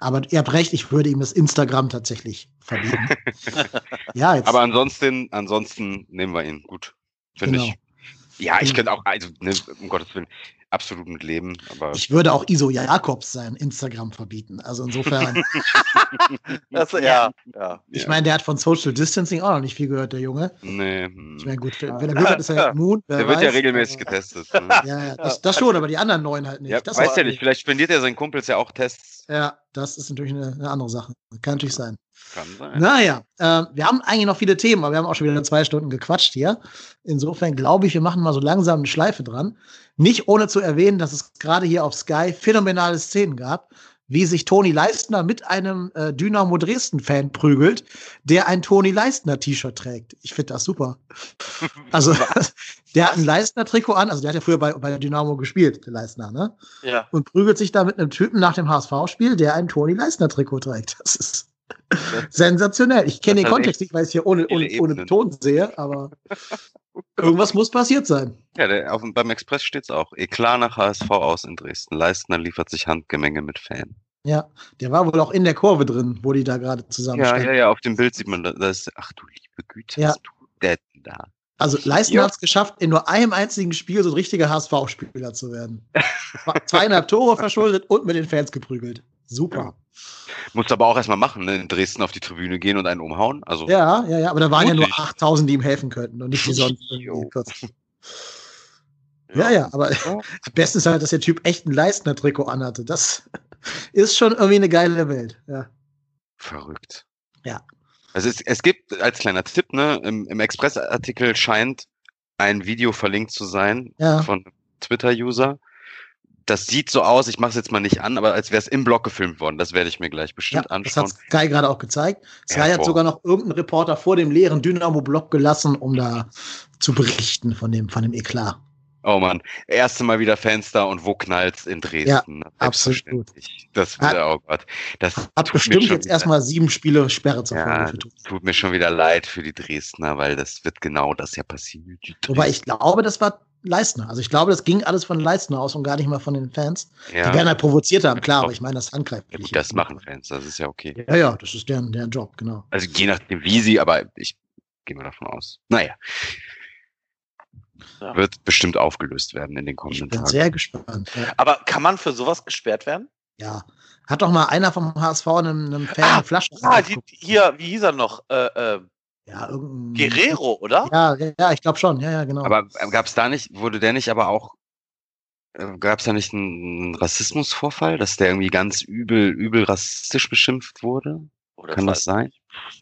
Aber ihr habt recht, ich würde ihm das Instagram tatsächlich verbieten. ja, jetzt. Aber ansonsten, ansonsten nehmen wir ihn. Gut. Finde genau. ich. Ja, ich genau. könnte auch, also, ne, um Gottes Willen, absolut mit leben. Aber ich würde auch Iso Jakobs sein Instagram verbieten. Also insofern. das, ja, ja. Ich meine, der hat von Social Distancing auch noch nicht viel gehört, der Junge. Nee. Ich meine, gut, wenn er hat, ist er ja immun. Der wird ja regelmäßig getestet. Ne? ja, ja, das, das, schon, aber die anderen neun halt nicht. Ja, das weiß ja nicht, vielleicht spendiert er seinen Kumpels ja auch Tests. Ja, das ist natürlich eine, eine andere Sache. Kann natürlich sein. Kann sein. Naja, äh, wir haben eigentlich noch viele Themen, aber wir haben auch schon wieder zwei Stunden gequatscht hier. Insofern glaube ich, wir machen mal so langsam eine Schleife dran. Nicht ohne zu erwähnen, dass es gerade hier auf Sky phänomenale Szenen gab, wie sich Toni Leistner mit einem äh, Dynamo Dresden-Fan prügelt, der ein Toni Leistner-T-Shirt trägt. Ich finde das super. Also, der hat ein Leistner-Trikot an, also der hat ja früher bei, bei Dynamo gespielt, der Leistner, ne? Ja. Und prügelt sich da mit einem Typen nach dem HSV-Spiel, der ein Toni Leistner-Trikot trägt. Das ist sensationell. Ich kenne den Kontext nicht, weil ich es hier ohne, ohne, ohne Ton sehe, aber Irgendwas muss passiert sein. Ja, der, auf, beim Express steht es auch. Eklar nach HSV aus in Dresden. Leistner liefert sich Handgemenge mit Fan. Ja, der war wohl auch in der Kurve drin, wo die da gerade zusammen Ja, ja, ja, auf dem Bild sieht man, da ist, ach du liebe Güte, ja. der da. Also Leistner ja. hat es geschafft, in nur einem einzigen Spiel so ein richtiger HSV-Spieler zu werden. Zweieinhalb Tore verschuldet und mit den Fans geprügelt. Super. Ja. Musst aber auch erstmal machen, ne? in Dresden auf die Tribüne gehen und einen umhauen. Also ja, ja, ja, aber da waren ja nur 8000, die ihm helfen könnten und nicht die sonst. ja, ja, aber am besten ist halt, dass der Typ echt ein Leistner-Trikot anhatte. Das ist schon irgendwie eine geile Welt. Ja. Verrückt. Ja. Also es, es gibt als kleiner Tipp, ne, im, im Express-Artikel scheint ein Video verlinkt zu sein ja. von Twitter-User, das sieht so aus, ich mache es jetzt mal nicht an, aber als wäre es im Blog gefilmt worden. Das werde ich mir gleich bestimmt ja, anschauen. Das hat Sky gerade auch gezeigt. Sky ja, hat sogar noch irgendeinen Reporter vor dem leeren Dynamo-Blog gelassen, um da zu berichten von dem, von dem Eklat. Oh man, erste Mal wieder da und wo knallt's in Dresden? Ja, absolut. Das wieder, oh Gott. Das hat bestimmt jetzt erstmal sieben Spiele Sperre zur ja, Folge. Tut mir schon wieder leid für die Dresdner, weil das wird genau das ja passieren. Wobei ich glaube, das war Leistner. Also ich glaube, das ging alles von Leistner aus und gar nicht mal von den Fans. Ja. Die werden halt provoziert haben, klar, aber ich meine, das angreift. Ja, das machen Fans, das ist ja okay. Ja, ja, das ist deren, deren Job, genau. Also je nachdem, wie sie, aber ich gehe mal davon aus. Naja. Ja. Wird bestimmt aufgelöst werden in den kommenden ich bin Tagen. Sehr gespannt. Ja. Aber kann man für sowas gesperrt werden? Ja. Hat doch mal einer vom HSV einem, einem Fan ah, eine Flasche. Ah, die, hier, wie hieß er noch? Äh, äh, ja, irgendein. Guerrero, oder? Ja, ja, ich glaube schon. Ja, ja, genau. Aber äh, gab es da nicht, wurde der nicht aber auch, äh, gab es da nicht einen Rassismusvorfall, dass der irgendwie ganz übel, übel rassistisch beschimpft wurde? Oder Kann das sein?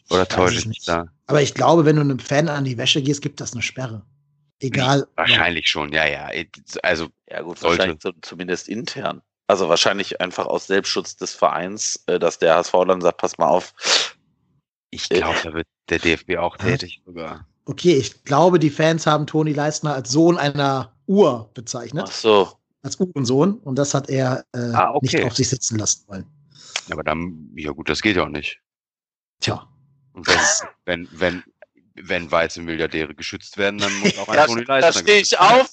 Oder täusche ich mich da? Aber ich glaube, wenn du einem Fan an die Wäsche gehst, gibt das eine Sperre. Egal. Wahrscheinlich ja. schon, ja, ja. Also, ja, gut, sollte. wahrscheinlich zumindest intern. Also wahrscheinlich einfach aus Selbstschutz des Vereins, äh, dass der HSV dann sagt, pass mal auf, Ich glaube, da wird der DFB auch tätig sogar. Okay, ich glaube, die Fans haben Toni Leistner als Sohn einer Uhr bezeichnet. Ach so. Als Uhrensohn. Und das hat er äh, Ah, okay. nicht auf sich sitzen lassen wollen. Aber dann, ja gut, das geht ja auch nicht. Tja. Und wenn, wenn, wenn, wenn weiße Milliardäre geschützt werden, dann muss auch ein Da, Toni da Leistner stehe ich auf,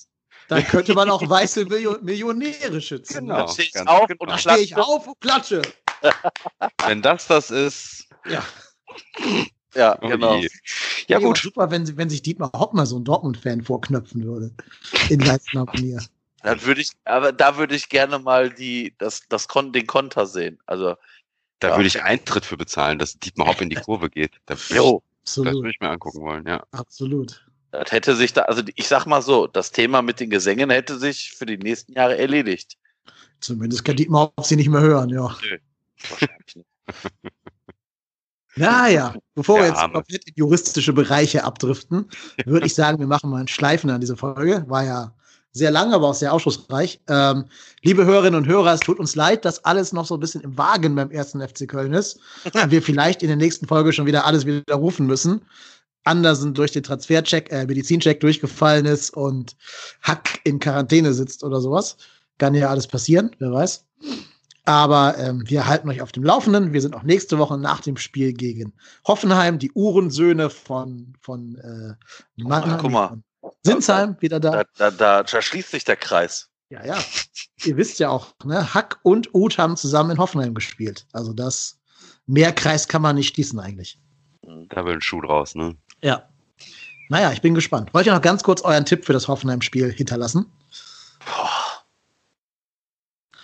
Dann könnte man auch weiße Millio Millionäre schützen. Genau. da stehe ich genau. und Da stehe ich auf und klatsche. Wenn das das ist, Ja. Ja, oh genau. je. Ja gut, Super, wenn, wenn sich Dietmar Hopp mal so ein Dortmund-Fan vorknöpfen würde. In Leistner Manier. Dann würde ich, aber da würde ich gerne mal die, das, das Kon den Konter sehen. Also, da Ja. würde ich Eintritt für bezahlen, dass Dietmar Hopp in die Kurve geht. Da würde ich, jo, das würde Absolut. ich mir angucken wollen, ja. Absolut. das hätte sich da, also ich sag mal so, das Thema mit den Gesängen hätte sich für die nächsten Jahre erledigt. Zumindest kann Dietmar Hopp sie nicht mehr hören, ja. Wahrscheinlich nicht. Naja, bevor wir jetzt Arme. komplett in juristische Bereiche abdriften, würde ich sagen, wir machen mal einen Schleifen an diese Folge. War ja sehr lang, aber auch sehr aufschlussreich. Ähm, liebe Hörerinnen und Hörer, es tut uns leid, dass alles noch so ein bisschen im Wagen beim ersten FC Köln ist wir vielleicht in der nächsten Folge schon wieder alles widerrufen müssen. Andersen durch den Transfercheck, äh, Medizincheck durchgefallen ist und Hack in Quarantäne sitzt oder sowas. Kann ja alles passieren, wer weiß. Aber ähm, wir halten euch auf dem Laufenden. Wir sind auch nächste Woche nach dem Spiel gegen Hoffenheim, die Uhrensöhne von, von äh, Mannheim, guck mal. von Sinsheim wieder da. Da, da, da, da schließt sich der Kreis. Ja, ja. Ihr wisst ja auch, ne? Hack und Uth haben zusammen in Hoffenheim gespielt. Also das mehr Kreis kann man nicht schließen eigentlich. Da will ein Schuh draus, ne? Ja. Naja, ich bin gespannt. Wollt ihr noch ganz kurz euren Tipp für das Hoffenheim-Spiel hinterlassen? Boah.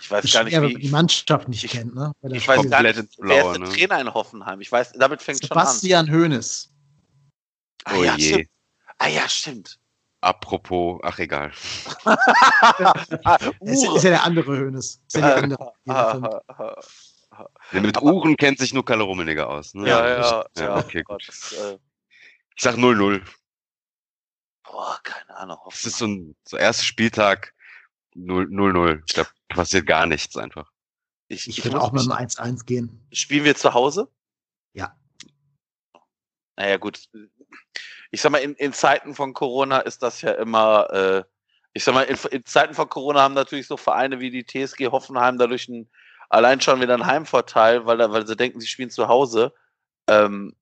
Ich weiß Ist gar nicht, schwer, wie. die Mannschaft nicht ich- kennt, ne? Ich weiß gar nicht, wer ist der ne? Trainer in Hoffenheim? Ich weiß, damit fängt schon Sebastian Hoeneß. an. Oh Ah, ja, je. stimmt. Ah ja, stimmt. Apropos, ach egal. Es Uhr. ist ja der andere Hoeneß. Ist ja der andere. Ah, ah, ah, ah. Mit Aber- Uhren kennt sich nur Kalle Rummeniger aus. Ne? Ja, ja, ja, ja. okay, gut. Gott, äh, Ich sag 0-0. boah, keine Ahnung. Das ist so ein so erster Spieltag 0-0. Da passiert gar nichts einfach. ich, Ich ich würde auch mit einem 1-1 gehen. Spielen wir zu Hause? Ja. Naja, gut. Ich sag mal, in, in Zeiten von Corona ist das ja immer, äh, ich sag mal, in, in Zeiten von Corona haben natürlich so Vereine wie die TSG Hoffenheim dadurch ein, allein schon wieder einen Heimvorteil, weil, weil sie denken, sie spielen zu Hause. Ähm,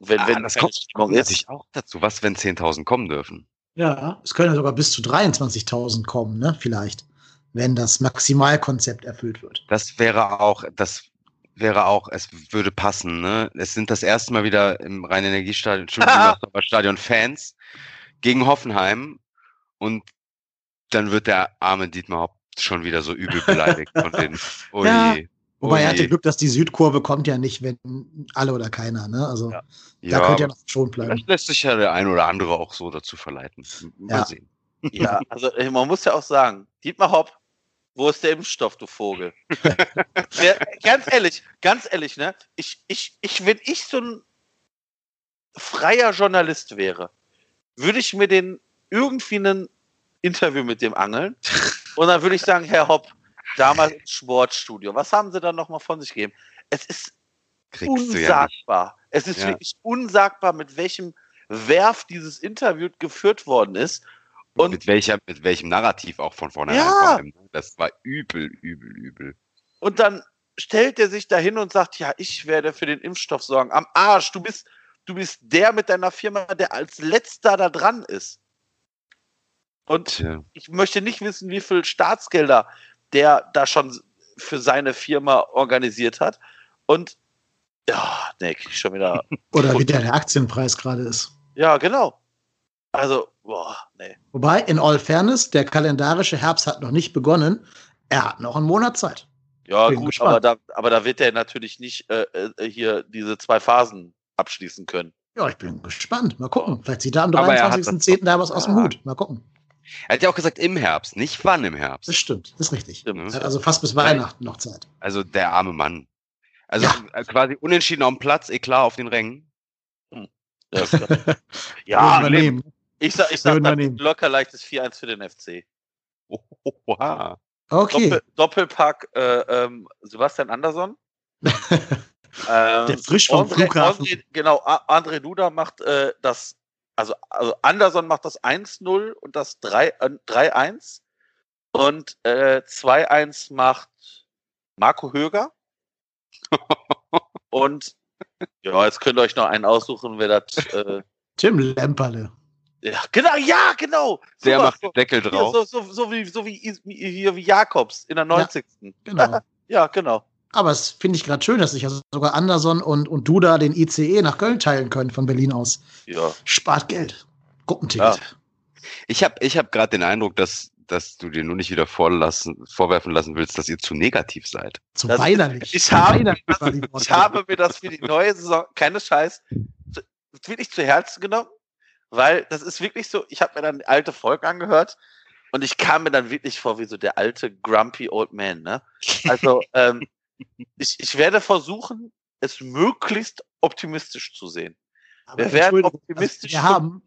wenn, wenn Ah, das keine kommt, kommt ist. natürlich auch dazu. Was, wenn 10.000 kommen dürfen? Ja, es können ja sogar bis zu 23.000 kommen, ne? Vielleicht. Wenn das Maximalkonzept erfüllt wird. Das wäre auch, das wäre auch, es würde passen, ne? Es sind das erste Mal wieder im Rhein-Energiestadion, Stadion Fans gegen Hoffenheim und dann wird der arme Dietmar Hopp schon wieder so übel beleidigt von den, oh Ja. je. Wobei oh er hatte. Glück, dass die Südkurve kommt ja nicht, wenn alle oder keiner, ne? Also Ja. da Ja, könnte ja noch schon bleiben. vielleicht lässt sich ja der ein oder andere auch so dazu verleiten. Mal Ja. sehen. Ja, also man muss ja auch sagen, Dietmar Hopp, wo ist der Impfstoff, du Vogel? Wer, ganz ehrlich, ganz ehrlich, ne? Ich, ich, ich, wenn ich so ein freier Journalist wäre, würde ich mir den irgendwie ein Interview mit dem angeln und dann würde ich sagen, Herr Hopp, damals im Sportstudio, was haben Sie dann nochmal von sich gegeben? Es ist Kriegst du ja unsagbar. Es ist Ja. wirklich unsagbar, mit welchem Werf dieses Interview geführt worden ist. Und mit, welcher, mit welchem Narrativ auch von vornherein. Ja. Das war übel, übel, übel. Und dann stellt er sich dahin und sagt, ja, ich werde für den Impfstoff sorgen. Am Arsch, du bist, du bist der mit deiner Firma, der als letzter da dran ist. Und Tja. ich möchte nicht wissen, wie viel Staatsgelder der da schon für seine Firma organisiert hat. Und ja, nee, krieg ich schon wieder. Oder wie der, der Aktienpreis gerade ist. Ja, genau. Also, boah, nee. Wobei, in all Fairness, der kalendarische Herbst hat noch nicht begonnen. Er hat noch einen Monat Zeit. Ja, Bin gut, gespannt. aber da, aber da wird er natürlich nicht äh, äh, hier diese zwei Phasen abschließen können. Ja, ich bin gespannt. Mal gucken. Vielleicht zieht er am Aber er hat 23.10. da was aus dem. Hut. Mal gucken. Er hat ja auch gesagt, im Herbst, nicht wann im Das Herbst. stimmt. Das ist richtig. Stimmt. Er hat also fast bis Weihnachten noch Zeit. Also der arme Mann. Also Ja. äh, quasi unentschieden auf dem Platz, eh klar auf den Rängen. Ja. Würden ja wir nehmen. ich sag, ich sag dann locker leichtes 4-1 für den FC. Oha. Okay. Doppel, Doppelpack äh, ähm, Sebastian Andersson Ähm, Der frisch vom André, Flughafen. André, genau, André Duda macht äh, das, also, also Anderson macht das 1-0 und das 3 äh, 3-1. Und äh, 2-1 macht Marco Höger. und ja, jetzt könnt ihr euch noch einen aussuchen, wer das. Äh, Tim Lemperle. ja, genau, ja, genau. Der Super, macht den Deckel Hier, drauf. so, so, so, wie, so wie, hier wie Jakobs in der 90. Genau. Ja, genau. Aber es finde ich gerade schön, dass sich also sogar Anderson und, und Duda den ICE nach Köln teilen können von Berlin aus. Ja. Spart Geld. Gruppenticket. Ich habe ich hab gerade den Eindruck, dass, dass du dir nur nicht wieder vorlassen, vorwerfen lassen willst, dass ihr zu negativ seid. Zu Das- weinerlich. ich habe- Weinerlich. Ich habe mir das für die neue Saison, keine Scheiß, zu- wirklich zu Herzen genommen, weil das ist wirklich so, ich habe mir dann alte Folgen angehört und ich kam mir dann wirklich vor wie so der alte grumpy old man, ne? Also, ähm, ich, ich werde versuchen, es möglichst optimistisch zu sehen. Aber Wir werden Entschuldigung, optimistisch. wir haben,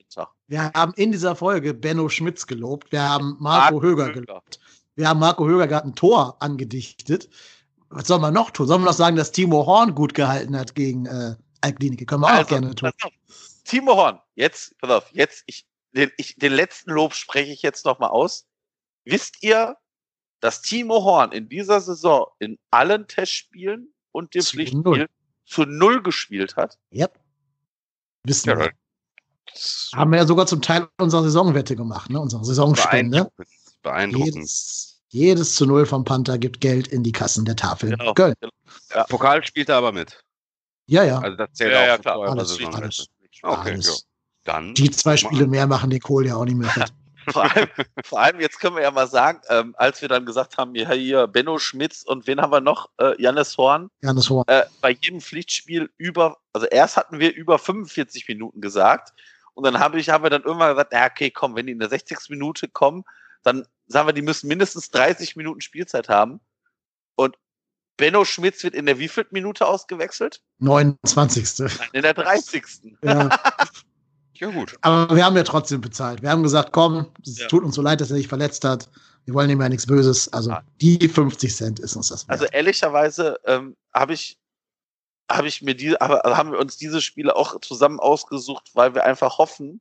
wir haben in dieser Folge Benno Schmitz gelobt. Wir haben Marco, Marco Höger Höger. gelobt. Wir haben Marco Höger gerade ein Tor angedichtet. Was soll man noch tun? Sollen wir noch sagen, dass Timo Horn gut gehalten hat gegen äh, Altklinike? Können wir auch Also, gerne tun. Timo Horn, jetzt, pass auf, jetzt, ich, den, ich, den letzten Lob spreche ich jetzt nochmal aus. Wisst ihr, dass Timo Horn in dieser Saison in allen Testspielen und dem Zu Pflichtspiel null. zu null gespielt hat? Yep. Wissen Ja, wir. Haben wir ja sogar zum Teil unsere Saisonwette gemacht, ne? unsere Saisonspende. Beeindruckend. Beeindruckend. Jedes, jedes zu Null vom Panther gibt Geld in die Kassen der Tafel. Genau. Köln. Pokal spielt er aber mit. Ja, ja. Also das zählt Ja, auch ja, für klar. eure Alles, Saison. alles. Okay, alles. ja. Dann. Die zwei Spiele mehr machen den Kohl ja auch nicht mehr fett. Vor allem, vor allem, jetzt können wir ja mal sagen, ähm, als wir dann gesagt haben, ja, hier Benno Schmitz und wen haben wir noch? Äh, Jannis Horn. Janis Horn. äh, bei jedem Pflichtspiel über, also erst hatten wir über 45 Minuten gesagt und dann habe ich, haben wir dann irgendwann gesagt, ja, okay, komm, wenn die in der 60. Minute kommen, dann sagen wir, die müssen mindestens 30 Minuten Spielzeit haben. Und Benno Schmitz wird in der wievielten Minute ausgewechselt? 29. Nein, in der 30. ja. Ja, gut. Aber wir haben ja trotzdem bezahlt. Wir haben gesagt, komm, es Ja. tut uns so leid, dass er sich verletzt hat. Wir wollen ihm ja nichts Böses. Also Ah. die 50 Cent ist uns das wert. Also ehrlicherweise ähm, habe ich, habe ich mir die, aber haben wir uns diese Spiele auch zusammen ausgesucht, weil wir einfach hoffen,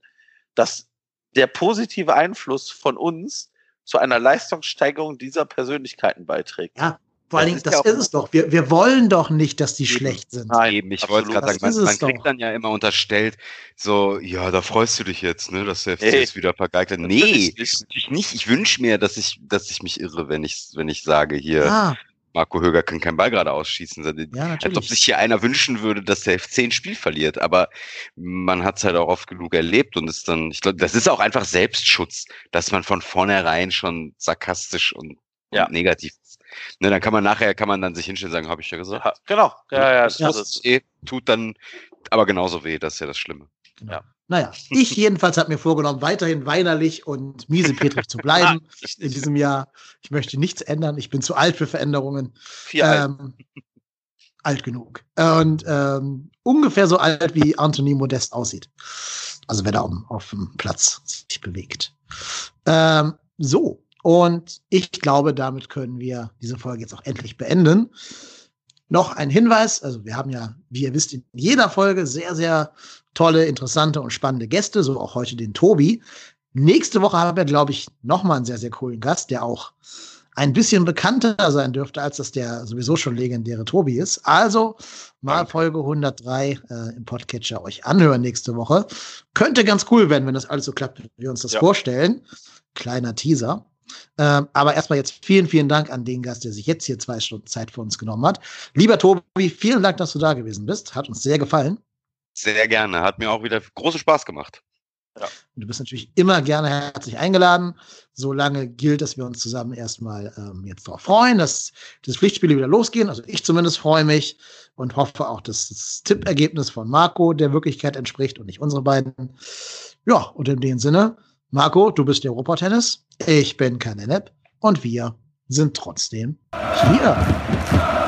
dass der positive Einfluss von uns zu einer Leistungssteigerung dieser Persönlichkeiten beiträgt. Ja, Vor allen Dingen, Das ist das ja ist es doch. Wir, wir wollen doch nicht, dass die Eben. schlecht sind. Nein, Eben, ich absolut. wollte gerade sagen, Das man, man kriegt doch. dann ja immer unterstellt, so, ja, da freust du dich jetzt, ne, dass der FC Ey. es wieder vergeigt hat. Natürlich Nee, nicht. natürlich nicht. Ich wünsche mir, dass ich, dass ich mich irre, wenn ich, wenn ich sage, hier, Ah, Marco Höger kann keinen Ball gerade ausschießen. ja, Als ob natürlich. sich hier einer wünschen würde, dass der FC ein Spiel verliert. Aber man hat es halt auch oft genug erlebt und ist dann, ich glaube, das ist auch einfach Selbstschutz, dass man von vornherein schon sarkastisch und, Ja. und negativ. Ne, dann kann man nachher, kann man dann sich hinstellen und sagen, habe ich ja gesagt. Ja, genau. Ja, ja, das das das ist, eh, tut dann aber genauso weh, das ist ja das Schlimme. Genau. Naja, ich jedenfalls habe mir vorgenommen, weiterhin weinerlich und miesepetrig zu bleiben in diesem Jahr. Ich möchte nichts ändern. Ich bin zu alt für Veränderungen. Vier Alten. Ähm, alt genug. Und ähm, ungefähr so alt, wie Anthony Modest aussieht. Also wenn er auf, auf dem Platz sich bewegt. Ähm, so, und ich glaube, damit können wir diese Folge jetzt auch endlich beenden. Noch ein Hinweis, also wir haben ja, wie ihr wisst, in jeder Folge sehr, sehr tolle, interessante und spannende Gäste, so auch heute den Tobi. Nächste Woche haben wir, glaube ich, nochmal einen sehr, sehr coolen Gast, der auch ein bisschen bekannter sein dürfte, als das der sowieso schon legendäre Tobi ist. Also mal. Folge 103 äh, im Podcatcher euch anhören nächste Woche. Könnte ganz cool werden, wenn das alles so klappt, wie wir uns das Ja. vorstellen. Kleiner Teaser. Ähm, aber erstmal jetzt vielen, vielen Dank an den Gast, der sich jetzt hier zwei Stunden Zeit für uns genommen hat. Lieber Tobi, vielen Dank, dass du da gewesen bist. Hat uns sehr gefallen. Sehr gerne. Hat mir auch wieder großen Spaß gemacht. Und du bist natürlich immer gerne herzlich eingeladen. Solange gilt, dass wir uns zusammen erstmal ähm, jetzt darauf freuen, dass das Pflichtspiele wieder losgehen. Also ich zumindest freue mich und hoffe auch, dass das Tippergebnis von Marco der Wirklichkeit entspricht und nicht unsere beiden. Ja, und in dem Sinne, Marco, du bist der Europatennis, ich bin Kanenep und wir sind trotzdem hier.